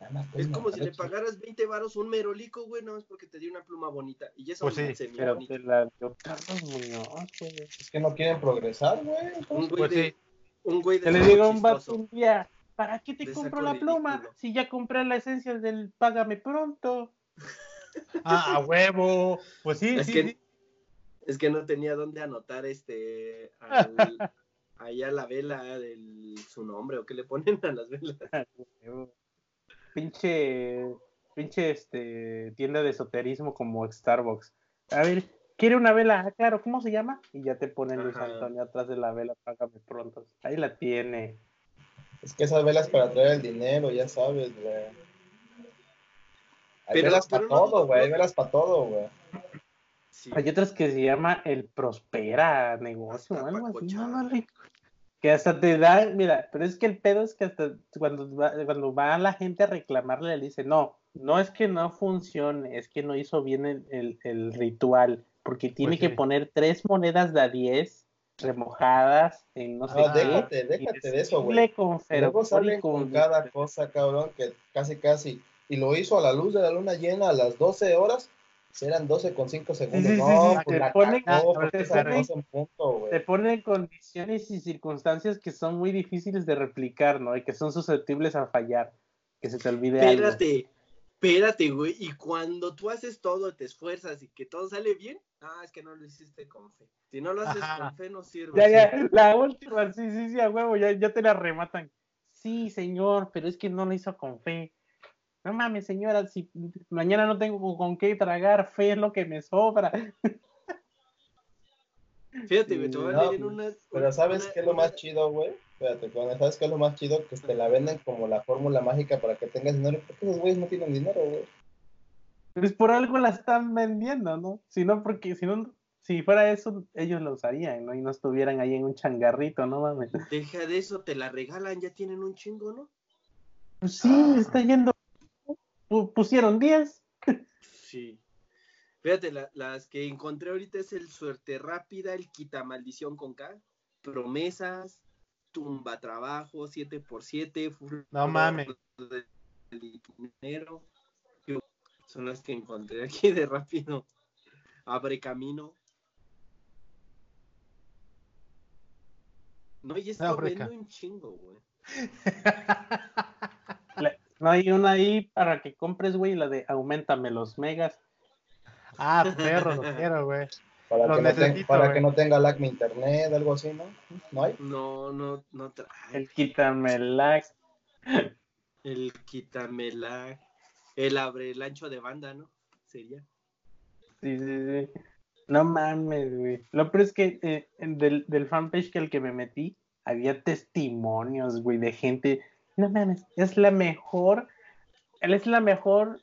Nada más, Es como si le pagaras 20 varos un merolico, güey, no es porque te dio una pluma bonita. Y ya es Pues sí, Pero bonita. te la dio Carlos Muñoz, güey. Es que no quieren progresar, güey. Un güey Pues de, sí. Un güey de Se le saco digo a un vato un día, ¿para qué te compro la pluma ridículo. si ya compré la esencia del págame pronto? <laughs> Ah, a huevo. Pues sí, Es sí, que- sí. Es que no tenía dónde anotar este al, <laughs> allá la vela del su nombre o qué le ponen a las velas. <laughs> pinche, pinche este, tienda de esoterismo como Starbucks. A ver, ¿quiere una vela? Claro, ¿cómo se llama? Y ya te ponen Luis. Antonio atrás de la vela, págame pronto. Ahí la tiene. Es que esas velas para traer el dinero, ya sabes, güey. Hay Pero- velas para no- todo, güey. Hay velas para todo, güey. Sí. Hay otras que se llama el Prospera Negocio o algo así. no, no Que hasta te da, mira, pero es que el pedo es que hasta cuando va, cuando va la gente a reclamarle, le dice, no, no es que no funcione, es que no hizo bien el, el- el ritual, porque tiene Pues que sí. poner tres monedas de a 10 remojadas en no sé No, qué. déjate, déjate de eso, güey. Luego salen con con cada cosa, cabrón, que casi, casi. Y lo hizo a la luz de la luna llena a las 12 horas. Eran 12 con 5 segundos. sí, sí, no, sí, pues te la ponen- cagó, te ponen- en punto, te ponen condiciones y circunstancias que son muy difíciles de replicar, ¿no? Y que son susceptibles a fallar, que se te olvide algo. Espérate, espérate, güey. Y cuando tú haces todo, te esfuerzas y que todo sale bien, ah, es que no lo hiciste con fe. Si no lo haces Ajá. con fe, no sirve. Ya, ya, la última, sí, sí, sí, a huevo, ya, ya te la rematan. Sí, señor, pero es que no lo hizo con fe. No mames, señora, si mañana no tengo con, qué tragar, fe es lo que me sobra. Fíjate, voy a No, leer una. Pero ¿sabes una- qué es lo una- más chido, güey? Espérate, cuando ¿sabes qué es lo más chido? Que te la venden como la fórmula mágica para que tengas dinero. Porque esos güeyes no tienen dinero, güey. Pues por algo la están vendiendo, ¿no? Si no, porque si no, si fuera eso, ellos lo usarían, ¿no? Y no estuvieran ahí en un changarrito, ¿no mames? Deja de eso, te la regalan, ya tienen un chingo, ¿no? Pues sí, está yendo. Pu- Pusieron 10. Sí. Fíjate, la- las que encontré ahorita es el suerte rápida, el quita maldición con K, promesas, tumba trabajo, 7x7, No mames. del dinero. Son las que encontré aquí de rápido. Abre camino. No, y esto Abre vende un chingo, güey. <laughs> No hay una ahí para que compres, güey, la de aumentame los megas. Ah, perro, lo quiero, güey. Para, Lo que no, ten- para güey. que no tenga lag mi internet, algo así, ¿no? ¿No hay? No, no, no trae. El quítame lag. El quítamela. El abre el ancho de banda, ¿no? Sería. Sí, sí, sí. No mames, güey. Lo peor es que eh, del, del fanpage que el que me metí, había testimonios, güey, de gente. No mames, es la mejor. Él es la mejor.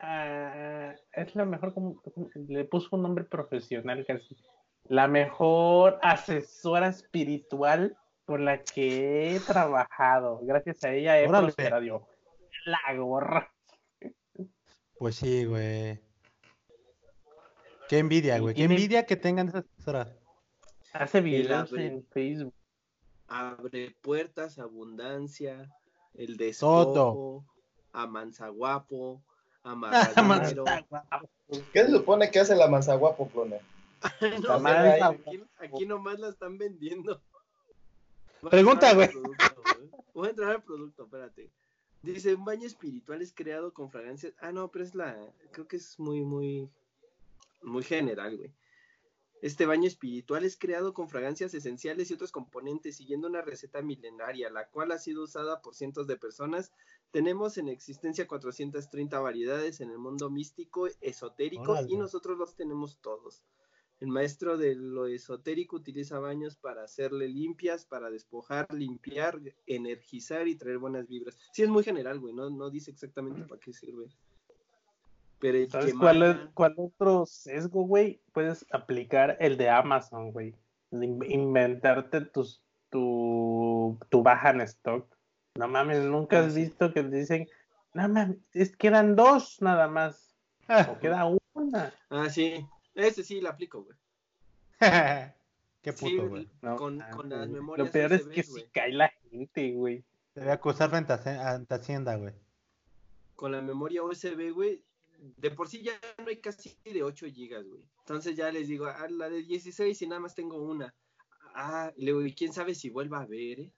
ah, es la mejor, como le puso un nombre profesional casi. La mejor asesora espiritual con la que he trabajado. Gracias a ella he Órale. prosperado. La gorra. Pues sí, güey. Qué envidia, güey. Qué Tiene- envidia que tengan esas horas. Hace videos abre- en Facebook. Abre puertas, abundancia, el despojo, Todo. <laughs> amanzaguapo, amarradero. ¿Qué se supone que hace la manzaguapo, clone? <laughs> no, La sé, manza- aquí, aquí nomás la están vendiendo. Voy a Pregunta, güey. Voy a entrar al producto, espérate. Dice, un baño espiritual es creado con fragancias. Ah, no, pero es la. Creo que es muy, muy. Muy general, güey. Este baño espiritual es creado con fragancias esenciales y otros componentes, siguiendo una receta milenaria, la cual ha sido usada por cientos de personas. Tenemos en existencia 430 variedades en el mundo místico, esotérico, Órale. y nosotros los tenemos todos. El maestro de lo esotérico utiliza baños para hacerle limpias, para despojar, limpiar, energizar y traer buenas vibras. Sí, es muy general, güey, no, no dice exactamente para qué sirve. Pero el ¿Sabes que cuál, es- mana- cuál otro sesgo, güey? Puedes aplicar el de Amazon, güey. Inventarte tus, tu, tu baja en stock. No mames, nunca Ah, has sí. visto que te dicen, no mames, es, quedan dos nada más. <laughs> O queda una. Ah, sí, ese sí lo aplico, güey. <laughs> Qué Sí, puto, güey. No con, las memorias Lo peor es USB, que sí güey. cae la gente, güey. Te voy a acusar frente a ante Hacienda, güey. con la memoria USB, güey, de por sí ya no hay casi de 8 gigas, güey. Entonces ya les digo, ah, la de 16 y nada más tengo una. Ah, y luego, ¿y quién sabe si vuelva a ver, eh?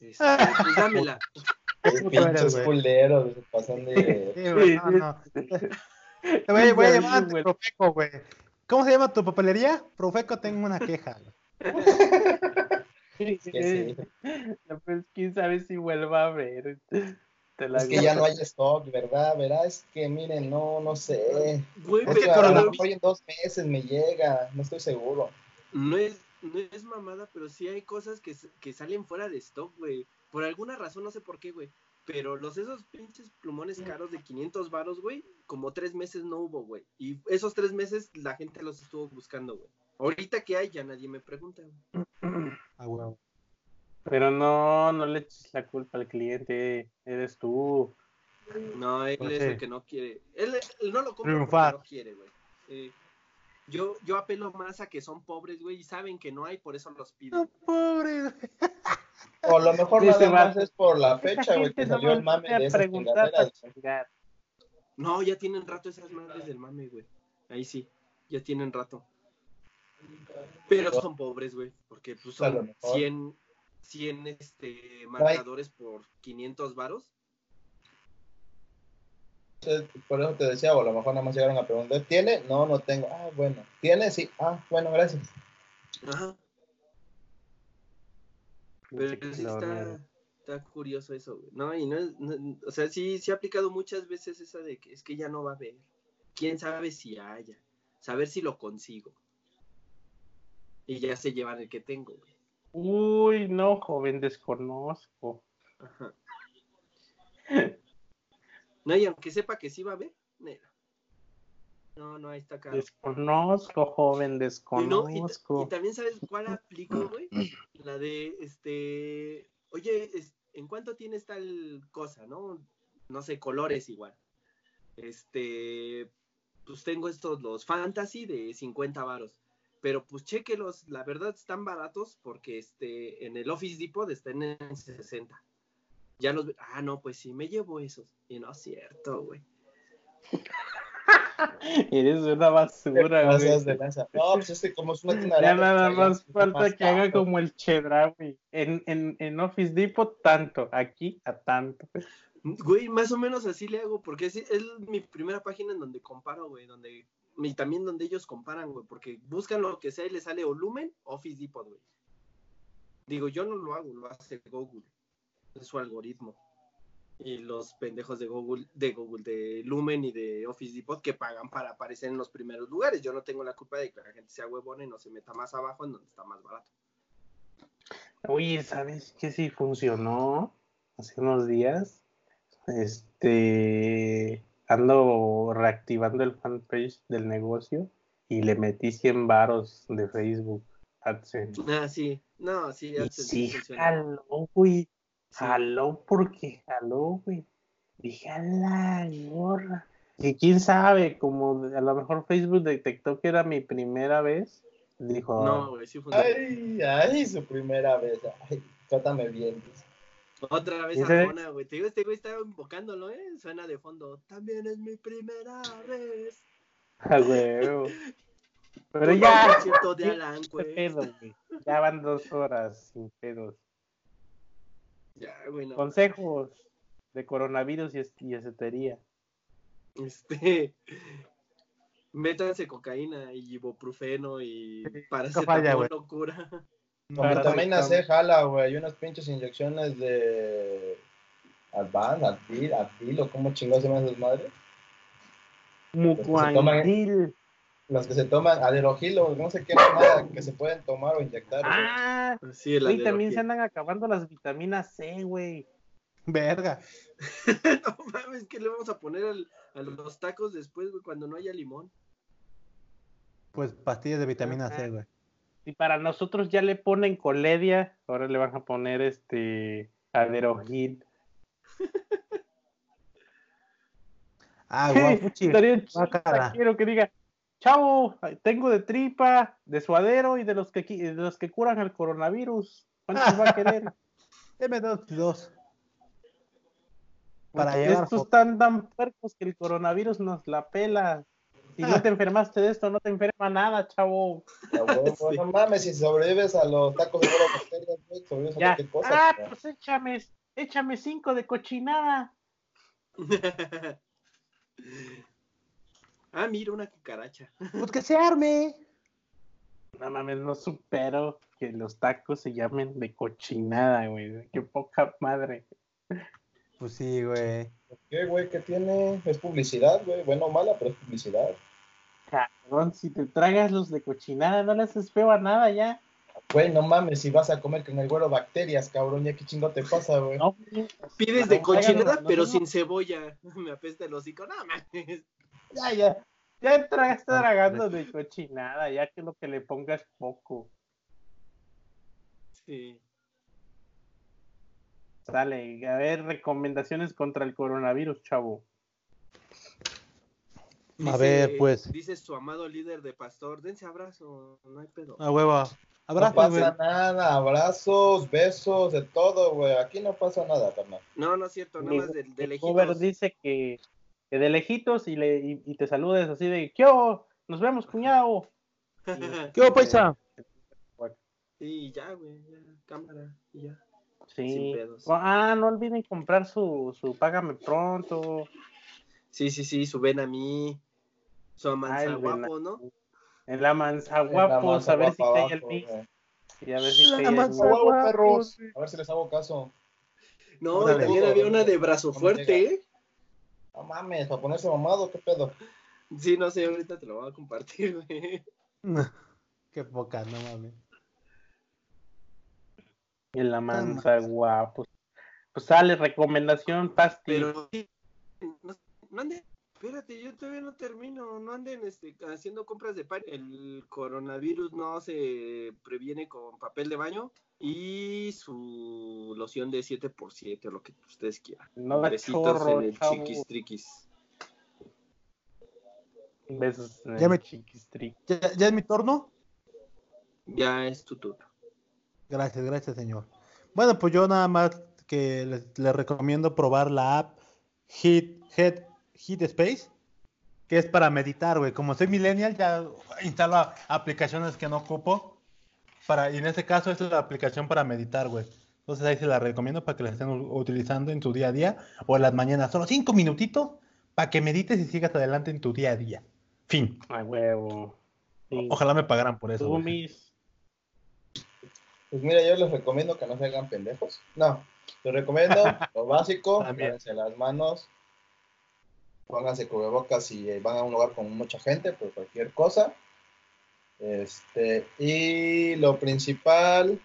Este, <laughs> pues dámela. Pinches culeros pasan de. Sí, güey, no, no. <laughs> Te voy, voy a llamar. Profeco, güey. ¿Cómo se llama tu papelería? Profeco, tengo una queja. güey. <laughs> que sí. No, pues quién sabe si vuelva a ver. Te la Es que ya no hay stock, ¿verdad? Verá, es que miren, no, no sé. Güey, Es que pero a lo mejor en dos meses me llega, no estoy seguro. no es, no es mamada, pero sí hay cosas que, que salen fuera de stock, güey. Por alguna razón, no sé por qué, güey. Pero los esos pinches plumones caros de 500 varos, güey, como tres meses no hubo, güey. Y esos tres meses la gente los estuvo buscando, güey. Ahorita que hay, ya nadie me pregunta, güey. <clears throat> Ah, huevo. Pero no, no le eches la culpa al cliente, eres tú. No, él ¿Por es el que no quiere. Él, él no lo compra Triunfar. porque no quiere, güey. Sí. Yo, yo apelo más a que son pobres, güey, y saben que no hay, por eso los piden. No, pobre. güey. <laughs> O a lo mejor Sí, se nada más es por la fecha, güey, que salió el mame de a esas chingaderas. No, ya tienen rato esas madres del mame, güey. Ahí sí, ya tienen rato. Pero son pobres, güey, porque pues son mejor. 100, 100 este, marcadores por 500 varos. Entonces, Por eso te decía, o a lo mejor nada más llegaron a preguntar, ¿tiene? No, no tengo. Ah, bueno. ¿Tiene? Sí. Ah, bueno, gracias. Ajá. Pero sí está, está curioso eso, güey. No, y no, es- no- o sea, sí, sí ha aplicado muchas veces esa de que es que ya no va a haber. Quién sabe si haya. Saber si lo consigo. Y ya se llevan el que tengo, güey. Uy, no, joven, desconozco. Ajá. <laughs> No, y aunque sepa que sí va a haber, neta. No, no, ahí está caro. Desconozco, joven, Y, no, y, desconozco. y también sabes cuál aplico, güey. La de, este, oye, es- ¿en cuánto tienes tal cosa, no? No sé, colores igual. Este, pues tengo estos, los fantasy de 50 varos. Pero pues chequelos, la verdad están baratos porque este, en el Office Depot están en 60. Ya los, ah, no, pues sí, me llevo esos. Y no es cierto, güey. <laughs> Eres una basura, Gracias güey. de lanza. No, pues es que como es una tienda Ya nada pues, más es falta más que haga como el Chedra, güey. En, en, en Office Depot, tanto. Aquí, a tanto. Güey, más o menos así le hago, porque es, es mi primera página en donde comparo, güey, donde, y también donde ellos comparan, güey, porque buscan lo que sea y les sale o Lumen o Office Depot, güey. Digo, yo no lo hago, lo hace Google, es su algoritmo. Y los pendejos de Google, de Google, de Lumen y de Office Depot que pagan para aparecer en los primeros lugares. Yo no tengo la culpa de que la gente sea huevona y no se meta más abajo en donde está más barato. Oye, ¿sabes qué sí funcionó hace unos días? Este, ando reactivando el fanpage del negocio y le metí 100 varos de Facebook AdSense. Ah, sí, no, sí, Y AdSense sí, funciona. jaló, güey. Sí. Jaló porque jaló, güey. Dije, a la gorra. Y quién sabe, como a lo mejor Facebook detectó que era mi primera vez. Dijo, No, güey, sí funciona. Ay, ay, su primera vez. Ay, trátame bien. Otra vez ¿Y ese? Arjona, güey. Te digo, este güey está invocándolo, ¿eh? Suena de fondo. También es mi primera vez. <laughs> a huevo. <laughs> Pero Fue ya, pedo, güey. Ya van dos horas sin pedos. Ya, güey, no. Consejos de coronavirus y, es- y esotería. Este. Métanse cocaína y ibuprofeno y paracetamol güey. locura. Con vitamina C jala, güey. Y unas pinches inyecciones de Advan, Advil, Advil o cómo chingados se llaman esas madres. Mucuandil. Las que se toman, aderogil o no sé qué nada que se pueden tomar o inyectar. güey. Ah, Sí, el güey, también se andan acabando las vitaminas C, güey. Verga. <laughs> No mames, ¿qué le vamos a poner al- a los tacos después, güey, cuando no haya limón? Pues pastillas de vitamina C, güey. Y para nosotros ya le ponen coledia, ahora le van a poner este aderogil. Ah, <laughs> guapuchi. Estaría chido, quiero que diga, chavo, tengo de tripa, de suadero y de los que de los que curan el coronavirus. ¿Cuántos va a querer? <laughs> Deme dos dos. Para Porque llevar estos están tan puercos que el coronavirus nos la pela. Si no te <laughs> enfermaste de esto, no te enferma nada, chavo. A huevo, <laughs> No mames, si sobrevives a los tacos de huevo güey, sobrevives a Ya. cualquier cosa. Ah, pues échame, échame cinco de cochinada. Ah, mira, una cucaracha. Pues que se arme. No mames, no supero que los tacos se llamen de cochinada, güey. Qué poca madre. Pues sí, güey. ¿Qué, güey? ¿Qué tiene? Es publicidad, güey. Bueno o mala, pero es publicidad. Cabrón, si te tragas los de cochinada, no le haces feo a nada ya. Güey, no mames, si vas a comer con el güero bacterias, cabrón, ya qué chingo te pasa, güey. No. Pides de No, cochinada, no, no, pero no. sin cebolla. <laughs> Me apesta el hocico. No mames. Ya, ya. Ya estás tragando de cochinada, ya que lo que le pongas poco. Sí. Sale, a ver, recomendaciones contra el coronavirus, chavo. A ver, pues. Dice su amado líder de pastor, dense abrazo, no hay pedo. A huevo. No Abrazo, pasa güey. nada, abrazos, besos, de todo, güey. Aquí no pasa nada, carnal. No, no es cierto, nada más de, de lejitos. dice que, que de lejitos y, le, y, y te saludes así de, ¿qué hubo? Nos vemos, cuñado. <laughs> ¿Qué hubo, paisa? Sí, ya, güey, ya, cámara, y ya. Sí. Sin pedos. Ah, no olviden comprar su, su Págame Pronto. Sí, sí, sí, su ven a mí, su Ah, amanza el ven a- ¿no? Ver si cae el mix. Y a ver si cae el perros. A ver si les hago caso. No, también había una de brazo ¿Cómo fuerte? ¿eh? No mames, para ponerse mamado, ¿qué pedo? Sí, no sé, ahorita te lo voy a compartir, güey. <laughs> Qué poca, no mames. En la mansa guapos. Pues sale recomendación, Pasti. Pero sí, no, no anden, espérate, yo todavía no termino, no anden este, haciendo compras de pan. El coronavirus no se previene con papel de baño y su loción de 7x7, lo que ustedes quieran. No da Besitos chorro, en el chavo. chiquis triquis. Besos en Ya el me- chiquistri. ¿Ya, ya es mi turno? Ya es tu turno. Gracias, gracias, señor. Bueno, pues yo nada más que les, les recomiendo probar la app Hit, Head, Hit Space, que es para meditar, güey. Como soy millennial, ya instalo aplicaciones que no ocupo. Para, y en este caso es la aplicación para meditar, güey. Entonces ahí se la recomiendo para que la estén utilizando en tu día a día o en las mañanas. Solo cinco minutitos para que medites y sigas adelante en tu día a día. Fin. A huevo. Sí. Ojalá me pagaran por eso. Pues mira, yo les recomiendo que no se hagan pendejos. No, les recomiendo <laughs> lo básico, lávense las manos, pónganse cubrebocas si van a un lugar con mucha gente, por cualquier cosa. Este, y lo principal,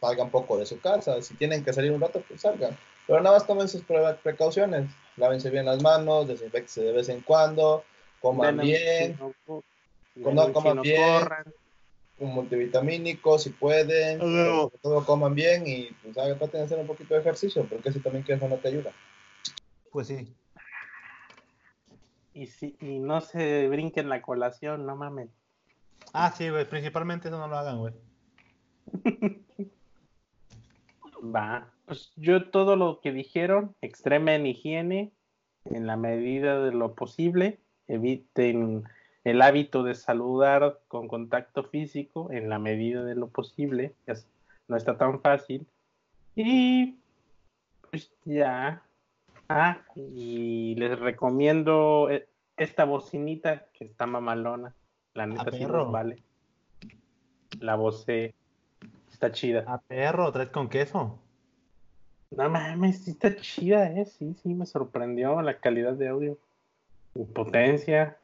salgan poco de su casa. Si tienen que salir un rato, pues salgan. Pero nada más tomen sus pre- precauciones. Lávense bien las manos, desinfectense de vez en cuando, coman Denle bien, denle un coman bien. corran. un multivitamínico si pueden, A huevo. sobre todo coman bien y pues traten de hacer un poquito de ejercicio, porque si también que eso no te ayuda. Pues sí. Y, si, y no se brinquen la colación, no mames. Ah, sí, güey. Principalmente eso no lo hagan, güey. Va. Pues yo todo lo que dijeron, extremen higiene en la medida de lo posible, eviten el hábito de saludar con contacto físico en la medida de lo posible, es- no está tan fácil. Y pues ya. Ah, y les recomiendo eh, esta bocinita que está mamalona. La neta sí nos vale. La voce está chida. A perro, traes con queso. No mames, sí está chida, eh. Sí, sí, me sorprendió la calidad de audio. Y potencia.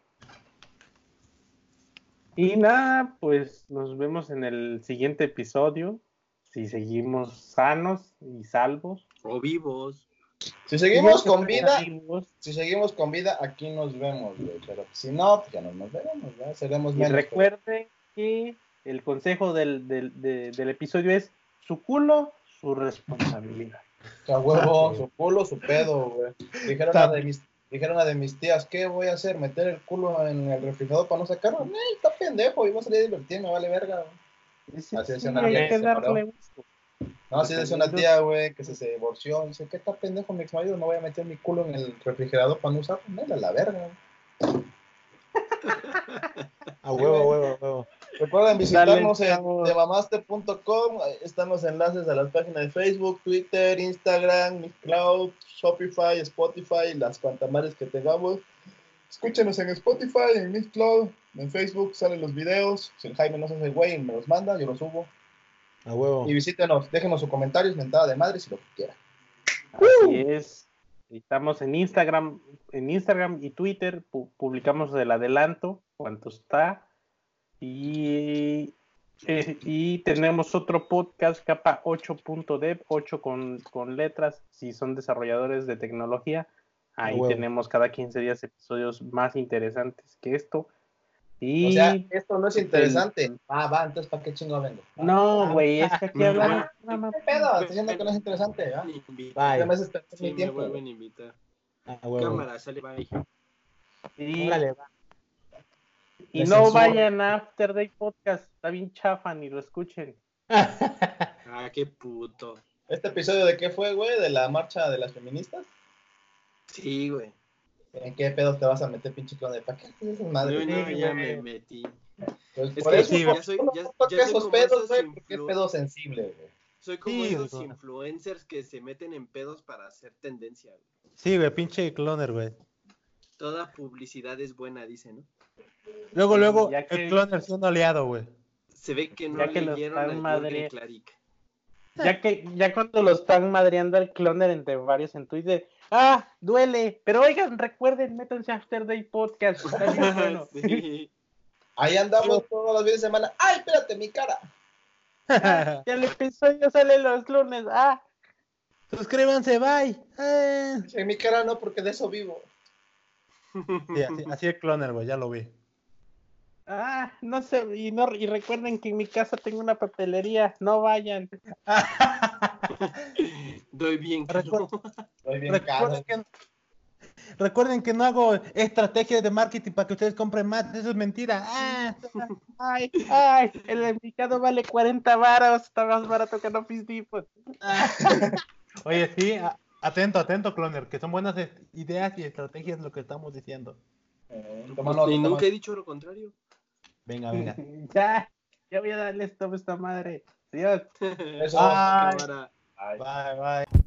Y nada, pues nos vemos en el siguiente episodio. Si seguimos sanos y salvos. O vivos. Si seguimos Y con vida, si seguimos con vida, aquí nos vemos, güey. Pero si no, pues ya no nos veremos, ya seremos Y menos. recuerden que el consejo del, del, de- del episodio es su culo, su responsabilidad. <laughs> A huevo, su culo, su pedo, güey. Dijeron una de mis, dijeron una de mis tías, ¿qué voy a hacer? ¿Meter el culo en el refrigerador para no sacarlo? No, está pendejo, y va a salir divertido, me vale verga. güey. Sí, Así sí, decía una hay que darle gusto. No, así decía una tía, güey, que se, se divorció. Dice, ¿qué está pendejo mi ex marido? No voy a meter mi culo en el refrigerador para no usarlo. Nela, la verga. <laughs> A huevo, a huevo, a huevo. Recuerden visitarnos Dale, en. Ahí Están los enlaces a las páginas de Facebook, Twitter, Instagram, Mixcloud, Shopify, Spotify las cuantamares que tengamos. Escúchenos en Spotify, en Mixcloud, en Facebook salen los videos. Si el Jaime no se hace güey, me los manda, yo los subo. A huevo. Y visítenos, déjenos sus comentarios, mentada de madre, si lo que quieran. Así es. Estamos en Instagram, en Instagram y Twitter, pu- publicamos el adelanto, cuánto está. Y, eh, y tenemos otro podcast, capa 8.dev, 8 con, con letras, si son desarrolladores de tecnología. Ahí tenemos cada 15 días episodios más interesantes que esto. Y O sea, esto no es interesante. Ah, va, entonces ¿para qué chingo vengo? no, güey, es que aquí hablamos. ¿Qué pedo? Estoy diciendo que no es interesante, ¿ah? Bye. Me haces perder Sí, mi me tiempo. vuelven a invitar. A huevo. Cámara, sale, bye. Y- Órale, va. Y Me no vayan a After Day Podcast, está bien chafa, ni lo escuchen. <laughs> Ah, qué puto. ¿Este episodio de qué fue, güey? ¿De la marcha de las feministas? Sí, güey. ¿En qué pedos te vas a meter, pinche clon de pa' qué haces esas madres? No, ya me metí. Pues Es por que eso, sí, ya soy- ya- ya soy esos como pedos, esos güey, porque es pedo sensible, güey. Soy como Sí, esos güey. influencers que se meten en pedos para hacer tendencia. güey. Sí, güey, pinche cloner, güey. Toda publicidad es buena, dice, ¿no? Luego, luego, Ya que- el cloner siendo aliado, güey. Se ve que no Ya que leyeron están a Jürgen madre- Klarik. Ya que ya cuando lo están madreando al cloner entre varios en Twitter, ah, duele, pero oigan, recuerden, métanse a After Day Podcast, <laughs> está bien bueno. <laughs> Sí. Ahí andamos todos los fines de semana. ¡Ay, espérate, mi cara! Ah, ya el episodio sale los lunes, ah, Suscríbanse, bye. Eh. En mi cara no, porque de eso vivo. Sí, así, así el cloner, güey, ya lo vi. Ah, no sé, y no y recuerden que en mi casa tengo una papelería, no vayan. <laughs> Doy bien caro. Estoy <laughs> bien. Recuerden que, recuerden que no hago estrategias de marketing para que ustedes compren más. Eso es mentira. Ah. <laughs> Ay, ay, el envicado vale 40 varos, está más barato que no Depot. Oye, sí, atento, atento, cloner, que son buenas ideas y estrategias lo que estamos diciendo. Eh, nota, y nunca he dicho lo contrario. Venga, <laughs> venga. ya, ya voy a darle stop a esta madre. Dios. Eso, bye, bye. bye.